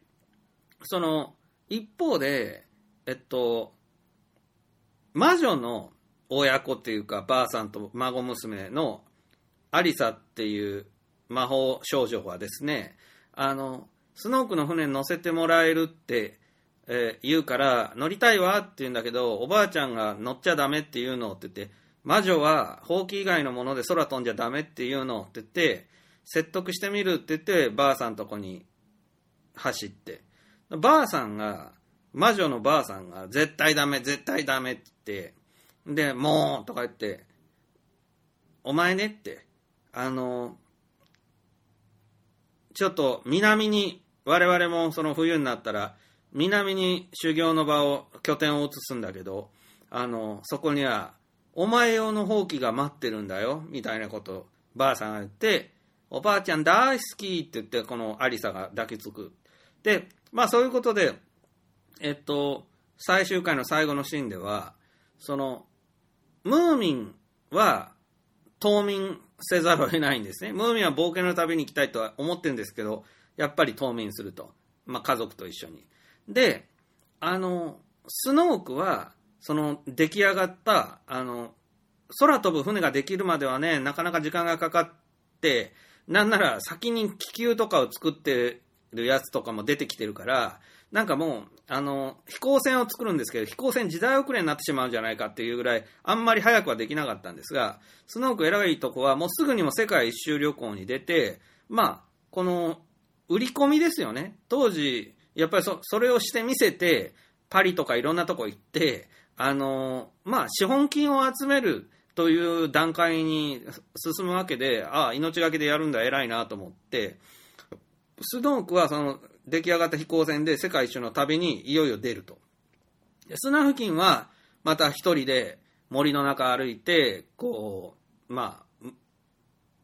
その、一方で、えっと、魔女の親子っていうか、ばあさんと孫娘のアリサっていう魔法少女はですね、あの、スノークの船に乗せてもらえるって、えー言うから、乗りたいわって言うんだけど、おばあちゃんが乗っちゃダメって言うのって言って、魔女はほうき以外のもので空飛んじゃダメって言うのって言って、説得してみるって言って、ばあさんとこに走って。ばあさんが、魔女のばあさんが、絶対ダメ、絶対ダメって言って、で、もうとか言って、お前ねって、あの、ちょっと南に、我々もその冬になったら、南に修行の場を、拠点を移すんだけど、あの、そこには、お前用の放棄が待ってるんだよ、みたいなことばあさんが言って、おばあちゃん大好きって言って、このアリサが抱きつく。で、まあそういうことで、えっと、最終回の最後のシーンでは、その、ムーミンは冬眠せざるを得ないんですね。ムーミンは冒険の旅に行きたいとは思ってるんですけど、やっぱり冬眠すると。まあ家族と一緒に。で、あの、スノークは、その出来上がった、あの、空飛ぶ船ができるまではね、なかなか時間がかかって、なんなら先に気球とかを作ってるやつとかも出てきてるから、なんかもう、あの、飛行船を作るんですけど、飛行船時代遅れになってしまうんじゃないかっていうぐらい、あんまり早くはできなかったんですが、スノーク偉いとこはもうすぐにも世界一周旅行に出て、まあ、この、売り込みですよね。当時、やっぱりそそれをしてみせて、パリとかいろんなとこ行って、あの、まあ、資本金を集めるという段階に進むわけで、ああ、命がけでやるんだ、偉いなと思って、スノークはその出来上がった飛行船で世界一周の旅にいよいよ出ると。でスナフキンはまた一人で森の中歩いて、こう、まあ、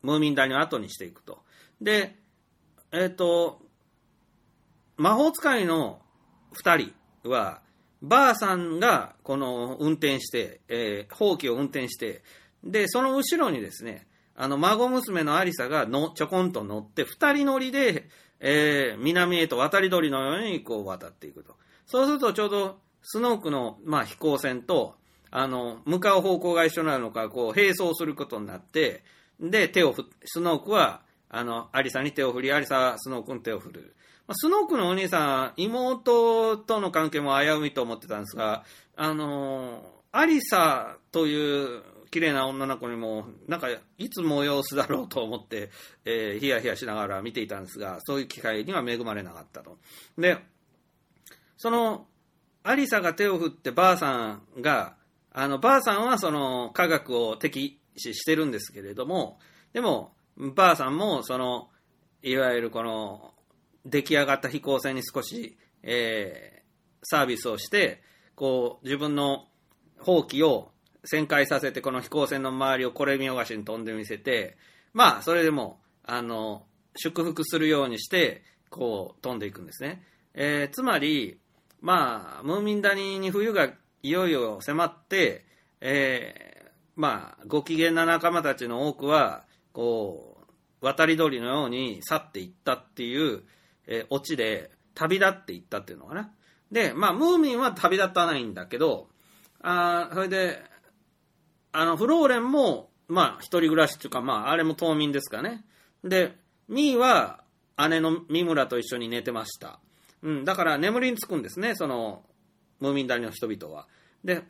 ムーミン谷を後にしていくと。で、えっ、と、魔法使いの二人は、ばあさんがこの運転して、えー、ほうきを運転して、で、その後ろにですね、あの、孫娘のアリサがのちょこんと乗って、二人乗りで、えー南へと渡り鳥のようにこう渡っていくと。そうするとちょうどスノークの、まあ、飛行船と、あの、向かう方向が一緒なのか、こう、並走することになって、で、手を振スノークは、あの、アリサに手を振り、アリサはスノークに手を振る。まスノークのお兄さん、妹との関係も危ういと思ってたんですが、あの、アリサという綺麗な女の子にも、なんか、いつ催すだろうと思って、えーヒヤヒヤしながら見ていたんですが、そういう機会には恵まれなかったと。で、その、アリサが手を振ってばあさんが、あの、ばあさんはその科学を敵視してるんですけれども、でも、ばあさんもその、いわゆるこの、出来上がった飛行船に少し、えーサービスをして、こう、自分の放棄を旋回させて、この飛行船の周りをこれ見よがしに飛んでみせて、まあ、それでも、あの、祝福するようにして、こう、飛んでいくんですね。えーつまり、まあ、ムーミン谷に冬がいよいよ迫って、えーまあ、ご機嫌な仲間たちの多くは、こう、渡り鳥のように去っていったっていう、えーオチで、旅立っていったっていうのかな。で、まあ、ムーミンは旅立たないんだけど、あそれで、あの、フローレンも、まあ、一人暮らしっていうか、まあ、あれも島民ですかね。で、ミーは、姉の三村と一緒に寝てました。うん、だから眠りにつくんですね、その、ムーミン谷の人々は。で、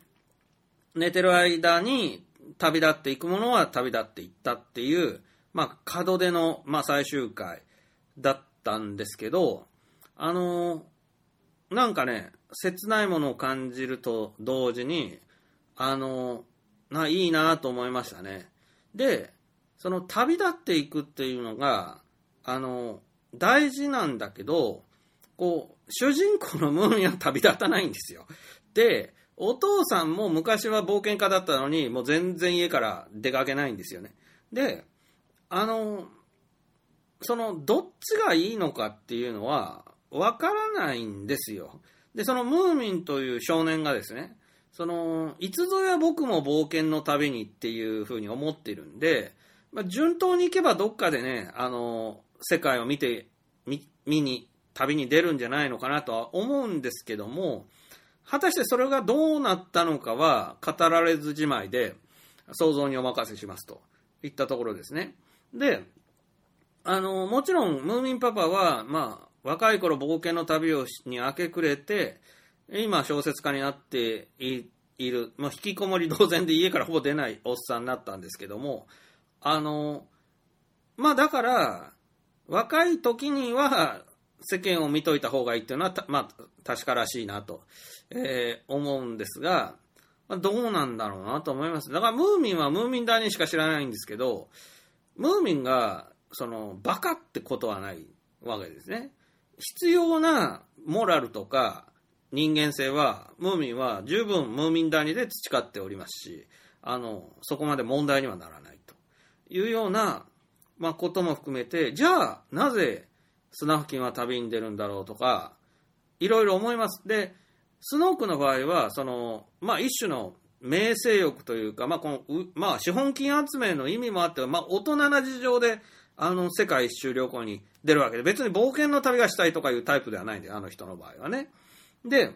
寝てる間に旅立っていくものは旅立っていったっていう、まあ、門出の、まあ、最終回だったたんですけど、あのなんかね、切ないものを感じると同時に、あのな、いいなと思いましたね。で、その旅立っていくっていうのが、あの、大事なんだけど、こう、主人公のムーミンは旅立たないんですよ。で、お父さんも昔は冒険家だったのに、もう全然家から出かけないんですよね。で、あの、その、どっちがいいのかっていうのは、わからないんですよ。で、そのムーミンという少年がですね、その、いつぞや僕も冒険の旅にっていうふうに思ってるんで、まあ、順当に行けばどっかでね、あの、世界を見て、見見に、旅に出るんじゃないのかなとは思うんですけども、果たしてそれがどうなったのかは語られずじまいで、想像にお任せしますといったところですね。で、あの、もちろん、ムーミンパパは、まあ、若い頃冒険の旅をに明け暮れて、今小説家になっている、まあ、引きこもり同然で家からほぼ出ないおっさんになったんですけども、あの、まあだから、若い時には世間を見といた方がいいっていうのは、まあ、確からしいなと、えー思うんですが、まあどうなんだろうなと思います。だからムーミンはムーミンダにしか知らないんですけど、ムーミンが、その、バカってことはないわけですね。必要なモラルとか人間性は、ムーミンは十分ムーミン谷で培っておりますし、あの、そこまで問題にはならないというような、まあ、ことも含めて、じゃあ、なぜスナフキンは旅に出るんだろうとか、いろいろ思います。で、スノークの場合は、その、まあ、一種の名声欲というか、まあ、この、うまあ、資本金集めの意味もあって、まあ、大人な事情で、あの、世界一周旅行に出るわけで、別に冒険の旅がしたいとかいうタイプではないんで、あの人の場合はね。で、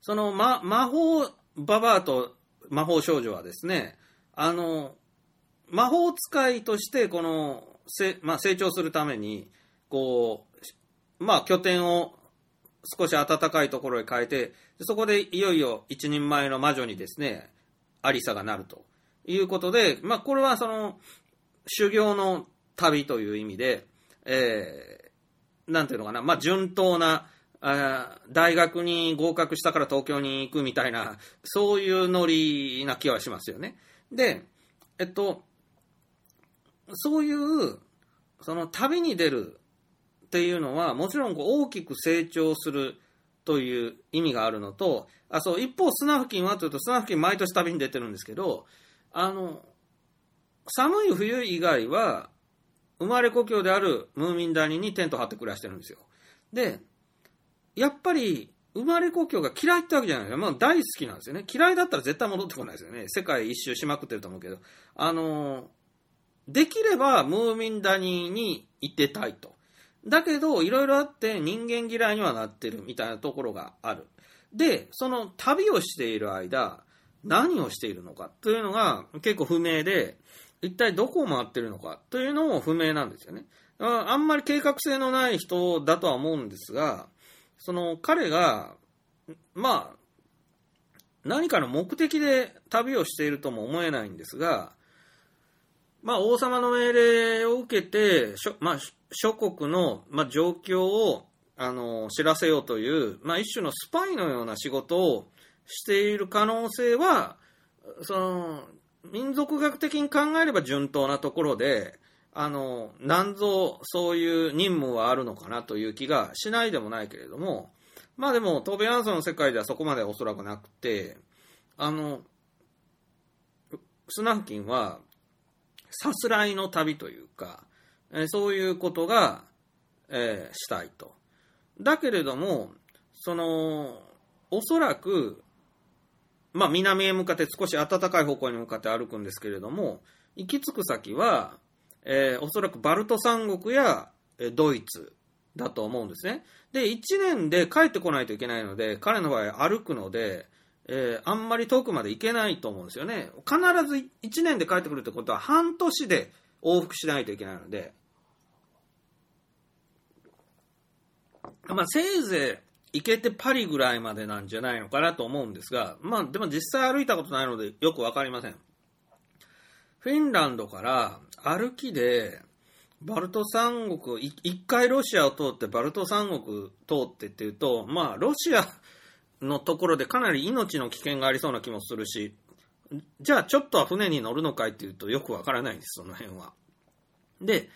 その、ま、魔法ババアと魔法少女はですね、あの、魔法使いとして、この、せまあ、成長するために、こう、まあ、拠点を少し暖かいところへ変えて、そこでいよいよ一人前の魔女にですね、アリサがなるということで、まあ、これはその、修行の旅という意味で、えー、なんていうのかな、まあ、順当なあ大学に合格したから東京に行くみたいな、そういうノリな気はしますよね。で、えっと、そういう、その旅に出るっていうのは、もちろんこう大きく成長するという意味があるのと、あそう一方、スナフキンはというと、スナフキン毎年旅に出てるんですけど、あの、寒い冬以外は、生まれ故郷であるムーミン谷にテント張って暮らしてるんですよ。で、やっぱり、生まれ故郷が嫌いってわけじゃないですよ。まあ大好きなんですよね。嫌いだったら絶対戻ってこないですよね。世界一周しまくってると思うけど。あの、できればムーミン谷に行ってたいと。だけど、いろいろあって人間嫌いにはなってるみたいなところがある。で、その旅をしている間、何をしているのかというのが結構不明で、一体どこを回ってるのか？というのも不明なんですよね。あんまり計画性のない人だとは思うんですが、その彼が、まあ、何かの目的で旅をしているとも思えないんですが、まあ、王様の命令を受けて、しょまあ、諸国の、まあ、状況をあの知らせようという、まあ、一種のスパイのような仕事をしている可能性は、その民族学的に考えれば順当なところで、あの、なんぞそういう任務はあるのかなという気がしないでもないけれども、まあでも、トーベ・アンソンの世界ではそこまでおそらくなくて、あの、スナフキンは、さすらいの旅というか、えそういうことが、えーしたいと。だけれども、その、おそらく、まあ、南へ向かって少し暖かい方向に向かって歩くんですけれども、行き着く先は、えーおそらくバルト三国や、えードイツだと思うんですね。で、1年で帰ってこないといけないので、彼の場合歩くので、えーあんまり遠くまで行けないと思うんですよね。必ず1年で帰ってくるってことは半年で往復しないといけないので、まあ、せいぜい行けてパリぐらいまでなんじゃないのかなと思うんですが、まあ、でも実際歩いたことないのでよくわかりません。フィンランドから歩きで、バルト三国、一回ロシアを通ってバルト三国通ってっていうと、まあ、ロシアのところでかなり命の危険がありそうな気もするし、じゃあちょっとは船に乗るのかいっていうとよくわからないです、その辺は。で、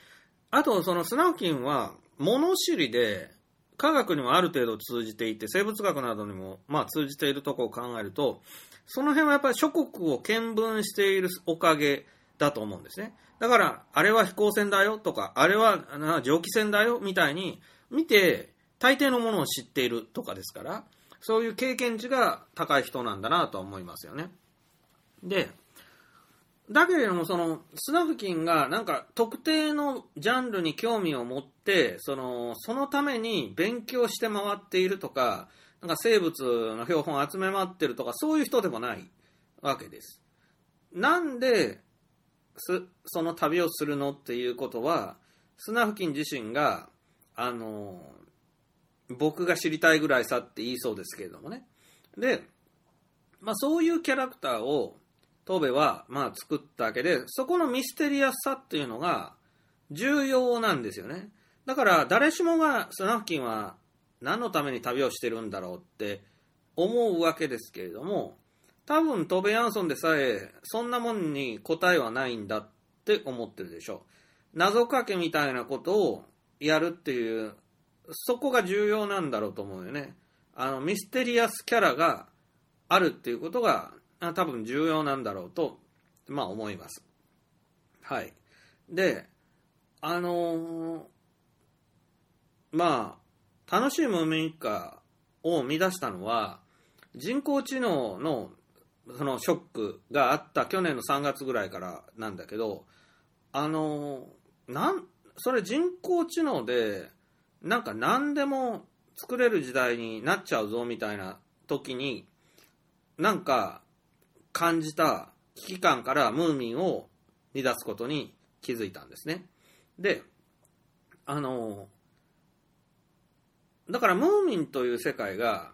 あとそのスナフキンは物知りで、科学にもある程度通じていて、生物学などにもまあ通じているところを考えると、その辺はやっぱり諸国を見聞しているおかげだと思うんですね。だから、あれは飛行船だよとか、あれは蒸気船だよみたいに見て、大抵のものを知っているとかですから、そういう経験値が高い人なんだなと思いますよね。で、だけれども、その、スナフキンが、なんか、特定のジャンルに興味を持って、その、そのために勉強して回っているとか、なんか生物の標本を集め回ってるとか、そういう人でもないわけです。なんで、す、その旅をするのっていうことは、スナフキン自身が、あの、僕が知りたいぐらいさって言いそうですけれどもね。で、まあそういうキャラクターを、トベは、まあ、作ったわけで、そこのミステリアスさっていうのが重要なんですよね。だから、誰しもがスナフキンは何のために旅をしてるんだろうって思うわけですけれども、多分トベ・ヤンソンでさえ、そんなもんに答えはないんだって思ってるでしょ。謎かけみたいなことをやるっていう、そこが重要なんだろうと思うよね。あの、ミステリアスキャラがあるっていうことが多分重要なんだろうと、まあ思います。はい。で、あのーまあ、楽しいムーミン一家を生み出したのは、人工知能のそのショックがあった去年の3月ぐらいからなんだけど、あのーなん、それ人工知能で、なんか何でも作れる時代になっちゃうぞみたいな時に、なんか感じた危機感からムーミンを見出すことに気づいたんですね。で、あの、だからムーミンという世界が、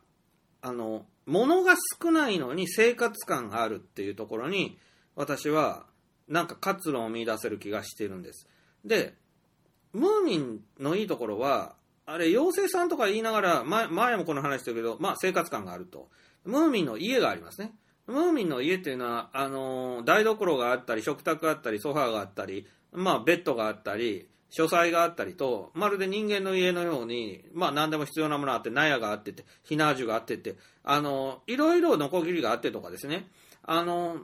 あの、物が少ないのに生活感があるっていうところに、私はなんか活路を見出せる気がしてるんです。で、ムーミンのいいところは、あれ、妖精さんとか言いながら、前前もこの話したけど、まあ生活感があると。ムーミンの家がありますね。ムーミンの家っていうのは、あのー台所があったり、食卓があったり、ソファーがあったり、まあベッドがあったり、書斎があったりと、まるで人間の家のように、まあ何でも必要なものがあって、納屋があってて、ひなじゅがあってて、あのーいろいろノコギリがあってとかですね、あのー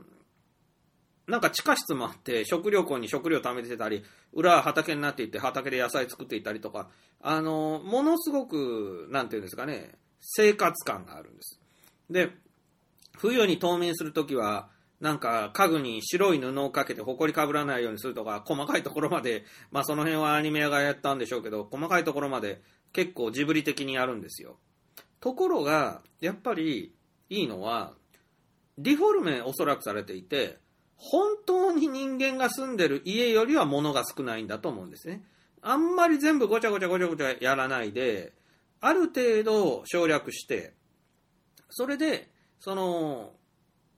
なんか地下室もあって、食料庫に食料貯めてたり、裏は畑になっていて、畑で野菜作っていたりとか、あの、ものすごく、なんていうんですかね、生活感があるんです。で、冬に冬眠するときは、なんか家具に白い布をかけて埃かぶらないようにするとか、細かいところまで、まあその辺はアニメがやったんでしょうけど、細かいところまで結構ジブリ的にやるんですよ。ところが、やっぱりいいのは、デフォルメおそらくされていて、本当に人間が住んでる家よりは物が少ないんだと思うんですね。あんまり全部ごちゃごちゃごちゃごちゃやらないで、ある程度省略して、それで、その、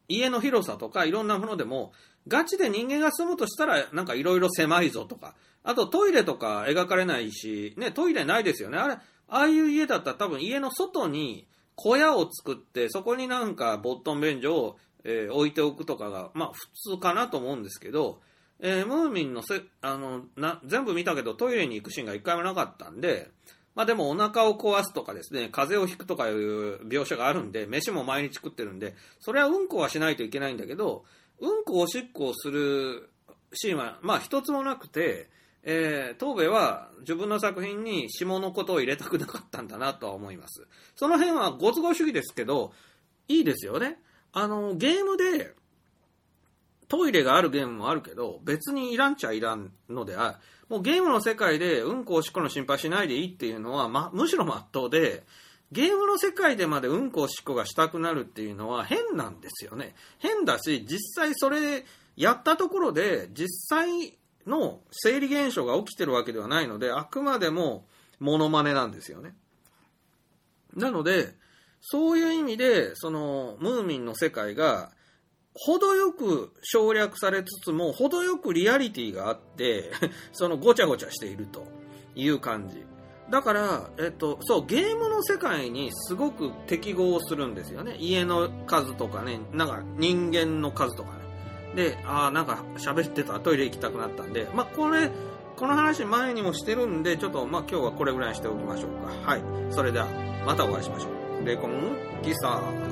家の広さとかいろんなものでも、ガチで人間が住むとしたら、なんかいろいろ狭いぞとか、あとトイレとか描かれないし、ね、トイレないですよね。あれ、ああいう家だったら多分家の外に小屋を作って、そこになんかボットン便所を、えー置いておくとかが、まあ普通かなと思うんですけど、えームーミンのせあのな全部見たけどトイレに行くシーンが一回もなかったんで、まあでもお腹を壊すとかですね、風邪をひくとかいう描写があるんで、飯も毎日食ってるんで、それはうんこはしないといけないんだけど、うんこおしっこをするシーンは、まあ一つもなくて、えー、東部は自分の作品に下のことを入れたくなかったんだなとは思います。その辺はご都合主義ですけど、いいですよね。あの、ゲームで、トイレがあるゲームもあるけど、別にいらんちゃいらんのであもうゲームの世界でうんこおしっこの心配しないでいいっていうのは、ま、むしろ真っ当で、ゲームの世界でまでうんこおしっこがしたくなるっていうのは変なんですよね。変だし、実際それやったところで、実際の生理現象が起きてるわけではないので、あくまでもモノマネなんですよね。なので、そういう意味で、その、ムーミンの世界が、程よく省略されつつも、程よくリアリティがあって、<laughs> そのごちゃごちゃしているという感じ。だから、えっと、そう、ゲームの世界にすごく適合するんですよね。家の数とかね、なんか人間の数とかね。で、ああ、なんか喋ってたトイレ行きたくなったんで、まあ、これ、この話前にもしてるんで、ちょっと、まあ、今日はこれぐらいにしておきましょうか。はい。それでは、またお会いしましょう。レコン、キサー。